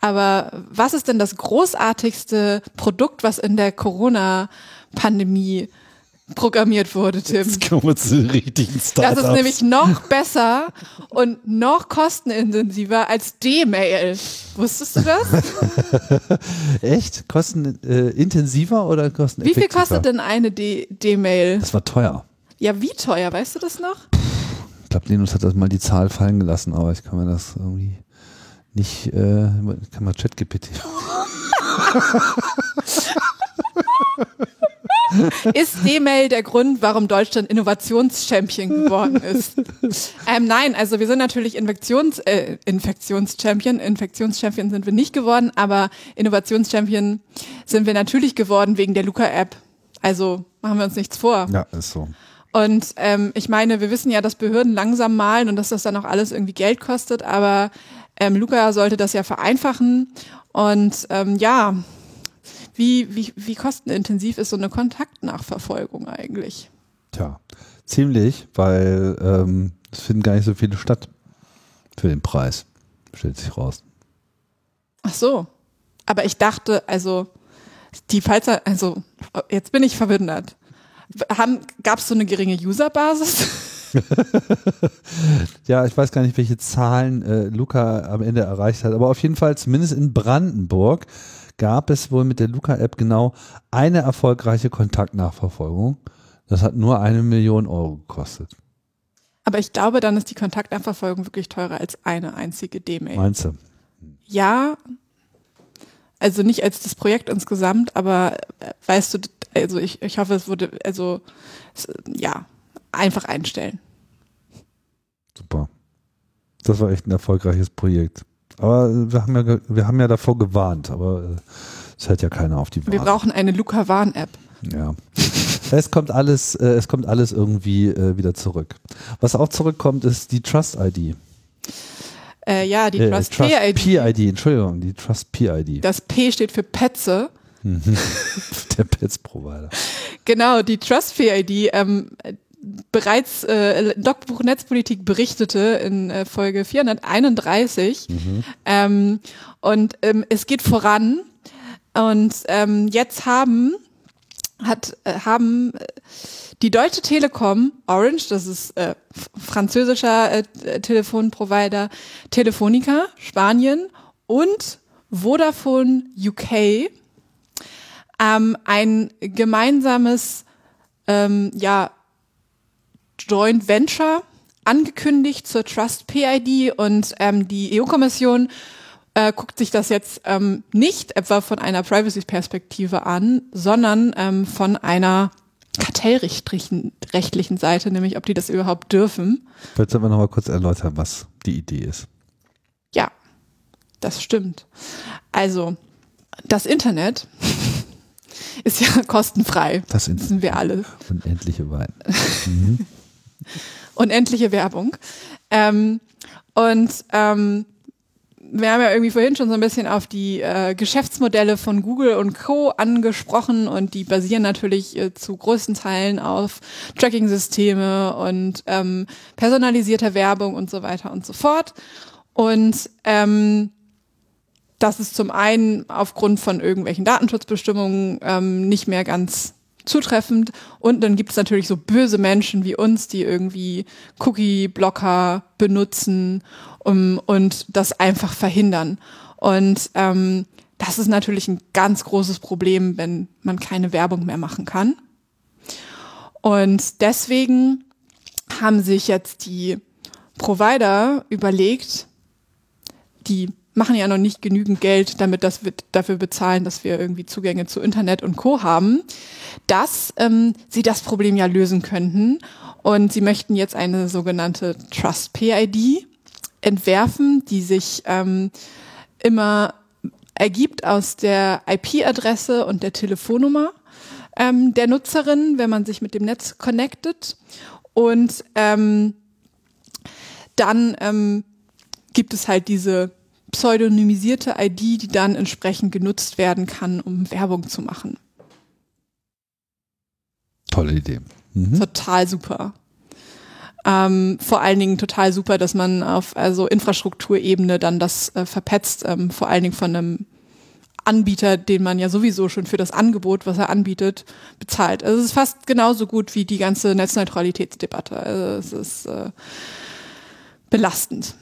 Aber was ist denn das großartigste Produkt, was in der Corona-Pandemie programmiert wurde, Tim? Jetzt kommen wir zu den richtigen Startups. Das ist nämlich noch besser und noch kostenintensiver als D-Mail. Wusstest du das? Echt? Kostenintensiver äh, oder Wie viel kostet denn eine D-Mail? Das war teuer. Ja, wie teuer? Weißt du das noch? Ich glaube, Linus hat das mal die Zahl fallen gelassen, aber ich kann mir das irgendwie nicht, äh, kann man ChatGPT. ist D-Mail der Grund, warum Deutschland Innovationschampion geworden ist? ähm, nein, also wir sind natürlich Infektions, äh, Infektionschampion. Infektionschampion sind wir nicht geworden, aber Innovationschampion sind wir natürlich geworden wegen der Luca-App. Also machen wir uns nichts vor. Ja, ist so. Und ähm, ich meine, wir wissen ja, dass Behörden langsam malen und dass das dann auch alles irgendwie Geld kostet, aber ähm, Luca sollte das ja vereinfachen. Und ähm, ja, wie, wie, wie kostenintensiv ist so eine Kontaktnachverfolgung eigentlich? Tja, ziemlich, weil ähm, es finden gar nicht so viele statt für den Preis, stellt sich raus. Ach so. Aber ich dachte, also die Pfalzer, also jetzt bin ich verwundert. Gab es so eine geringe Userbasis? ja, ich weiß gar nicht, welche Zahlen äh, Luca am Ende erreicht hat, aber auf jeden Fall zumindest in Brandenburg gab es wohl mit der Luca-App genau eine erfolgreiche Kontaktnachverfolgung. Das hat nur eine Million Euro gekostet. Aber ich glaube, dann ist die Kontaktnachverfolgung wirklich teurer als eine einzige D-Mail. Meinst du? Ja, also nicht als das Projekt insgesamt, aber äh, weißt du, also ich, ich hoffe, es wurde, also ja, einfach einstellen. Super. Das war echt ein erfolgreiches Projekt. Aber wir haben ja, wir haben ja davor gewarnt, aber äh, es hört ja keiner auf die Warn. Wir brauchen eine Luca-Warn-App. Ja. es kommt alles, äh, es kommt alles irgendwie äh, wieder zurück. Was auch zurückkommt, ist die Trust-ID. Äh, ja, die Trust, Trust PID. PID, Entschuldigung, die Trust PID. Das P steht für Petze. Mhm. Der Pets-Provider. Genau, die Trust PID. Ähm, bereits äh, Logbuch Netzpolitik berichtete in äh, Folge 431. Mhm. Ähm, und ähm, es geht voran. Und ähm, jetzt haben hat äh, haben äh, die Deutsche Telekom, Orange, das ist äh, französischer äh, Telefonprovider, Telefonica, Spanien und Vodafone UK ähm, ein gemeinsames ähm, ja, Joint Venture angekündigt zur Trust PID und ähm, die EU-Kommission äh, guckt sich das jetzt ähm, nicht etwa von einer Privacy-Perspektive an, sondern ähm, von einer kartellrechtlichen rechtlichen Seite, nämlich ob die das überhaupt dürfen. Vielleicht sollten wir nochmal kurz erläutern, was die Idee ist. Ja, das stimmt. Also, das Internet ist ja kostenfrei. Das wissen wir alle. Unendliche Wein. Mhm. Unendliche Werbung. Ähm, und ähm, wir haben ja irgendwie vorhin schon so ein bisschen auf die äh, Geschäftsmodelle von Google und Co. angesprochen und die basieren natürlich äh, zu größten Teilen auf Tracking-Systeme und ähm, personalisierter Werbung und so weiter und so fort. Und ähm, das ist zum einen aufgrund von irgendwelchen Datenschutzbestimmungen ähm, nicht mehr ganz zutreffend. Und dann gibt es natürlich so böse Menschen wie uns, die irgendwie Cookie-Blocker benutzen um, und das einfach verhindern. Und ähm, das ist natürlich ein ganz großes Problem, wenn man keine Werbung mehr machen kann. Und deswegen haben sich jetzt die Provider überlegt, die machen ja noch nicht genügend Geld, damit das wir dafür bezahlen, dass wir irgendwie Zugänge zu Internet und Co. haben, dass ähm, sie das Problem ja lösen könnten. Und sie möchten jetzt eine sogenannte Trust PID entwerfen, die sich ähm, immer ergibt aus der IP-Adresse und der Telefonnummer ähm, der Nutzerin, wenn man sich mit dem Netz connectet. Und ähm, dann ähm, gibt es halt diese pseudonymisierte ID, die dann entsprechend genutzt werden kann, um Werbung zu machen. Tolle Idee. Mhm. Total super. Ähm, vor allen Dingen total super, dass man auf also Infrastrukturebene dann das äh, verpetzt, ähm, vor allen Dingen von einem Anbieter, den man ja sowieso schon für das Angebot, was er anbietet, bezahlt. Also es ist fast genauso gut wie die ganze Netzneutralitätsdebatte. Also es ist äh, belastend.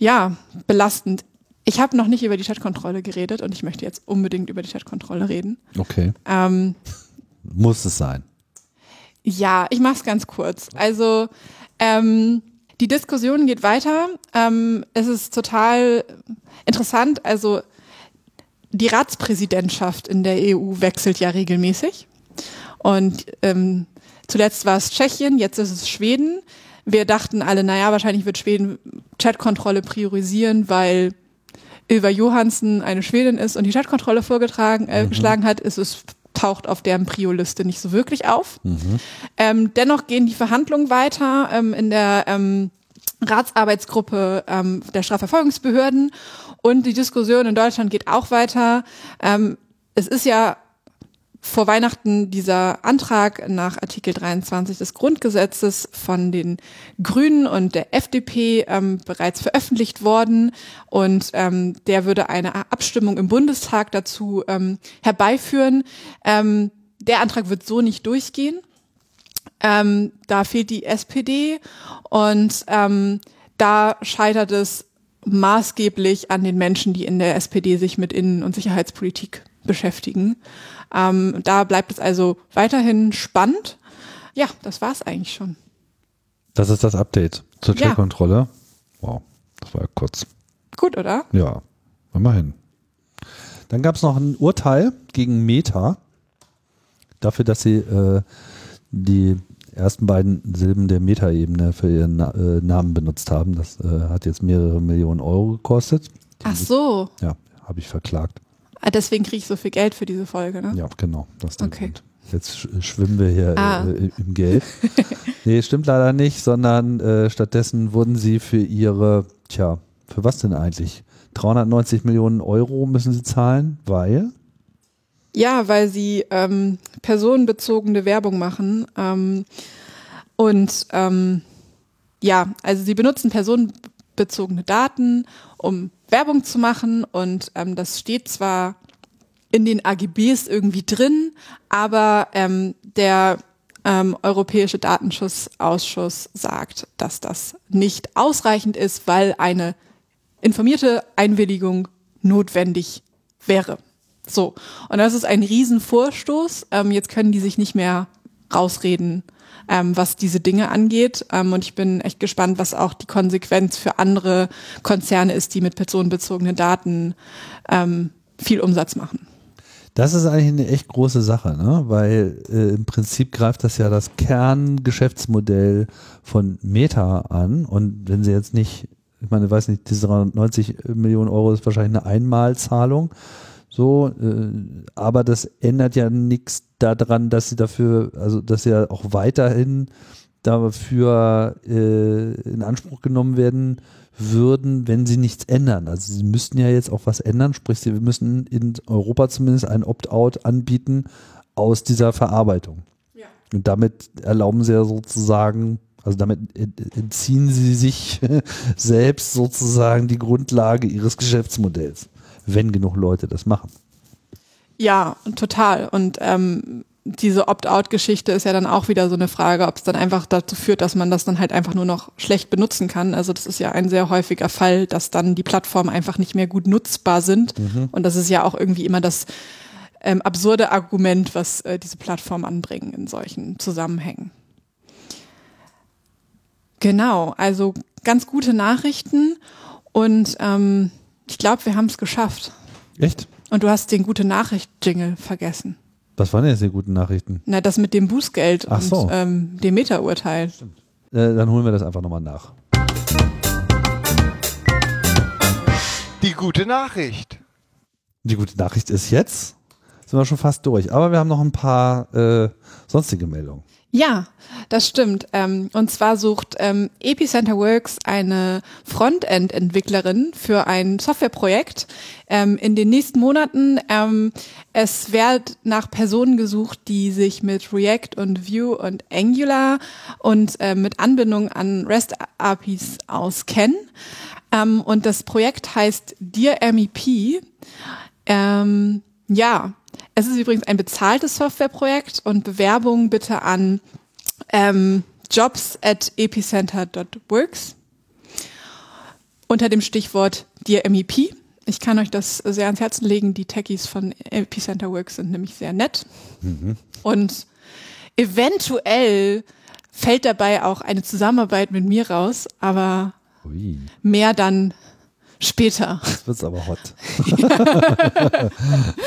Ja, belastend. Ich habe noch nicht über die Chatkontrolle geredet und ich möchte jetzt unbedingt über die Chatkontrolle reden. Okay. Ähm, Muss es sein. ja, ich mache es ganz kurz. Also ähm, die Diskussion geht weiter. Ähm, es ist total interessant. Also die Ratspräsidentschaft in der EU wechselt ja regelmäßig. Und ähm, zuletzt war es Tschechien, jetzt ist es Schweden. Wir dachten alle, naja, wahrscheinlich wird Schweden Chatkontrolle priorisieren, weil Ylva Johansson eine Schwedin ist und die Chatkontrolle vorgetragen, äh, geschlagen hat, ist es taucht auf deren Prio-Liste nicht so wirklich auf. Ähm, dennoch gehen die Verhandlungen weiter ähm, in der ähm, Ratsarbeitsgruppe ähm, der Strafverfolgungsbehörden und die Diskussion in Deutschland geht auch weiter. Ähm, es ist ja vor Weihnachten dieser Antrag nach Artikel 23 des Grundgesetzes von den Grünen und der FDP ähm, bereits veröffentlicht worden und ähm, der würde eine Abstimmung im Bundestag dazu ähm, herbeiführen. Ähm, der Antrag wird so nicht durchgehen. Ähm, da fehlt die SPD und ähm, da scheitert es maßgeblich an den Menschen, die in der SPD sich mit Innen- und Sicherheitspolitik beschäftigen. Ähm, da bleibt es also weiterhin spannend. Ja, das war's eigentlich schon. Das ist das Update zur Ja. Chatkontrolle. Wow, das war ja kurz. Gut, oder? Ja, immerhin. Dann gab es noch ein Urteil gegen Meta dafür, dass sie äh, die ersten beiden Silben der Meta-Ebene für ihren Na äh, Namen benutzt haben. Das äh, hat jetzt mehrere Millionen Euro gekostet. Ach so. Ja, habe ich verklagt. Ah, deswegen kriege ich so viel Geld für diese Folge, ne? Ja, genau. Das ist der Okay. Grund. Jetzt sch schwimmen wir hier Ah. äh, im Geld. nee, stimmt leider nicht, sondern äh, stattdessen wurden sie für ihre, tja, für was denn eigentlich? 390 Millionen Euro müssen sie zahlen, weil Ja, weil sie ähm, personenbezogene Werbung machen. Ähm, und ähm, ja, also sie benutzen personenbezogene Daten, um Werbung zu machen. Und ähm, das steht zwar in den AGBs irgendwie drin, aber ähm, der ähm, Europäische Datenschutzausschuss sagt, dass das nicht ausreichend ist, weil eine informierte Einwilligung notwendig wäre. So, und das ist ein Riesenvorstoß. Ähm, jetzt können die sich nicht mehr rausreden, ähm, was diese Dinge angeht. Ähm, und ich bin echt gespannt, was auch die Konsequenz für andere Konzerne ist, die mit personenbezogenen Daten ähm, viel Umsatz machen. das ist eigentlich eine echt große Sache, ne? weil äh, im Prinzip greift das ja das Kerngeschäftsmodell von Meta an und wenn sie jetzt nicht, ich meine, ich weiß nicht, diese 390 Millionen Euro ist wahrscheinlich eine Einmalzahlung, so, äh, aber das ändert ja nichts daran, dass sie dafür, also dass sie ja auch weiterhin dafür äh, in Anspruch genommen werden würden, wenn sie nichts ändern. Also sie müssten ja jetzt auch was ändern, sprich, sie müssen in Europa zumindest ein Opt-out anbieten aus dieser Verarbeitung. Ja. Und damit erlauben sie ja sozusagen, also damit entziehen sie sich selbst sozusagen die Grundlage ihres Geschäftsmodells, wenn genug Leute das machen. Ja, total. Und ähm, diese Opt-out-Geschichte ist ja dann auch wieder so eine Frage, ob es dann einfach dazu führt, dass man das dann halt einfach nur noch schlecht benutzen kann. Also das ist ja ein sehr häufiger Fall, dass dann die Plattformen einfach nicht mehr gut nutzbar sind. Und das ist ja auch irgendwie immer das ähm, absurde Argument, was äh, diese Plattformen anbringen in solchen Zusammenhängen. Genau, also ganz gute Nachrichten und ähm, ich glaube, wir haben es geschafft. Echt? Und du hast den gute Nachricht-Jingle vergessen. Was waren denn jetzt die guten Nachrichten? Na, das mit dem Bußgeld Ach so. und ähm, dem Meta-Urteil. Äh, dann holen wir das einfach nochmal nach. Die gute Nachricht. Die gute Nachricht ist jetzt, sind wir schon fast durch. Aber wir haben noch ein paar äh, sonstige Meldungen. Ja, das stimmt. Ähm, und zwar sucht ähm, Epicenter Works eine Frontend-Entwicklerin für ein Softwareprojekt ähm, in den nächsten Monaten. Es wird nach Personen gesucht, die sich mit React und Vue und Angular und äh, mit Anbindung an REST-APIs auskennen. Und das Projekt heißt Dear MEP. Ja, es ist übrigens ein bezahltes Softwareprojekt und Bewerbungen bitte an ähm, jobs at epicenter.works unter dem Stichwort Dear MEP. Ich kann euch das sehr ans Herzen legen. Die Techies von Epicenter Works sind nämlich sehr nett. Mhm. Und eventuell fällt dabei auch eine Zusammenarbeit mit mir raus, aber Ui. mehr dann später. Jetzt wird's aber hot.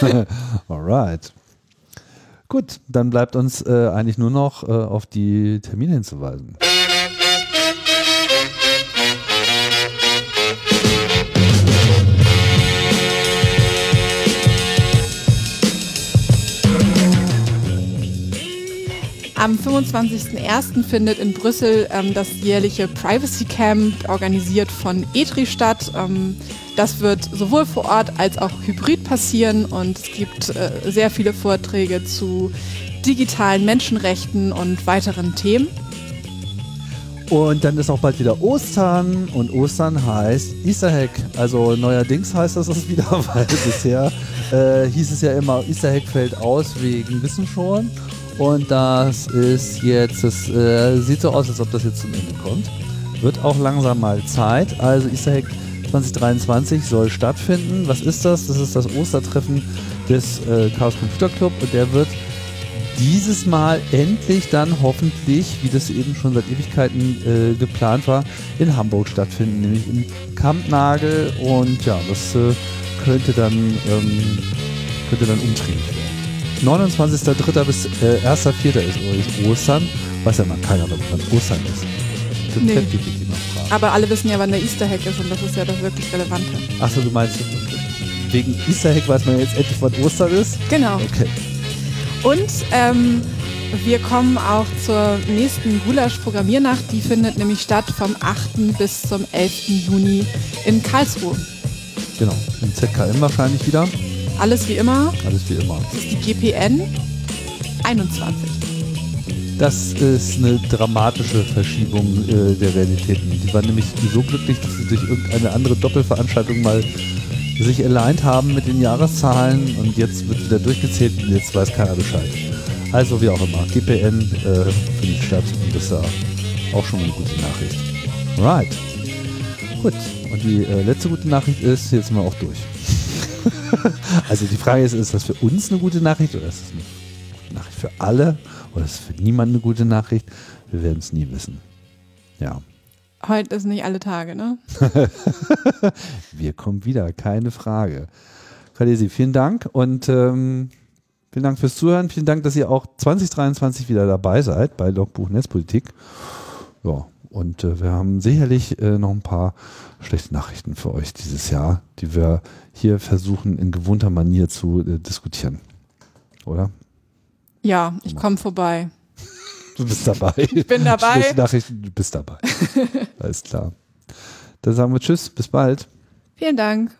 Alright. Gut, dann bleibt uns äh, eigentlich nur noch äh, auf die Termine hinzuweisen. Am 25.01. findet in Brüssel ähm, das jährliche Privacy Camp, organisiert von ETRI statt. Ähm, das wird sowohl vor Ort als auch hybrid passieren und es gibt äh, sehr viele Vorträge zu digitalen Menschenrechten und weiteren Themen. Und dann ist auch bald wieder Ostern und Ostern heißt Easter Hack. Also neuerdings heißt das es wieder, weil bisher äh, hieß es ja immer, Easter Hack fällt aus wegen Wissen schon. Und das ist jetzt, es äh, sieht so aus, als ob das jetzt zum Ende kommt. Wird auch langsam mal Zeit. Also Easter Hack 2023 soll stattfinden. Was ist das? Das ist das Ostertreffen des äh, Chaos Computer Club und der wird dieses Mal endlich dann hoffentlich, wie das eben schon seit Ewigkeiten äh, geplant war, in Hamburg stattfinden, nämlich im Kampnagel und ja, das äh, könnte dann ähm, dann umtriebig werden. 29.03. bis äh, 1.04. ist Ostern. Weiß ja mal keiner, wann Ostern ist. Nee. Aber alle wissen ja, wann der Easter Hack ist und das ist ja das wirklich Relevante. Achso, du meinst, wegen Easter Hack weiß man jetzt endlich, wann Ostern ist? Genau. Okay. Und ähm, wir kommen auch zur nächsten Gulasch-Programmiernacht. Die findet nämlich statt vom 8. bis zum 11. Juni in Karlsruhe. Genau, im ZKM wahrscheinlich wieder. Alles wie immer. Alles wie immer. Das ist die GPN 21. Das ist eine dramatische Verschiebung äh, der Realitäten. Die waren nämlich so glücklich, dass sie durch irgendeine andere Doppelveranstaltung mal sich alleint haben mit den Jahreszahlen und jetzt wird wieder durchgezählt und jetzt weiß keiner Bescheid. Also wie auch immer, GPN äh, findet statt und das ist ja auch schon mal eine gute Nachricht. Right. Gut. Und die äh, letzte gute Nachricht ist, jetzt sind wir auch durch. also die Frage ist, ist das für uns eine gute Nachricht oder ist das eine Nachricht für alle oder ist es für niemanden eine gute Nachricht? Wir werden es nie wissen. Ja. Heute ist nicht alle Tage, ne? Wir kommen wieder, keine Frage. Kalesi, vielen Dank und ähm, vielen Dank fürs Zuhören. Vielen Dank, dass ihr auch 2023 wieder dabei seid bei Logbuch Netzpolitik. Ja, und äh, wir haben sicherlich äh, noch ein paar schlechte Nachrichten für euch dieses Jahr, die wir hier versuchen in gewohnter Manier zu äh, diskutieren. Oder? Ja, ich komme vorbei. Du bist dabei. Ich bin dabei. Schlechte Nachrichten, du bist dabei. Alles klar. Dann sagen wir Tschüss, bis bald. Vielen Dank.